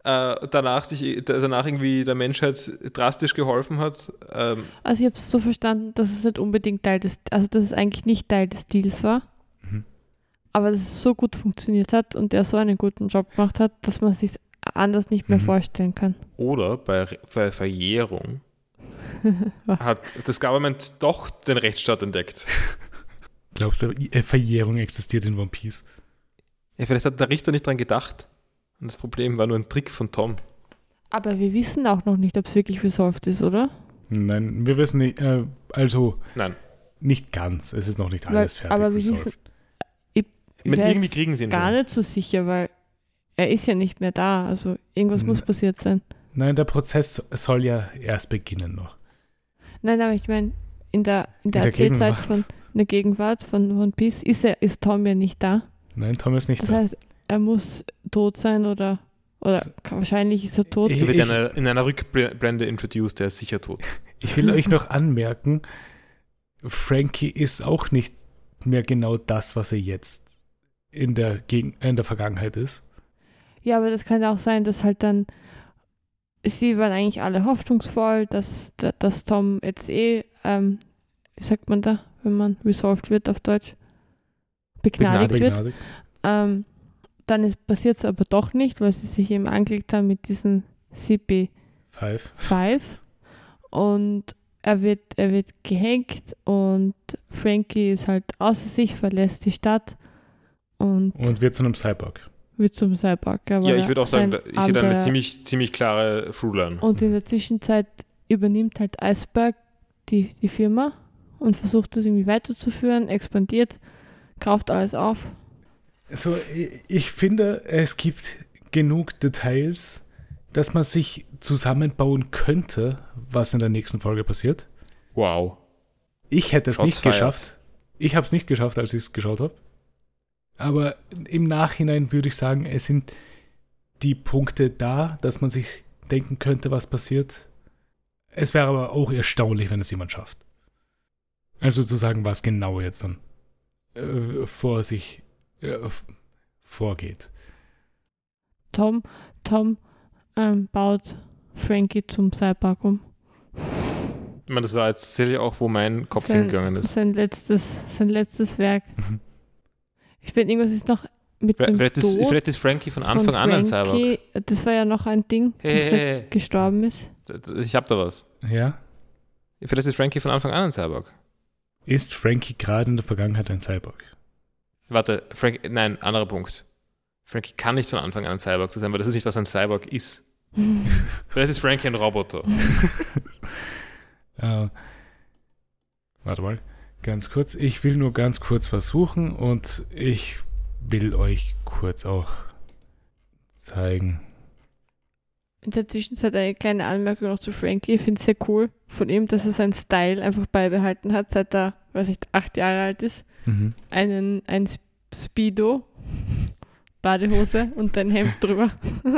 Ja. äh, danach sich danach irgendwie der Menschheit drastisch geholfen hat. Ähm, Also ich habe es so verstanden, dass es nicht unbedingt Teil des, also dass es eigentlich nicht Teil des Deals war, Mhm. aber dass es so gut funktioniert hat und er so einen guten Job gemacht hat, dass man sich anders nicht mehr Mhm. vorstellen kann. oder bei, bei Verjährung hat das Government doch den Rechtsstaat entdeckt. Glaubst du, äh, Verjährung existiert in One Piece? Ja, vielleicht hat der Richter nicht dran gedacht. Und das Problem war nur ein Trick von Tom. Aber wir wissen auch noch nicht, ob es wirklich resolved ist, oder? Nein, wir wissen nicht, äh, also Nein. nicht ganz. Es ist noch nicht Weil- alles fertig. aber wir resolved. wissen- Ich Mit irgendwie kriegen sie ihn gar schon. nicht so sicher, weil er ist ja nicht mehr da. Also irgendwas Mhm. muss passiert sein. Nein, der Prozess soll ja erst beginnen noch. Nein, aber ich meine, in der, in der der Erzählzeit Gegenwart. von in der Gegenwart von One Piece ist, er, ist Tom ja nicht da. Nein, Tom ist nicht Das da. heißt, er muss tot sein oder, oder So. ka- wahrscheinlich ist er tot. Ich- Er wird in einer, in einer Rückblende introduced, der ist sicher tot. Ich will euch noch anmerken, Frankie ist auch nicht mehr genau das, was er jetzt in der, Gegen in der Vergangenheit ist. Ja, aber das kann ja auch sein, dass halt dann sie waren eigentlich alle hoffnungsvoll, dass, da- dass Tom jetzt eh, ähm, wie sagt man da, wenn man resolved wird auf Deutsch, begnadigt, wird. Begnadigt. Ähm, dann passiert es aber doch nicht, weil sie sich eben angelegt haben mit diesem CP5 Five. und er wird, er wird gehängt und Frankie ist halt außer sich, verlässt die Stadt und Und wird zu einem Cyborg. Wird zum Cyborg. Ja, ich würde auch sagen, ich sehe da eine ziemlich, ziemlich klare Throughline. Und in der Zwischenzeit übernimmt halt Iceberg die, die Firma und versucht das irgendwie weiterzuführen, expandiert, kauft alles auf. Also, ich, ich finde, es gibt genug Details, dass man sich zusammenbauen könnte, was in der nächsten Folge passiert. Wow. Ich hätte es Shots nicht fired. geschafft. Ich habe es nicht geschafft, als ich es geschaut habe. Aber im Nachhinein würde ich sagen, es sind die Punkte da, dass man sich denken könnte, was passiert. Es wäre aber auch erstaunlich, wenn es jemand schafft. Also zu sagen, was genau jetzt dann äh, vor sich äh, vorgeht. Tom, Tom ähm, baut Frankie zum Cyborg um. Ich meine, das war jetzt tatsächlich auch, wo mein Kopf Sein- hingegangen ist. Sein letztes, sein letztes Werk. Ich bin irgendwas ist noch mit dem Vielleicht ist, Tod vielleicht ist Frankie von von Anfang an ein Cyborg. Frankie, Das war ja noch ein Ding, Hey, dass er hey, gestorben ist. hey. Ich hab da was. Ja? Vielleicht ist Frankie von Anfang an ein Cyborg. Ist Frankie gerade in der Vergangenheit ein Cyborg? Warte, Frank, nein, anderer Punkt. Frankie kann nicht von Anfang an ein Cyborg sein, weil das ist nicht, was ein Cyborg ist. Vielleicht ist Frankie ein Roboter. Äh, warte mal, ganz kurz. Ich will nur ganz kurz versuchen und ich will euch kurz auch zeigen. In der Zwischenzeit eine kleine Anmerkung noch zu Frankie. Ich finde es sehr cool von ihm, dass er seinen Style einfach beibehalten hat, seit er, weiß ich, acht Jahre alt ist. Mhm. Einen, ein Speedo, Badehose und ein Hemd drüber.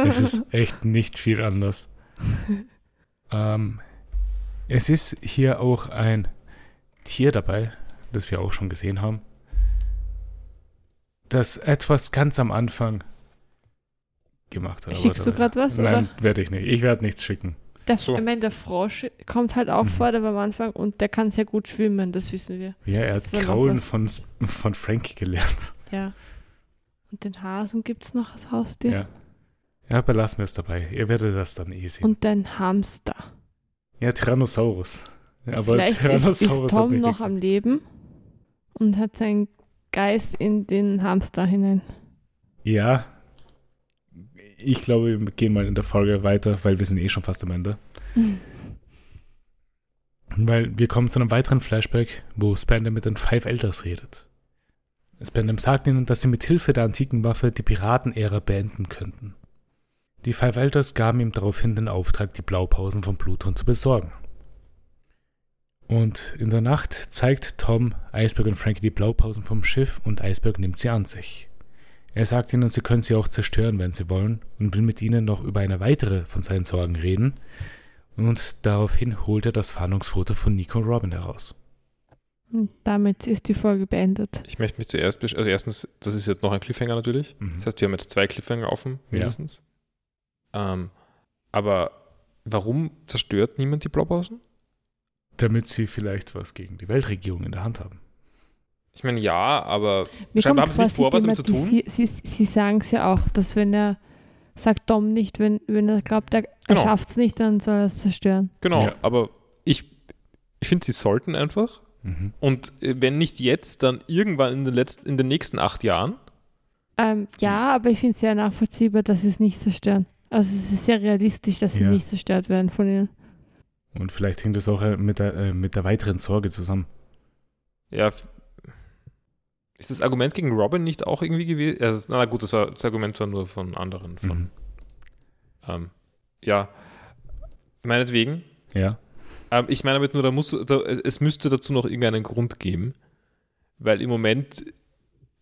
Es ist echt nicht viel anders. ähm, es ist hier auch ein Tier dabei, das wir auch schon gesehen haben, das etwas ganz am Anfang gemacht hat. Schickst du gerade was? Nein, werde ich nicht. Ich werde nichts schicken. Der, So. Ich meine, der Frosch kommt halt auch Mhm. vor, der war am Anfang und der kann sehr gut schwimmen, das wissen wir. Ja, er hat Kraulen von, von Frankie gelernt. Ja. Und den Hasen gibt es noch als Haustier. Ja. Ja, belassen wir es dabei. Ihr werdet das dann eh sehen. Und den Hamster. ja, Tyrannosaurus. Aber Vielleicht ist, ist Tom noch am Leben und hat seinen Geist in den Hamster hinein. Ja. Ich glaube, wir gehen mal in der Folge weiter, weil wir sind eh schon fast am Ende. Weil wir kommen zu einem weiteren Flashback, wo Spandam mit den Five Elders redet. Spandam sagt ihnen, dass sie mit Hilfe der antiken Waffe die Piratenära beenden könnten. Die Five Elders gaben ihm daraufhin den Auftrag, die Blaupausen von Pluton zu besorgen. Und in der Nacht zeigt Tom Eisberg und Frankie die Blaupausen vom Schiff und Eisberg nimmt sie an sich. Er sagt ihnen, sie können sie auch zerstören, wenn sie wollen, und will mit ihnen noch über eine weitere von seinen Sorgen reden. Und daraufhin holt er das Fahndungsfoto von Nico und Robin heraus. Und damit ist die Folge beendet. Ich möchte mich zuerst, besch- also erstens, das ist jetzt noch ein Cliffhanger natürlich. Mhm. Das heißt, wir haben jetzt zwei Cliffhanger offen, Ja. mindestens. Ähm, aber warum zerstört niemand die Blaupausen? Damit sie vielleicht was gegen die Weltregierung in der Hand haben. Ich meine, ja, aber Mir Scheinbar haben sie nicht vor, was damit zu tun. thematisi- Sie, sie sagen es ja auch, dass wenn er, sagt Tom nicht, wenn, wenn er glaubt, er, Genau. er schafft es nicht, dann soll er es zerstören. genau, Ja. aber ich, ich finde, sie sollten einfach. Mhm. Und äh, wenn nicht jetzt, dann irgendwann in den, letzten, in den nächsten acht Jahren. Ähm, ja, aber ich finde es sehr nachvollziehbar, dass sie es nicht zerstören. Also es ist sehr realistisch, dass sie Ja. nicht zerstört werden von ihnen. Und vielleicht hängt das auch äh, mit der, äh, mit der weiteren Sorge zusammen. Ja, ist das Argument gegen Robin nicht auch irgendwie gewesen? Das, na gut, das, war, das Argument war nur von anderen. Von, Mhm. ähm, ja, meinetwegen. Ja. Ähm, ich meine damit nur, da muss, da, es müsste dazu noch irgendeinen Grund geben, weil im Moment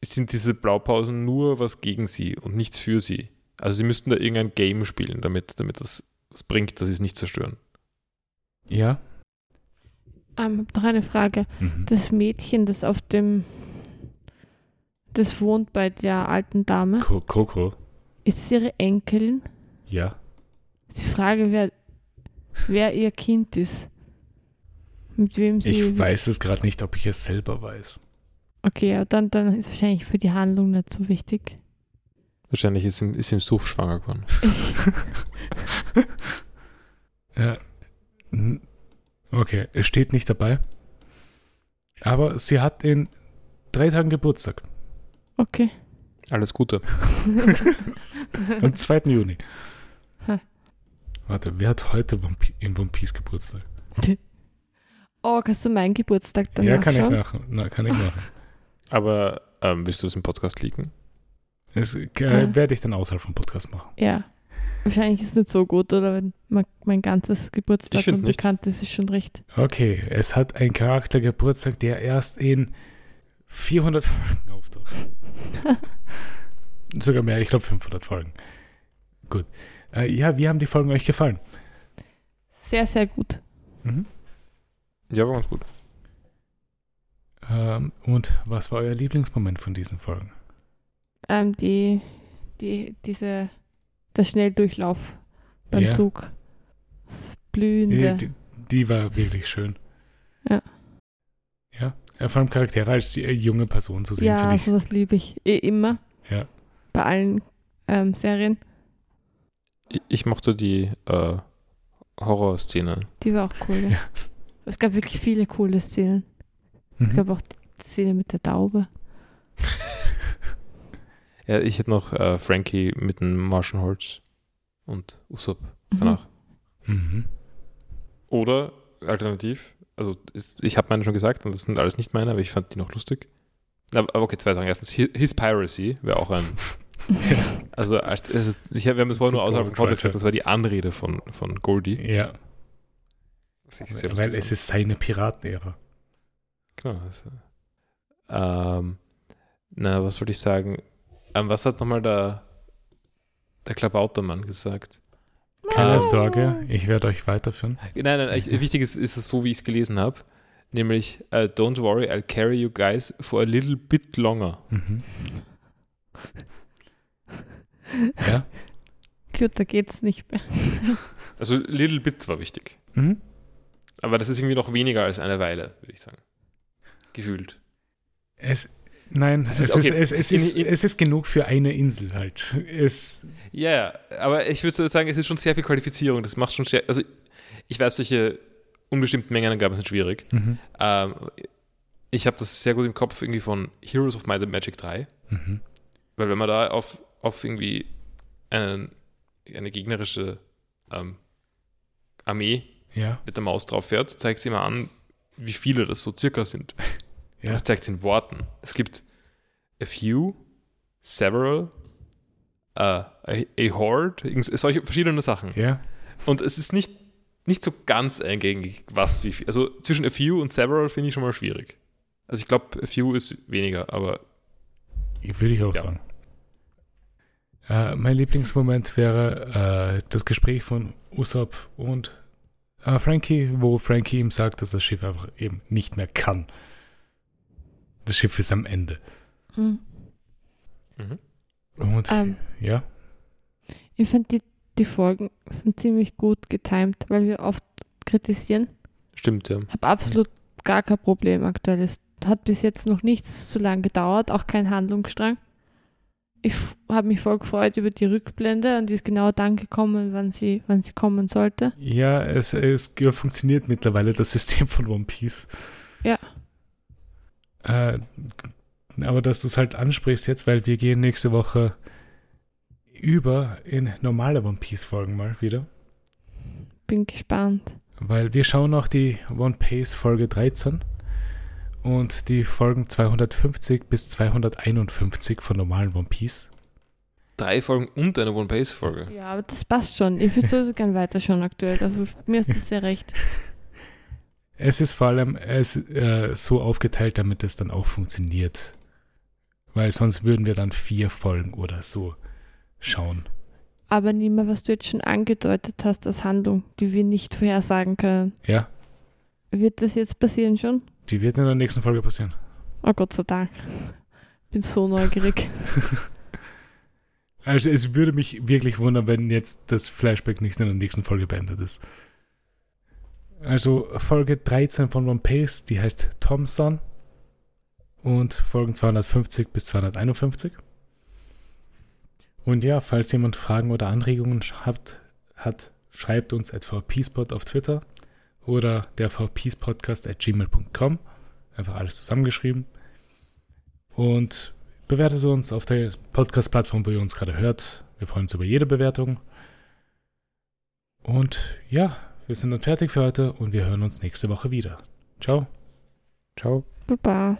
sind diese Blaupausen nur was gegen sie und nichts für sie. Also sie müssten da irgendein Game spielen, damit, damit das was bringt, dass sie es nicht zerstören. Ja. Ähm, noch eine Frage. Mhm. Das Mädchen, das auf dem, das wohnt bei der alten Dame, Ko Coco. ist es ihre Enkelin? Ja. Ist die Frage, wer, wer ihr Kind ist. Mit wem sie. Ich weiß es gerade nicht, ob ich es selber weiß. Okay, ja, dann, dann ist wahrscheinlich für die Handlung nicht so wichtig. Wahrscheinlich ist im, ist im Suff schwanger geworden. Ja. N- Okay, es steht nicht dabei. Aber sie hat in drei Tagen Geburtstag. Okay. Alles Gute. Am 2. Juni. Warte, wer hat heute in One Piece Geburtstag? Oh, kannst du meinen Geburtstag dann ja, kann ich, nach, na, kann ich machen. Aber ähm, willst du es im Podcast leaken? Das äh, Ah. werde ich dann außerhalb vom Podcast machen. Ja. Wahrscheinlich ist es nicht so gut, oder wenn mein, mein ganzes nicht. bekannt ist, ist schon recht. Okay, es hat ein Charakter Geburtstag, der erst in 400 Folgen auftaucht. Sogar mehr, ich glaube 500 Folgen. Gut. Äh, ja, wie haben die Folgen euch gefallen? Sehr, sehr gut. Mhm. Ja, war ganz gut. Ähm, und was war euer Lieblingsmoment von diesen Folgen? Ähm, die, die, diese, der Schnelldurchlauf beim Ja. Zug. Das Blühende. Die, die, die war wirklich schön. Ja. Ja, vor allem Charaktere als die, äh, junge Person zu sehen, ja, finde ich. sowas liebe ich. Eh immer. Ja. Bei allen ähm, Serien. Ich, ich mochte die äh, Horrorszene. Die war auch cool. Ja. Ja. Es gab wirklich viele coole Szenen. Es Mhm. gab auch die Szene mit der Taube. Ja, ich hätte noch äh, Frankie mit dem Martian Holz und Usopp Mhm. danach. Mhm. Oder alternativ, also ist, ich habe meine schon gesagt und das sind alles nicht meine, aber ich fand die noch lustig. Aber, okay, zwei Sachen. Erstens, Hi- His Piracy wäre auch ein Also, als, es ist, ich, wir haben es vorhin nur außerhalb Podcast Roger. gesagt, das war die Anrede von, von Goldie. Ja, weil lustig es ist seine Piratenära. Genau. Also, ähm, na, was wollte ich sagen? Ähm, was hat nochmal der, der Klabautermann gesagt? Keine Sorge, ich werde euch weiterführen. Nein, nein, ich, wichtig ist, ist es so, wie ich es gelesen habe. Nämlich, äh, don't worry, I'll carry you guys for a little bit longer. Mhm. Ja. Gut, da geht's nicht mehr. Also, little bit war wichtig. Mhm. Aber das ist irgendwie noch weniger als eine Weile, würde ich sagen. Gefühlt. Es, nein, es, ist okay. es, es, ist, es ist genug für eine Insel halt. Ja, aber ich würde sagen, es ist schon sehr viel Qualifizierung. Das macht schon sehr. Also, ich weiß, solche unbestimmten Mengenangaben sind schwierig. mhm. Ähm, ich habe das sehr gut im Kopf irgendwie von Heroes of Might and Magic 3, Mhm. weil wenn man da auf, auf irgendwie einen, eine gegnerische ähm, Armee Ja, mit der Maus drauf fährt, zeigt sie mal an, wie viele das so circa sind. ja. Das zeigt es in Worten. Es gibt a few, several, uh, a, a horde, solche verschiedene Sachen. Ja, Und es ist nicht, nicht so ganz eingängig, was wie viel. Also zwischen a few und several finde ich schon mal schwierig. Also ich glaube, a few ist weniger, aber würde ich auch Ja. sagen. Äh, mein Lieblingsmoment wäre äh, das Gespräch von Usopp und äh, Frankie, wo Frankie ihm sagt, dass das Schiff einfach eben nicht mehr kann. Das Schiff ist am Ende. Hm. Und Ähm. ja, Ich finde, die, die Folgen sind ziemlich gut getimt, weil wir oft kritisieren. stimmt, ja. Habe absolut gar kein Problem aktuell. Es hat bis jetzt noch nichts zu lang gedauert, auch kein Handlungsstrang. Ich habe mich voll gefreut über die Rückblende und die ist genau dann gekommen, wann sie, wann sie kommen sollte. ja, es, es funktioniert mittlerweile das System von One Piece. Ja. Äh, aber dass du es halt ansprichst jetzt, weil wir gehen nächste Woche über in normale One Piece Folgen mal wieder. Bin gespannt. Weil wir schauen auch die One Piece Folge 13 und die Folgen 250 bis 251 von normalen One Piece. Drei Folgen und eine One-Base-Folge. Ja, aber das passt schon. Ich würde sowieso gern weiterschauen aktuell. Also mir ist das sehr recht. Es ist vor allem es, äh, so aufgeteilt, damit es dann auch funktioniert. Weil sonst würden wir dann vier Folgen oder so schauen. Aber Nima, was du jetzt schon angedeutet hast als Handlung, die wir nicht vorhersagen können. Ja, Wird das jetzt passieren schon? die wird in der nächsten Folge passieren. Oh Gott sei Dank. Bin so neugierig. Also es würde mich wirklich wundern, wenn jetzt das Flashback nicht in der nächsten Folge beendet ist. Also Folge 13 von One Piece, die heißt Thompson und Folgen 250 bis 251. Und ja, falls jemand Fragen oder Anregungen habt, hat, schreibt uns at vpspot auf Twitter oder der vpspodcast at gmail.com. Einfach alles zusammengeschrieben. Und bewertet uns auf der Podcast-Plattform, wo ihr uns gerade hört. Wir freuen uns über jede Bewertung. Und ja, wir sind dann fertig für heute und wir hören uns nächste Woche wieder. Ciao. Ciao. Baba.